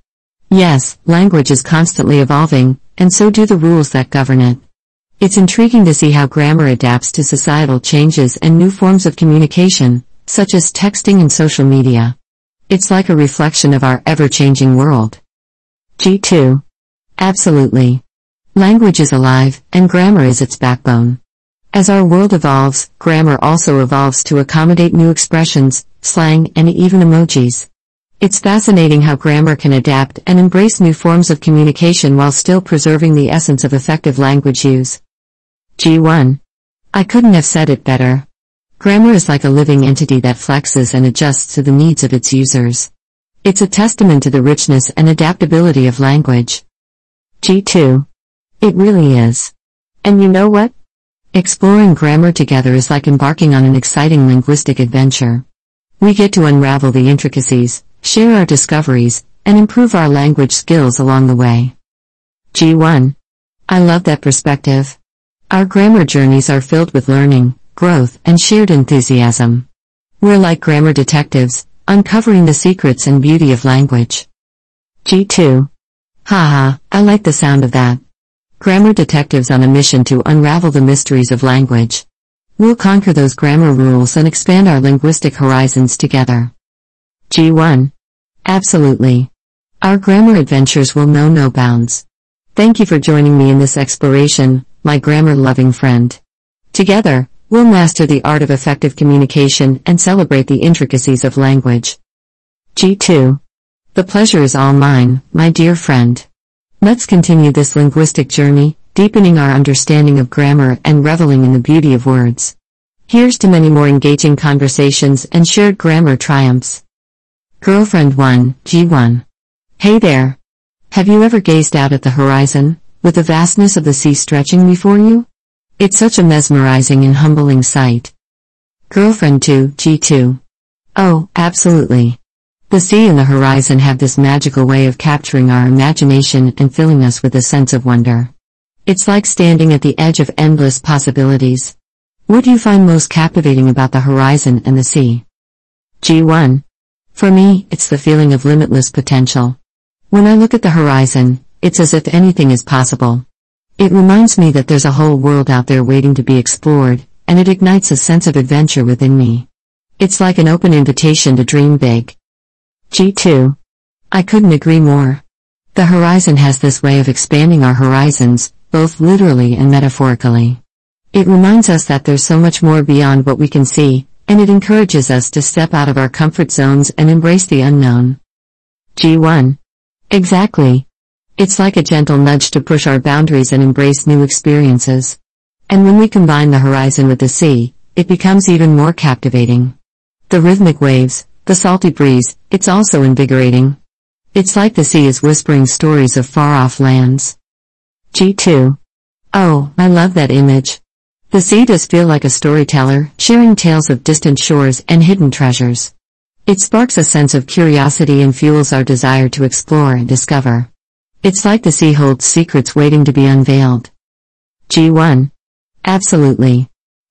Yes, language is constantly evolving, and so do the rules that govern it. It's intriguing to see how grammar adapts to societal changes and new forms of communication, such as texting and social media. It's like a reflection of our ever-changing world. G2. Absolutely. Language is alive, and grammar is its backbone. As our world evolves, grammar also evolves to accommodate new expressions, slang, and even emojis. It's fascinating how grammar can adapt and embrace new forms of communication while still preserving the essence of effective language use. G1. I couldn't have said it better. Grammar is like a living entity that flexes and adjusts to the needs of its users. It's a testament to the richness and adaptability of language. G2. It really is. And you know what? Exploring grammar together is like embarking on an exciting linguistic adventure. We get to unravel the intricacies, share our discoveries, and improve our language skills along the way. G1. I love that perspective. Our grammar journeys are filled with learning, growth, and shared enthusiasm. We're like grammar detectives, uncovering the secrets and beauty of language. G2. Haha, I like the sound of that. Grammar detectives on a mission to unravel the mysteries of language. We'll conquer those grammar rules and expand our linguistic horizons together. G1. Absolutely. Our grammar adventures will know no bounds. Thank you for joining me in this exploration, my grammar loving friend. Together, We'll master the art of effective communication and celebrate the intricacies of language. G2. The pleasure is all mine, my dear friend. Let's continue this linguistic journey, deepening our understanding of grammar and reveling in the beauty of words. Here's to many more engaging conversations and shared grammar triumphs. Girlfriend 1, G1. Hey there. Have you ever gazed out at the horizon, with the vastness of the sea stretching before you? It's such a mesmerizing and humbling sight. Girlfriend 2, G2. Oh, absolutely. The sea and the horizon have this magical way of capturing our imagination and filling us with a sense of wonder. It's like standing at the edge of endless possibilities. What do you find most captivating about the horizon and the sea? G1. For me, it's the feeling of limitless potential. When I look at the horizon, it's as if anything is possible. It reminds me that there's a whole world out there waiting to be explored, and it ignites a sense of adventure within me. It's like an open invitation to dream big. G2. I couldn't agree more. The horizon has this way of expanding our horizons, both literally and metaphorically. It reminds us that there's so much more beyond what we can see, and it encourages us to step out of our comfort zones and embrace the unknown. G1. Exactly. It's like a gentle nudge to push our boundaries and embrace new experiences. And when we combine the horizon with the sea, it becomes even more captivating. The rhythmic waves, the salty breeze, it's also invigorating. It's like the sea is whispering stories of far-off lands. G2. Oh, I love that image. The sea does feel like a storyteller, sharing tales of distant shores and hidden treasures. It sparks a sense of curiosity and fuels our desire to explore and discover. It's like the sea holds secrets waiting to be unveiled. G1. Absolutely.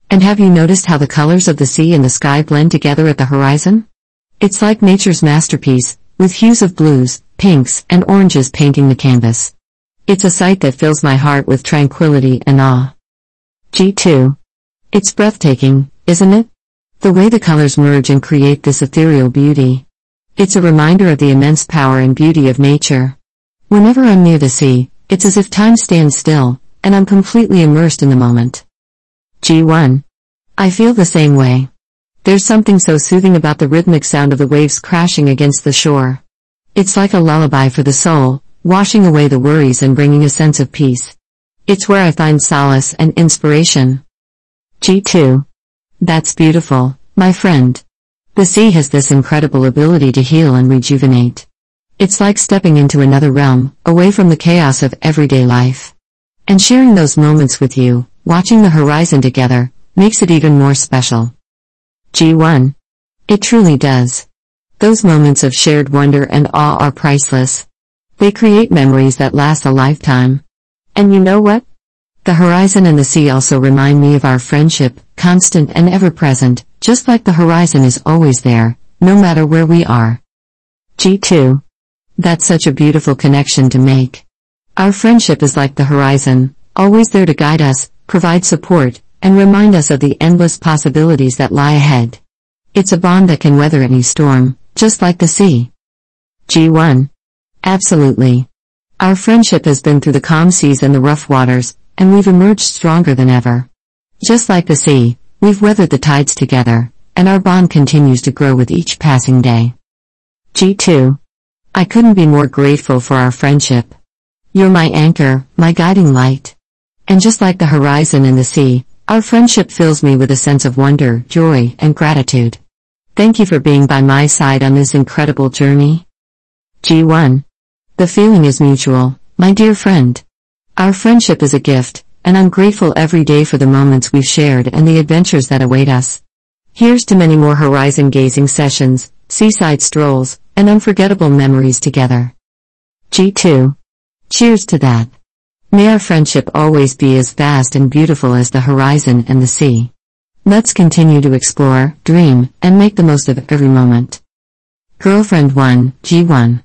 And have you noticed how the colors of the sea and the sky blend together at the horizon? It's like nature's masterpiece, with hues of blues, pinks, and oranges painting the canvas. It's a sight that fills my heart with tranquility and awe. G2. It's breathtaking, isn't it? The way the colors merge and create this ethereal beauty. It's a reminder of the immense power and beauty of nature. Whenever I'm near the sea, It's as if time stands still, and I'm completely immersed in the moment. G1. I feel the same way. There's something so soothing about the rhythmic sound of the waves crashing against the shore. It's like a lullaby for the soul, washing away the worries and bringing a sense of peace. It's where I find solace and inspiration. G2. That's beautiful, my friend. The sea has this incredible ability to heal and rejuvenate. It's like stepping into another realm, away from the chaos of everyday life. And sharing those moments with you, watching the horizon together, makes it even more special. G1. It truly does. Those moments of shared wonder and awe are priceless. They create memories that last a lifetime. And you know what? The horizon and the sea also remind me of our friendship, constant and ever present, just like the horizon is always there, no matter where we are. G2. That's such a beautiful connection to make. Our friendship is like the horizon, always there to guide us, provide support, and remind us of the endless possibilities that lie ahead. It's a bond that can weather any storm, just like the sea. G1. Absolutely. Our friendship has been through the calm seas and the rough waters, and we've emerged stronger than ever. Just like the sea, we've weathered the tides together, and our bond continues to grow with each passing day. G2. I couldn't be more grateful for our friendship. You're my anchor, my guiding light. And just like the horizon and the sea, our friendship fills me with a sense of wonder, joy, and gratitude. Thank you for being by my side on this incredible journey. G1. The feeling is mutual, my dear friend. Our friendship is a gift, and I'm grateful every day for the moments we've shared and the adventures that await us. Here's to many more horizon gazing sessions, seaside strolls, and unforgettable memories together. G2. Cheers to that. May our friendship always be as vast and beautiful as the horizon and the sea. Let's continue to explore, dream, and make the most of every moment. Girlfriend 1, G1.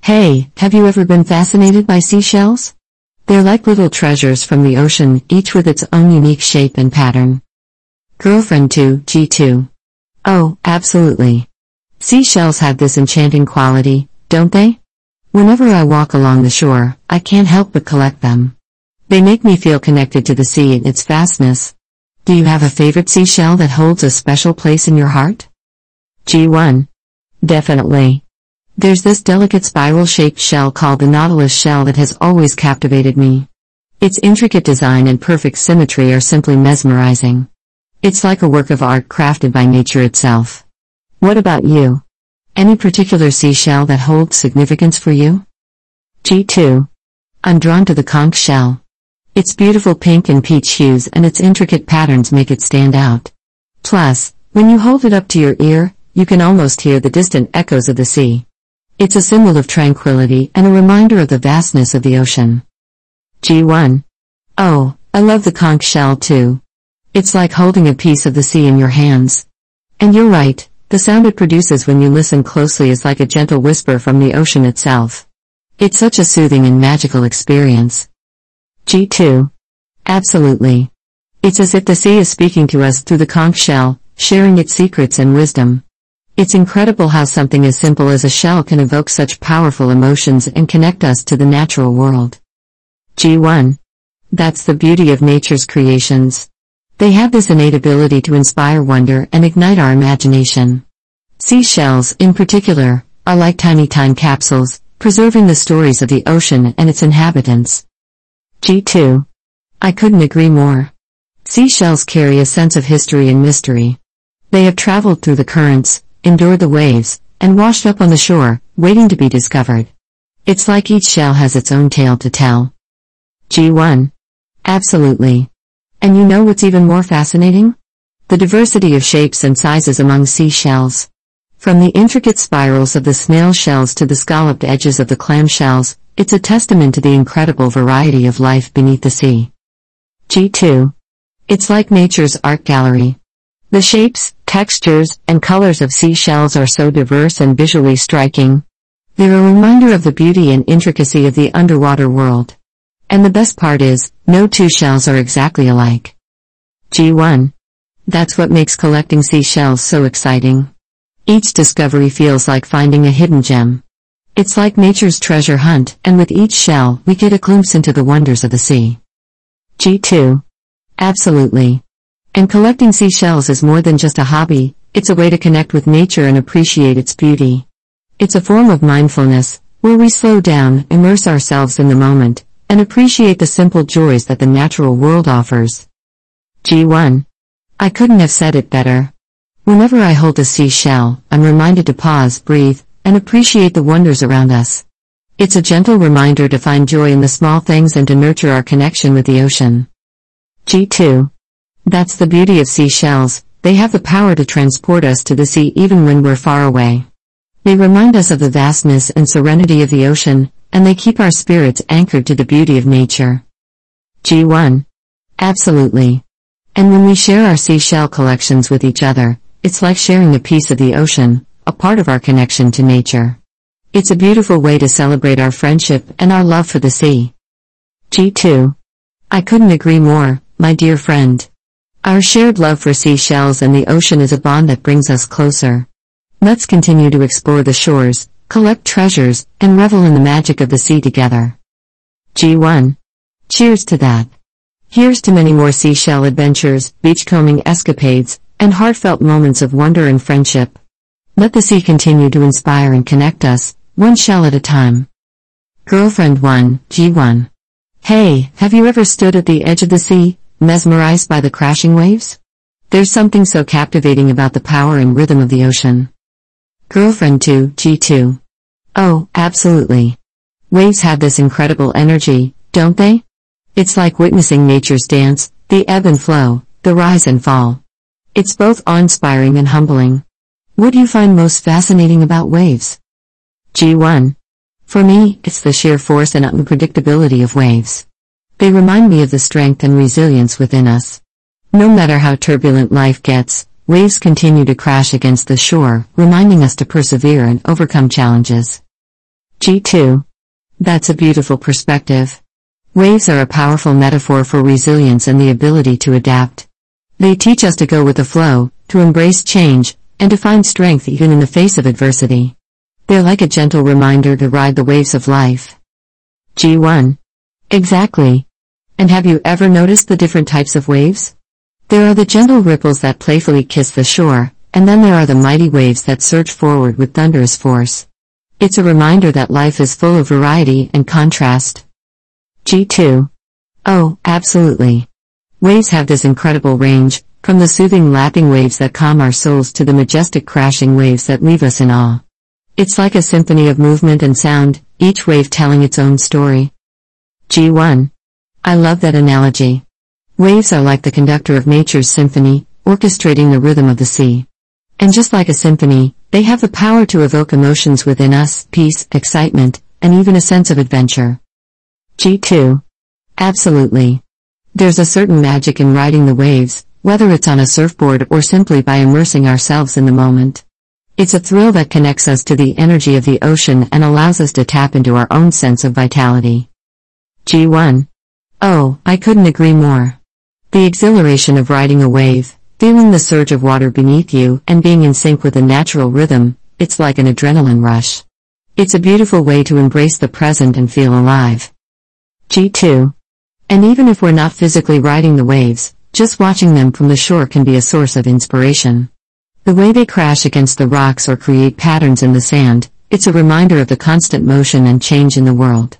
Hey, have you ever been fascinated by seashells? They're like little treasures from the ocean, each with its own unique shape and pattern. Girlfriend 2, G2. Oh, absolutely. Seashells have this enchanting quality, don't they? Whenever I walk along the shore, I can't help but collect them. They make me feel connected to the sea and its vastness. Do you have a favorite seashell that holds a special place in your heart? G1. Definitely. There's this delicate spiral-shaped shell called the nautilus shell that has always captivated me. Its intricate design and perfect symmetry are simply mesmerizing. It's like a work of art crafted by nature itself. What about you? Any particular seashell that holds significance for you? G2. I'm drawn to the conch shell. Its beautiful pink and peach hues and its intricate patterns make it stand out. Plus, when you hold it up to your ear, you can almost hear the distant echoes of the sea. It's a symbol of tranquility and a reminder of the vastness of the ocean. G1. Oh, I love the conch shell too. It's like holding a piece of the sea in your hands. And you're right, the sound it produces when you listen closely is like a gentle whisper from the ocean itself. It's such a soothing and magical experience. G2. Absolutely. It's as if the sea is speaking to us through the conch shell, sharing its secrets and wisdom. It's incredible how something as simple as a shell can evoke such powerful emotions and connect us to the natural world. G1. That's the beauty of nature's creations. They have this innate ability to inspire wonder and ignite our imagination. Seashells, in particular, are like tiny time capsules, preserving the stories of the ocean and its inhabitants. G2. I couldn't agree more. Seashells carry a sense of history and mystery. They have traveled through the currents, endured the waves, and washed up on the shore, waiting to be discovered. It's like each shell has its own tale to tell. G1. Absolutely. And you know what's even more fascinating? The diversity of shapes and sizes among seashells. From the intricate spirals of the snail shells to the scalloped edges of the clam shells, it's a testament to the incredible variety of life beneath the sea. G2. It's like nature's art gallery. The shapes, textures, and colors of seashells are so diverse and visually striking. They're a reminder of the beauty and intricacy of the underwater world. And the best part is, no two shells are exactly alike. G1. That's what makes collecting seashells so exciting. Each discovery feels like finding a hidden gem. It's like nature's treasure hunt, and with each shell, we get a glimpse into the wonders of the sea. G2. Absolutely. And collecting seashells is more than just a hobby, it's a way to connect with nature and appreciate its beauty. It's a form of mindfulness, where we slow down, immerse ourselves in the moment, and appreciate the simple joys that the natural world offers. G1. I couldn't have said it better. Whenever I hold a seashell, I'm reminded to pause, breathe, and appreciate the wonders around us. It's a gentle reminder to find joy in the small things and to nurture our connection with the ocean. G2. That's the beauty of seashells, they have the power to transport us to the sea even when we're far away. They remind us of the vastness and serenity of the ocean, and they keep our spirits anchored to the beauty of nature. G1. Absolutely. And when we share our seashell collections with each other, it's like sharing a piece of the ocean, a part of our connection to nature. It's a beautiful way to celebrate our friendship and our love for the sea. G2. I couldn't agree more, my dear friend. Our shared love for seashells and the ocean is a bond that brings us closer. Let's continue to explore the shores, collect treasures, and revel in the magic of the sea together. G1. Cheers to that. Here's to many more seashell adventures, beachcombing escapades, and heartfelt moments of wonder and friendship. Let the sea continue to inspire and connect us, one shell at a time. Girlfriend 1, G1. Hey, have you ever stood at the edge of the sea, mesmerized by the crashing waves? There's something so captivating about the power and rhythm of the ocean. Girlfriend 2, G2. Oh, absolutely. Waves have this incredible energy, don't they? It's like witnessing nature's dance, the ebb and flow, the rise and fall. It's both awe-inspiring and humbling. What do you find most fascinating about waves? G1. For me, it's the sheer force and unpredictability of waves. They remind me of the strength and resilience within us. No matter how turbulent life gets, waves continue to crash against the shore, reminding us to persevere and overcome challenges. G2. That's a beautiful perspective. Waves are a powerful metaphor for resilience and the ability to adapt. They teach us to go with the flow, to embrace change, and to find strength even in the face of adversity. They're like a gentle reminder to ride the waves of life. G1. Exactly. And have you ever noticed the different types of waves? There are the gentle ripples that playfully kiss the shore, and then there are the mighty waves that surge forward with thunderous force. It's a reminder that life is full of variety and contrast. G2. Oh, absolutely. Waves have this incredible range, from the soothing lapping waves that calm our souls to the majestic crashing waves that leave us in awe. It's like a symphony of movement and sound, each wave telling its own story. G1. I love that analogy. Waves are like the conductor of nature's symphony, orchestrating the rhythm of the sea. And just like a symphony, they have the power to evoke emotions within us, peace, excitement, and even a sense of adventure. G2. Absolutely. There's a certain magic in riding the waves, whether it's on a surfboard or simply by immersing ourselves in the moment. It's a thrill that connects us to the energy of the ocean and allows us to tap into our own sense of vitality. G1. Oh, I couldn't agree more. The exhilaration of riding a wave, feeling the surge of water beneath you, and being in sync with a natural rhythm, it's like an adrenaline rush. It's a beautiful way to embrace the present and feel alive. G2. And even if we're not physically riding the waves, just watching them from the shore can be a source of inspiration. The way they crash against the rocks or create patterns in the sand, it's a reminder of the constant motion and change in the world.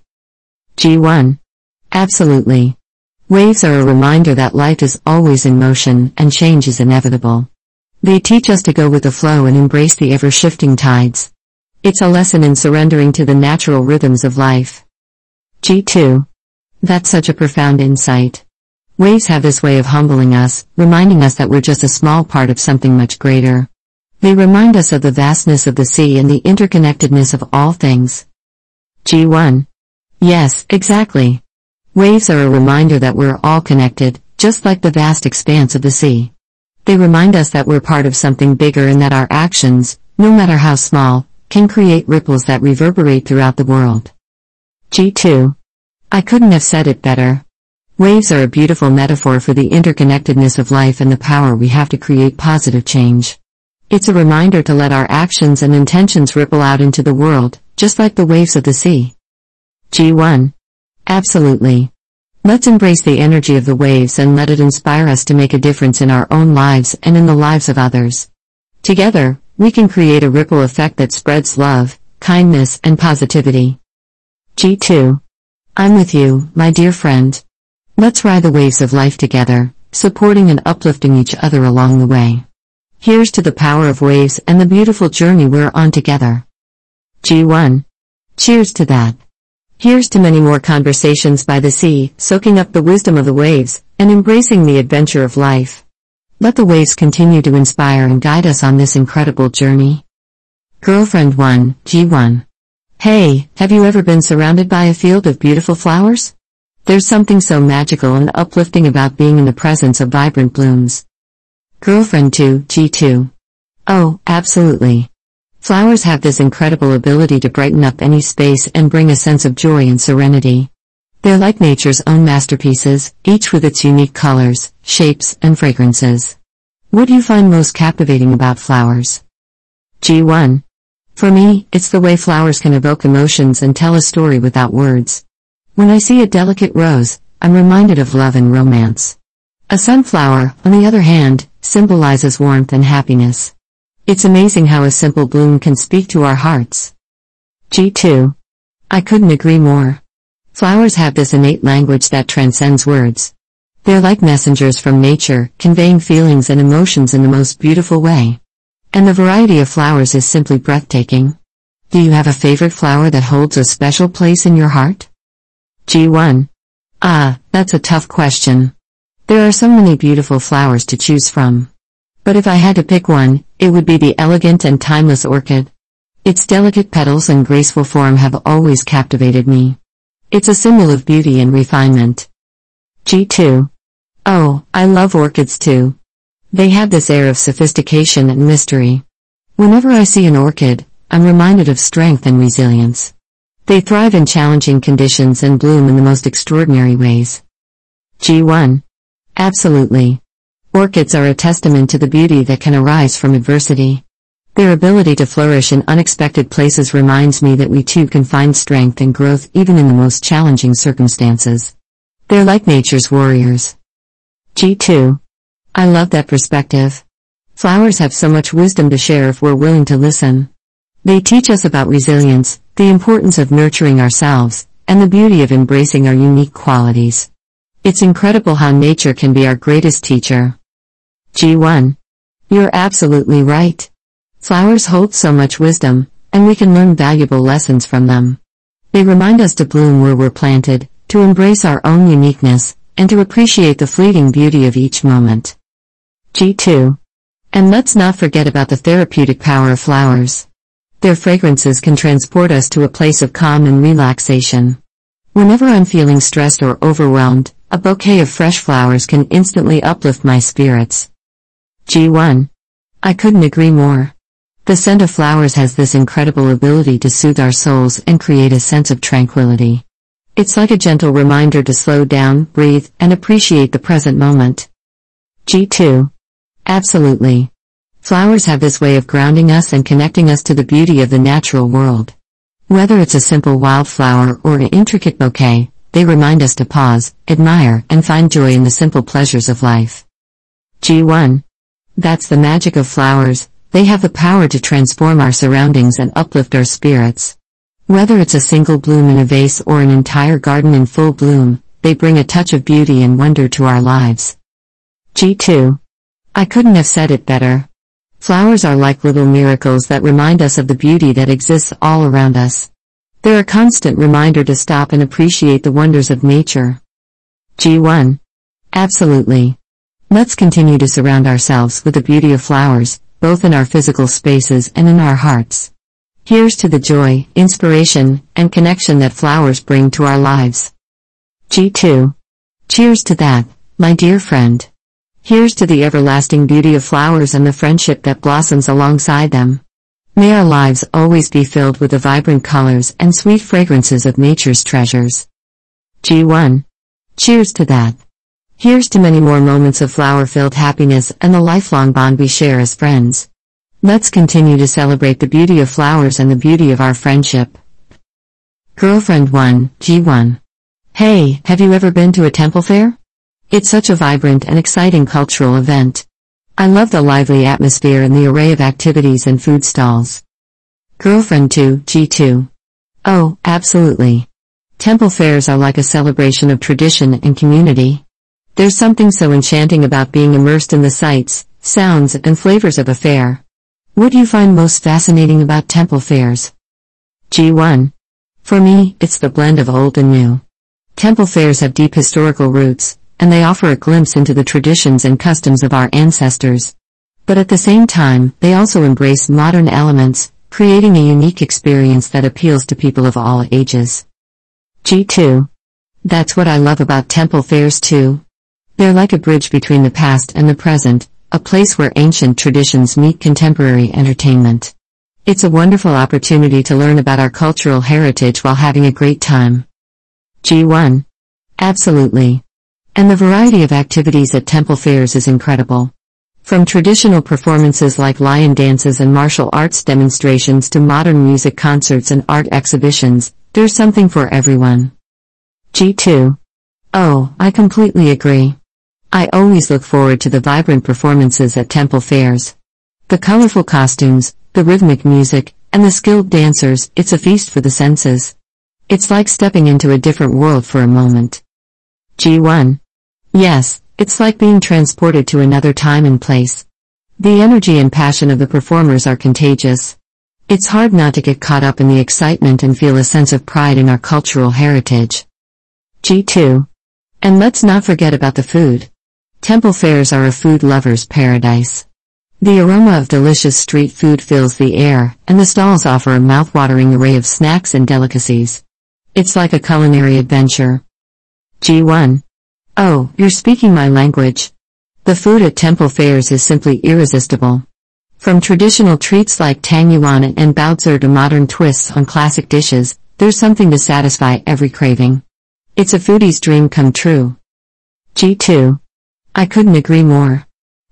G1. Absolutely. Waves are a reminder that life is always in motion and change is inevitable. They teach us to go with the flow and embrace the ever-shifting tides. It's a lesson in surrendering to the natural rhythms of life. G2. That's such a profound insight. Waves have this way of humbling us, reminding us that we're just a small part of something much greater. They remind us of the vastness of the sea and the interconnectedness of all things. G1. Yes, exactly. Waves are a reminder that we're all connected, just like the vast expanse of the sea. They remind us that we're part of something bigger and that our actions, no matter how small, can create ripples that reverberate throughout the world. G2. I couldn't have said it better. Waves are a beautiful metaphor for the interconnectedness of life and the power we have to create positive change. It's a reminder to let our actions and intentions ripple out into the world, just like the waves of the sea. G1. Absolutely. Let's embrace the energy of the waves and let it inspire us to make a difference in our own lives and in the lives of others. Together, we can create a ripple effect that spreads love, kindness, and positivity. G2. I'm with you, my dear friend. Let's ride the waves of life together, supporting and uplifting each other along the way. Here's to the power of waves and the beautiful journey we're on together. G1. Cheers to that. Here's to many more conversations by the sea, soaking up the wisdom of the waves, and embracing the adventure of life. Let the waves continue to inspire and guide us on this incredible journey. Girlfriend 1, G1. Hey, have you ever been surrounded by a field of beautiful flowers? There's something so magical and uplifting about being in the presence of vibrant blooms. Girlfriend 2, G2. Oh, absolutely. Flowers have this incredible ability to brighten up any space and bring a sense of joy and serenity. They're like nature's own masterpieces, each with its unique colors, shapes, and fragrances. What do you find most captivating about flowers? G1. For me, it's the way flowers can evoke emotions and tell a story without words. When I see a delicate rose, I'm reminded of love and romance. A sunflower, on the other hand, symbolizes warmth and happiness. It's amazing how a simple bloom can speak to our hearts. G2. I couldn't agree more. Flowers have this innate language that transcends words. They're like messengers from nature, conveying feelings and emotions in the most beautiful way. And the variety of flowers is simply breathtaking. Do you have a favorite flower that holds a special place in your heart? G1. Ah, that's a tough question. There are so many beautiful flowers to choose from. But if I had to pick one, it would be the elegant and timeless orchid. Its delicate petals and graceful form have always captivated me. It's a symbol of beauty and refinement. G2. Oh, I love orchids too. They have this air of sophistication and mystery. Whenever I see an orchid, I'm reminded of strength and resilience. They thrive in challenging conditions and bloom in the most extraordinary ways. G1. Absolutely. Orchids are a testament to the beauty that can arise from adversity. Their ability to flourish in unexpected places reminds me that we too can find strength and growth even in the most challenging circumstances. They're like nature's warriors. G2. I love that perspective. Flowers have so much wisdom to share if we're willing to listen. They teach us about resilience, the importance of nurturing ourselves, and the beauty of embracing our unique qualities. It's incredible how nature can be our greatest teacher. G1. You're absolutely right. Flowers hold so much wisdom, and we can learn valuable lessons from them. They remind us to bloom where we're planted, to embrace our own uniqueness, and to appreciate the fleeting beauty of each moment. G2. And let's not forget about the therapeutic power of flowers. Their fragrances can transport us to a place of calm and relaxation. Whenever I'm feeling stressed or overwhelmed, a bouquet of fresh flowers can instantly uplift my spirits. G1. I couldn't agree more. The scent of flowers has this incredible ability to soothe our souls and create a sense of tranquility. It's like a gentle reminder to slow down, breathe, and appreciate the present moment. G2. Absolutely. Flowers have this way of grounding us and connecting us to the beauty of the natural world. Whether it's a simple wildflower or an intricate bouquet, they remind us to pause, admire, and find joy in the simple pleasures of life. G1. That's the magic of flowers, they have the power to transform our surroundings and uplift our spirits. Whether it's a single bloom in a vase or an entire garden in full bloom, they bring a touch of beauty and wonder to our lives. G2. I couldn't have said it better. Flowers are like little miracles that remind us of the beauty that exists all around us. They're a constant reminder to stop and appreciate the wonders of nature. G1. Absolutely. Let's continue to surround ourselves with the beauty of flowers, both in our physical spaces and in our hearts. Here's to the joy, inspiration, and connection that flowers bring to our lives. G2. Cheers to that, my dear friend. Here's to the everlasting beauty of flowers and the friendship that blossoms alongside them. May our lives always be filled with the vibrant colors and sweet fragrances of nature's treasures. G1. Cheers to that. Here's to many more moments of flower-filled happiness and the lifelong bond we share as friends. Let's continue to celebrate the beauty of flowers and the beauty of our friendship. Girlfriend 1, G1. Hey, have you ever been to a temple fair? It's such a vibrant and exciting cultural event. I love the lively atmosphere and the array of activities and food stalls. Girlfriend 2, G2. Oh, absolutely. Temple fairs are like a celebration of tradition and community. There's something so enchanting about being immersed in the sights, sounds, and flavors of a fair. What do you find most fascinating about temple fairs? G1. For me, it's the blend of old and new. Temple fairs have deep historical roots, and they offer a glimpse into the traditions and customs of our ancestors. But at the same time, they also embrace modern elements, creating a unique experience that appeals to people of all ages. G2. That's what I love about temple fairs too. They're like a bridge between the past and the present, a place where ancient traditions meet contemporary entertainment. It's a wonderful opportunity to learn about our cultural heritage while having a great time. G1. Absolutely. And the variety of activities at temple fairs is incredible. From traditional performances like lion dances and martial arts demonstrations to modern music concerts and art exhibitions, there's something for everyone. G2. Oh, I completely agree. I always look forward to the vibrant performances at temple fairs. The colorful costumes, the rhythmic music, and the skilled dancers, it's a feast for the senses. It's like stepping into a different world for a moment. G1. Yes, it's like being transported to another time and place. The energy and passion of the performers are contagious. It's hard not to get caught up in the excitement and feel a sense of pride in our cultural heritage. G2. And let's not forget about the food. Temple fairs are a food lover's paradise. The aroma of delicious street food fills the air, and the stalls offer a mouth-watering array of snacks and delicacies. It's like a culinary adventure. G1. Oh, you're speaking my language. The food at temple fairs is simply irresistible. From traditional treats like tang yuan and baozi to modern twists on classic dishes, there's something to satisfy every craving. It's a foodie's dream come true. G2. I couldn't agree more.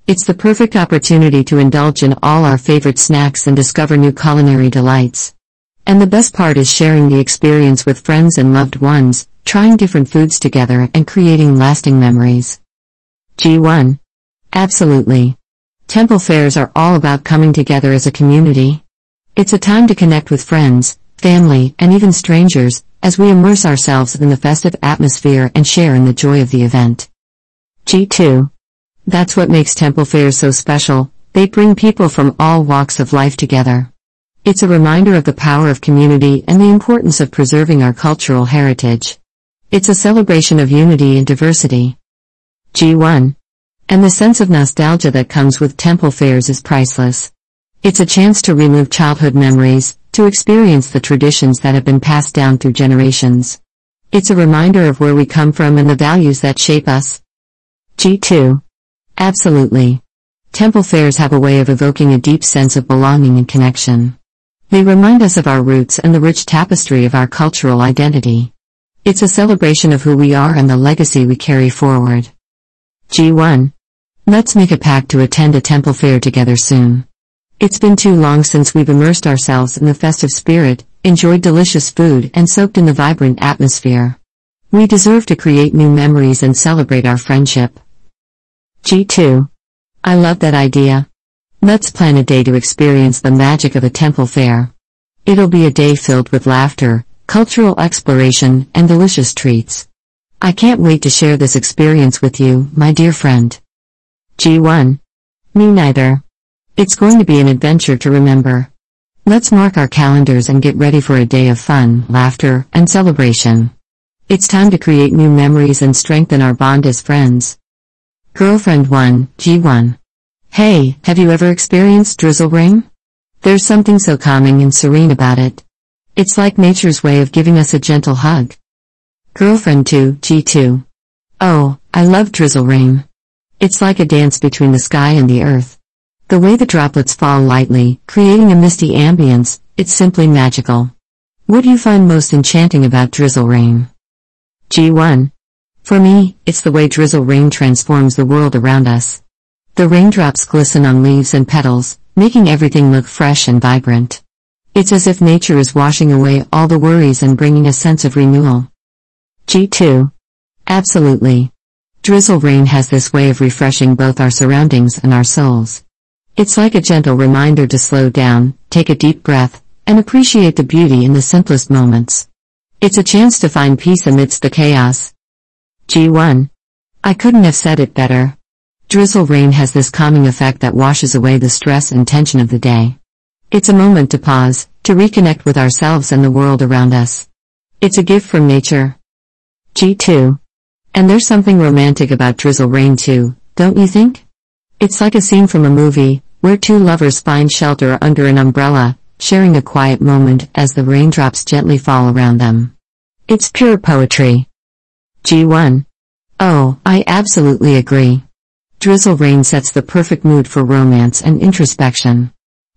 It's the perfect opportunity to indulge in all our favorite snacks and discover new culinary delights. And the best part is sharing the experience with friends and loved ones, trying different foods together and creating lasting memories. G1. Absolutely. Temple fairs are all about coming together as a community. It's a time to connect with friends, family, and even strangers, as we immerse ourselves in the festive atmosphere and share in the joy of the event. G2. That's what makes temple fairs so special, they bring people from all walks of life together. It's a reminder of the power of community and the importance of preserving our cultural heritage. It's a celebration of unity and diversity. G1. And the sense of nostalgia that comes with temple fairs is priceless. It's a chance to relive childhood memories, to experience the traditions that have been passed down through generations. It's a reminder of where we come from and the values that shape us. G2. Absolutely. Temple fairs have a way of evoking a deep sense of belonging and connection. They remind us of our roots and the rich tapestry of our cultural identity. It's a celebration of who we are and the legacy we carry forward. G1. Let's make a pact to attend a temple fair together soon. It's been too long since we've immersed ourselves in the festive spirit, enjoyed delicious food, and soaked in the vibrant atmosphere. We deserve to create new memories and celebrate our friendship. G2. I love that idea. Let's plan a day to experience the magic of a temple fair. It'll be a day filled with laughter, cultural exploration, and delicious treats. I can't wait to share this experience with you, my dear friend. G1. Me neither. It's going to be an adventure to remember. Let's mark our calendars and get ready for a day of fun, laughter, and celebration. It's time to create new memories and strengthen our bond as friends. Girlfriend 1, G1. Hey, have you ever experienced drizzle rain? There's something so calming and serene about it. It's like nature's way of giving us a gentle hug. Girlfriend 2, G2. Oh, I love drizzle rain. It's like a dance between the sky and the earth. The way the droplets fall lightly, creating a misty ambience, it's simply magical. What do you find most enchanting about drizzle rain? G1. For me, it's the way drizzle rain transforms the world around us. The raindrops glisten on leaves and petals, making everything look fresh and vibrant. It's as if nature is washing away all the worries and bringing a sense of renewal. G2. Absolutely. Drizzle rain has this way of refreshing both our surroundings and our souls. It's like a gentle reminder to slow down, take a deep breath, and appreciate the beauty in the simplest moments. It's a chance to find peace amidst the chaos. G1. I couldn't have said it better. Drizzle rain has this calming effect that washes away the stress and tension of the day. It's a moment to pause, to reconnect with ourselves and the world around us. It's a gift from nature. G2. And there's something romantic about drizzle rain too, don't you think? It's like a scene from a movie, where two lovers find shelter under an umbrella, sharing a quiet moment as the raindrops gently fall around them. It's pure poetry. G1. Oh, I absolutely agree. Drizzle rain sets the perfect mood for romance and introspection.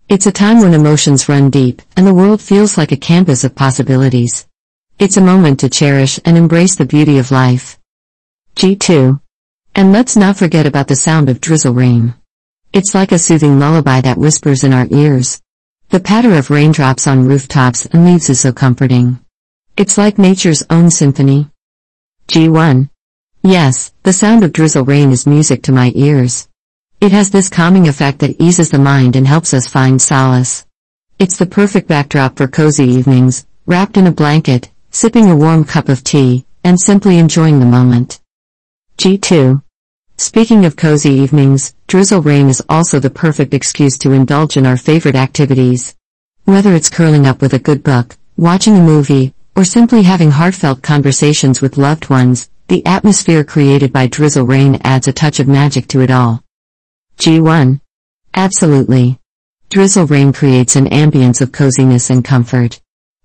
It's a time when emotions run deep, and the world feels like a canvas of possibilities. It's a moment to cherish and embrace the beauty of life. G2. And let's not forget about the sound of drizzle rain. It's like a soothing lullaby that whispers in our ears. The patter of raindrops on rooftops and leaves is so comforting. It's like nature's own symphony. G1. Yes, the sound of drizzle rain is music to my ears. It has this calming effect that eases the mind and helps us find solace. It's the perfect backdrop for cozy evenings, wrapped in a blanket, sipping a warm cup of tea, and simply enjoying the moment. G2. Speaking of cozy evenings, drizzle rain is also the perfect excuse to indulge in our favorite activities. Whether it's curling up with a good book, watching a movie, or simply having heartfelt conversations with loved ones, the atmosphere created by drizzle rain adds a touch of magic to it all. G1. Absolutely. Drizzle rain creates an ambience of coziness and comfort.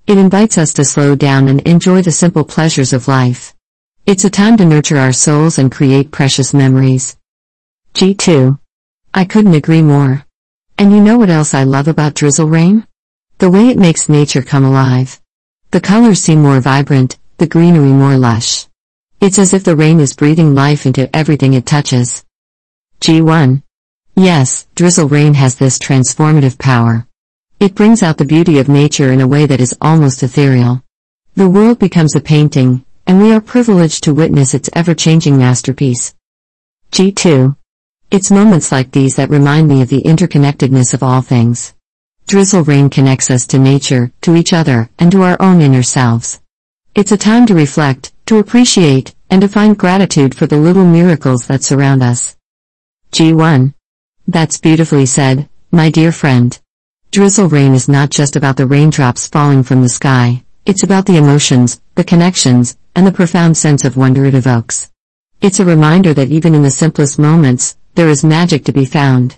It invites us to slow down and enjoy the simple pleasures of life. It's a time to nurture our souls and create precious memories. G2. I couldn't agree more. And you know what else I love about drizzle rain? The way it makes nature come alive. The colors seem more vibrant, the greenery more lush. It's as if the rain is breathing life into everything it touches. G1. Yes, drizzle rain has this transformative power. It brings out the beauty of nature in a way that is almost ethereal. The world becomes a painting, and we are privileged to witness its ever-changing masterpiece. G2. It's moments like these that remind me of the interconnectedness of all things. Drizzle rain connects us to nature, to each other, and to our own inner selves. It's a time to reflect, to appreciate, and to find gratitude for the little miracles that surround us. G1. That's beautifully said, my dear friend. Drizzle rain is not just about the raindrops falling from the sky, it's about the emotions, the connections, and the profound sense of wonder it evokes. It's a reminder that even in the simplest moments, there is magic to be found.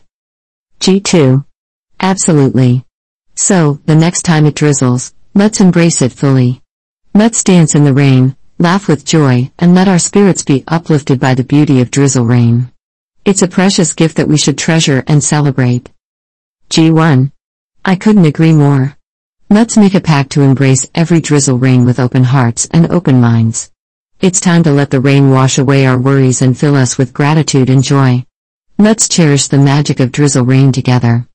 G2. Absolutely. So, the next time it drizzles, let's embrace it fully. Let's dance in the rain, laugh with joy, and let our spirits be uplifted by the beauty of drizzle rain. It's a precious gift that we should treasure and celebrate. G1. I couldn't agree more. Let's make a pact to embrace every drizzle rain with open hearts and open minds. It's time to let the rain wash away our worries and fill us with gratitude and joy. Let's cherish the magic of drizzle rain together.